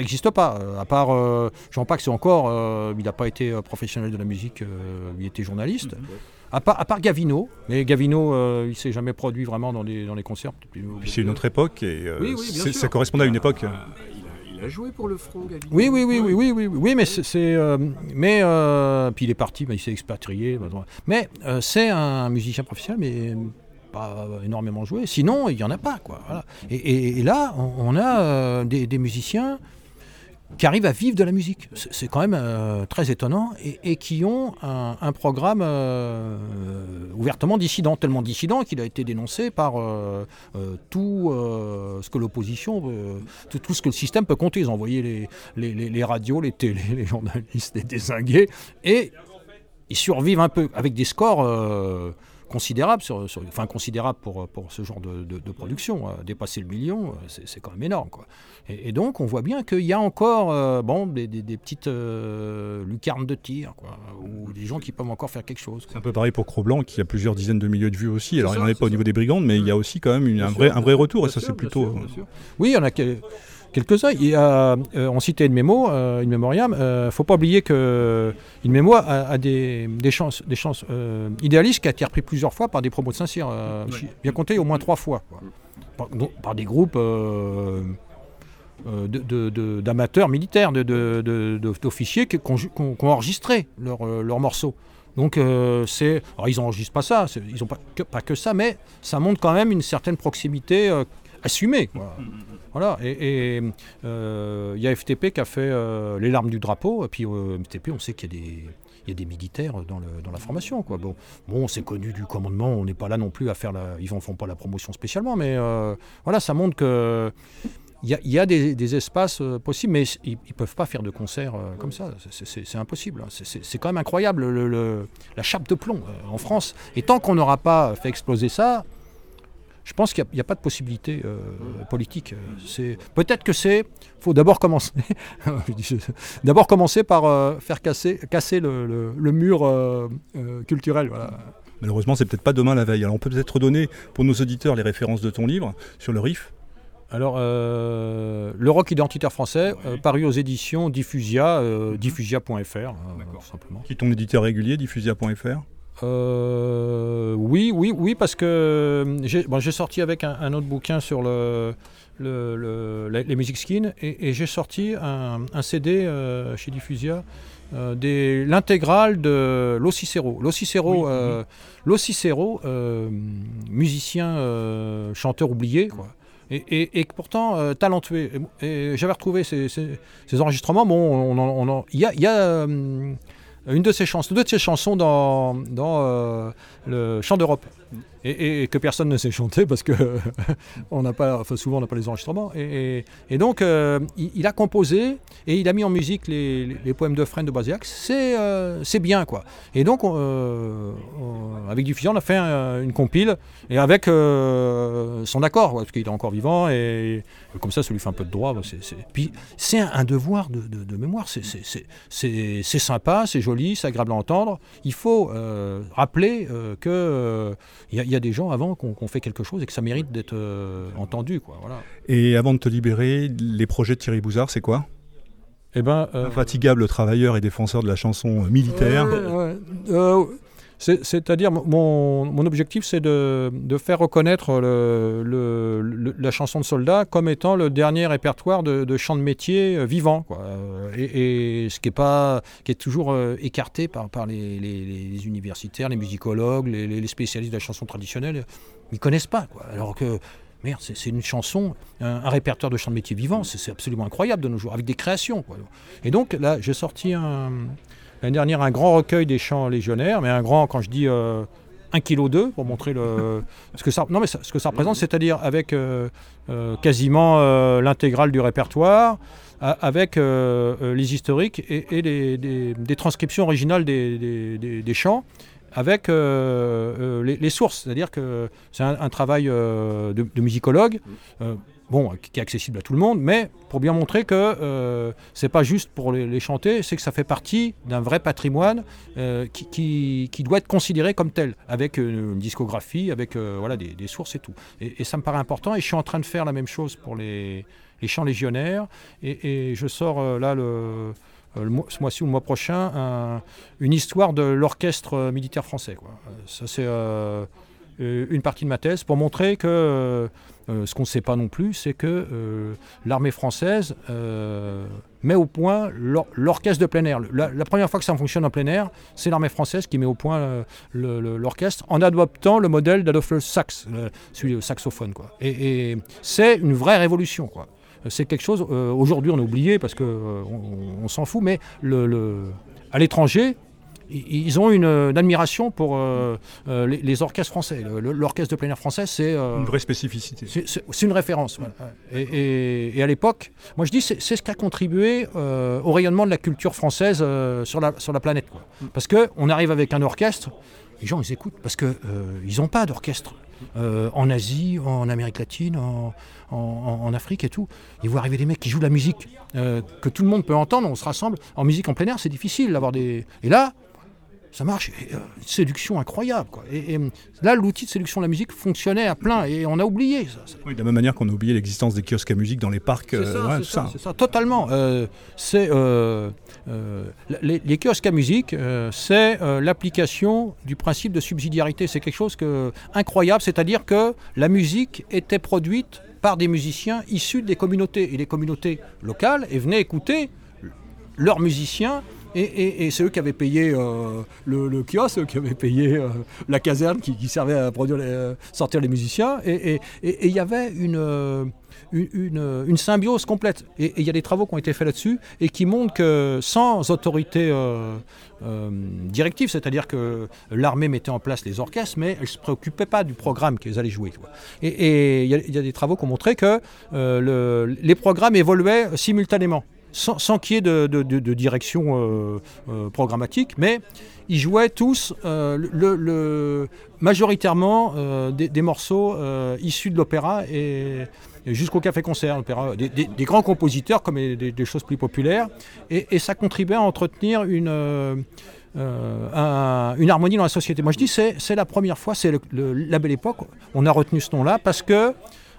n'existe pas. à part euh, Jean Pax, encore, il n'a pas été professionnel de la musique. il était journaliste. À part, à part Gavino, mais Gavino, euh, il s'est jamais produit vraiment dans les, dans les concerts. Puis c'est une autre époque et euh, Oui, oui, ça correspondait à une époque. euh, Il a joué pour le front, Gabi. Oui, oui, oui, oui, oui, oui, oui, oui, mais c'est, euh, mais euh, puis il est parti, bah, il s'est expatrié, bah, mais euh, c'est un musicien professionnel, mais pas énormément joué. Sinon, il y en a pas, quoi. voilà. Et, et- et là, on, on a euh, des, des musiciens qui arrivent à vivre de la musique. C'est, quand même euh, très étonnant et, qui ont un, programme euh, ouvertement dissident, tellement dissident qu'il a été dénoncé par euh, tout ce que l'opposition, tout, ce que le système peut compter. Ils ont envoyé les radios, les télés, les journalistes, les désingués, et ils survivent un peu avec des scores euh, sur, sur- enfin considérables pour, pour ce genre de, de- de production. euh, dépasser le million, euh, c'est c'est quand même énorme. Quoi. Et, et donc on voit bien qu'il y a encore euh, bon, des, des- des petites euh, lucarnes de tir, quoi, ou des gens qui peuvent encore faire quelque chose. C'est un peu pareil pour Cro-Blanc qui a plusieurs dizaines de milliers de vues aussi. Alors il n'y en avait pas au niveau des brigandes, mais il y a aussi quand même une- un, sûr, vrai, un vrai retour et sûr, ça c'est bien plutôt. sûr, bien sûr. Oui, il y en a quelques-uns. Euh, on citait une mémo, euh, une mémoriam. Il ne faut pas oublier que une mémo a, a des, des chances, des chances euh, idéalistes qui a été repris plusieurs fois par des promos de Saint-Cyr. euh, bien compté au moins trois fois. quoi. Par, donc, par des groupes. euh, euh, d'amateurs militaires, d'officiers qui, qui ont, qui enregistré leurs euh, leurs morceaux. Donc euh, c'est, ils n'enregistrent pas ça, ils n'ont pas que, pas que ça, mais ça montre quand même une certaine proximité euh, assumé. Quoi. Voilà, et il euh, y a FTP qui a fait euh, les larmes du drapeau, et puis euh, FTP, on sait qu'il y a des il y a des militaires dans, le, dans la formation. Quoi. Bon, bon c'est connu du commandement, on n'est pas là non plus à faire la. Ils ne font pas la promotion spécialement, mais voilà, ça montre que. Il y a, y a des, des, espaces possibles, mais ils ne peuvent pas faire de concerts comme ça. C'est impossible. Hein. C'est quand même incroyable le, la chape de plomb en France. Et tant qu'on n'aura pas fait exploser ça, je pense qu'il n'y a, pas de possibilité euh, politique. C'est peut-être que c'est. faut d'abord commencer. d'abord commencer par euh, faire casser, casser le, mur euh, culturel. Voilà. Malheureusement, c'est peut-être pas demain la veille. Alors, on peut peut-être redonner pour nos auditeurs les références de ton livre sur le RIF. Alors, le rock identitaire français, paru aux éditions Diffusia, diffusia.fr, simplement. Qui est ton éditeur régulier, diffusia.fr euh, oui, oui, oui, parce que euh, j'ai sorti avec un, autre bouquin sur le, les musiques skin et, j'ai sorti un, CD euh, chez Diffusia. l'intégrale de L'Occicero. L'Occicero, musicien, chanteur oublié, quoi. Et, et, pourtant talentueux. Et, j'avais retrouvé ces, enregistrements. Bon, il y a, y a une de ses chansons, deux de ses chansons dans, dans euh, le Chant d'Europe et, que personne ne sait chanter parce que pas, souvent on n'a pas les enregistrements. Et, donc euh, il, a composé et il a mis en musique les, poèmes de Fresne de. C'est euh, c'est bien quoi. Et donc euh, avec Diffusion on a fait une compile et avec son accord parce qu'il est encore vivant et, comme ça ça lui fait un peu de droit. Puis c'est un, devoir de, mémoire. C'est sympa, c'est joli, c'est agréable à entendre. Il faut rappeler que y, a des gens avant qui ont fait quelque chose et que ça mérite d'être euh, entendu. Quoi, voilà. Et avant de te libérer, les projets de Thierry Bouzard, c'est quoi? Eh ben, euh, Infatigable travailleur et défenseur de la chanson militaire. Euh, c'est-à-dire, mon, objectif, c'est de, faire reconnaître la chanson de soldat comme étant le dernier répertoire de, chants de métier vivant. Et, ce qui est, toujours euh, écarté par, les, universitaires, les musicologues, les, spécialistes de la chanson traditionnelle. Ils connaissent pas. Alors que Merde, c'est une chanson, un, répertoire de chants de métier vivant, c'est absolument incroyable de nos jours, avec des créations. Et donc là, j'ai sorti un, L'année dernière, un grand recueil des chants légionnaires, mais un grand, quand je dis euh, 1 kg 2 pour montrer le, ce, que ça, non, mais ce que ça représente, c'est-à-dire avec euh, euh, quasiment euh, l'intégrale du répertoire, avec les historiques et, les, des, transcriptions originales des, des, chants avec les, sources, c'est-à-dire que c'est un, travail de, de, musicologue bon, qui est accessible à tout le monde, mais pour bien montrer que euh, c'est pas juste pour les, chanter, c'est que ça fait partie d'un vrai patrimoine euh, qui, doit être considéré comme tel, avec une, discographie, avec euh, voilà, des, sources et tout. Et, ça me paraît important, et je suis en train de faire la même chose pour les, chants légionnaires, et, je sors euh, là ce mois-ci ou le mois prochain une histoire de l'orchestre militaire français. Ça c'est une partie de ma thèse pour montrer que euh, ce qu'on ne sait pas non plus, c'est que euh, l'armée française euh, met au point l'orchestre de plein air. La, première fois que ça fonctionne en plein air, c'est l'armée française qui met au point l'orchestre en adoptant le modèle d'Adolphe Sax, celui au saxophone. Quoi. Et, c'est une vraie révolution. Quoi. C'est quelque chose, aujourd'hui on a oublié parce qu'on on, s'en fout, mais à l'étranger, ils ont une, admiration pour euh, euh, les, orchestres français. L'orchestre de plein air français, c'est... Euh, une vraie spécificité. C'est une référence. Et, à l'époque, moi je dis, c'est ce qui a contribué au rayonnement de la culture française sur, la, sur la planète. Quoi. Parce qu'on arrive avec un orchestre, les gens ils écoutent, parce qu'ils n'ont pas d'orchestre. en Asie, en Amérique latine, en, en, Afrique et tout. Ils voient arriver des mecs qui jouent de la musique que tout le monde peut entendre, on se rassemble. En musique en plein air, c'est difficile d'avoir des... Et là, ça marche. Euh, une séduction incroyable. Quoi. Et, là, l'outil de séduction de la musique fonctionnait à plein et on a oublié ça. Oui, de la même manière qu'on a oublié l'existence des kiosques à musique dans les parcs. C'est euh, ça, ça. totalement. Euh, c'est les, kiosques à musique, c'est l'application du principe de subsidiarité. C'est quelque chose que, incroyable, c'est-à-dire que la musique était produite par des musiciens issus des communautés et des communautés locales et venaient écouter leurs musiciens Et, c'est eux qui avaient payé euh, le, kiosque, eux qui avaient payé euh, la caserne qui, servait à produire sortir les musiciens. Et il y avait une, symbiose complète. Et il y a des travaux qui ont été faits là-dessus et qui montrent que sans autorité euh, directive, c'est-à-dire que l'armée mettait en place les orchestres, mais elle ne se préoccupait pas du programme qu'ils allaient jouer. Et il y, a des travaux qui ont montré que les programmes évoluaient simultanément sans, qu'il y ait de, direction euh, euh, programmatique, mais ils jouaient tous euh, majoritairement des, morceaux issus de l'opéra et, jusqu'au café-concert, des, grands compositeurs comme des, choses plus populaires, et, ça contribuait à entretenir une... une harmonie dans la société. Moi je dis c'est la première fois, c'est la belle époque. On a retenu ce nom-là parce que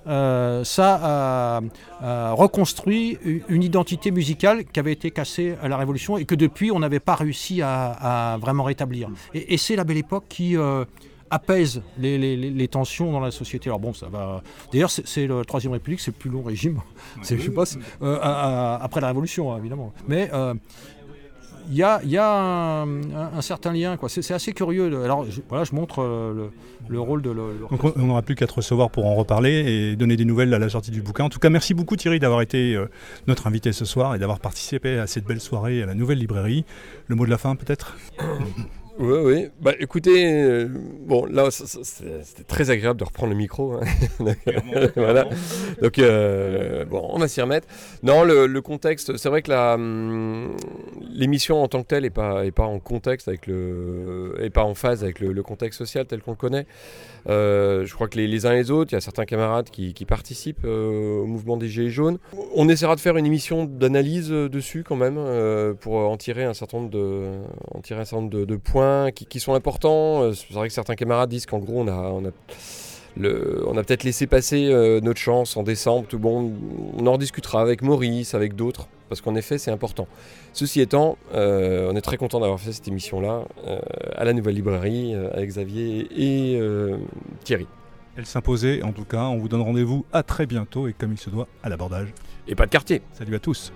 euh, ça a, reconstruit une identité musicale qui avait été cassée à la Révolution et que depuis on n'avait pas réussi à, vraiment rétablir. Et, c'est la belle époque qui euh, apaise les, tensions dans la société. Alors bon, ça va. D'ailleurs, c'est le Troisième République, c'est le plus long régime. je sais pas, euh, après la Révolution, hein, évidemment. Mais il y a, un, certain lien. C'est assez curieux. Alors je, voilà, je montre euh, le, rôle de... on n'aura plus qu'à te recevoir pour en reparler et donner des nouvelles à la sortie du bouquin. En tout cas, merci beaucoup Thierry d'avoir été euh, notre invité ce soir et d'avoir participé à cette belle soirée à la nouvelle librairie. Le mot de la fin peut-être? Oui, oui. Bah, écoutez, euh, bon, là, c'était très agréable de reprendre le micro. Hein. voilà. Donc, euh, bon, on va s'y remettre. Non, le, contexte, c'est vrai que hum, l'émission en tant que telle n'est pas, est pas en contexte avec le, est pas en phase avec le, contexte social tel qu'on le connaît. Euh, je crois que les, uns et les autres, il y a certains camarades qui, participent au mouvement des Gilets jaunes. On essaiera de faire une émission d'analyse dessus quand même pour en tirer un certain nombre de, points qui, sont importants. Euh, c'est vrai que certains camarades disent qu'en gros, on a, peut-être laissé passer euh, notre chance en décembre. Tout bon, on en discutera avec Maurice, avec d'autres, parce qu'en effet, c'est important. Ceci étant, euh, on est très content d'avoir fait cette émission-là à la Nouvelle Librairie avec Xavier et Thierry. Elle s'imposait, en tout cas. On vous donne rendez-vous à très bientôt et comme il se doit, à l'abordage. Et pas de quartier. Salut à tous.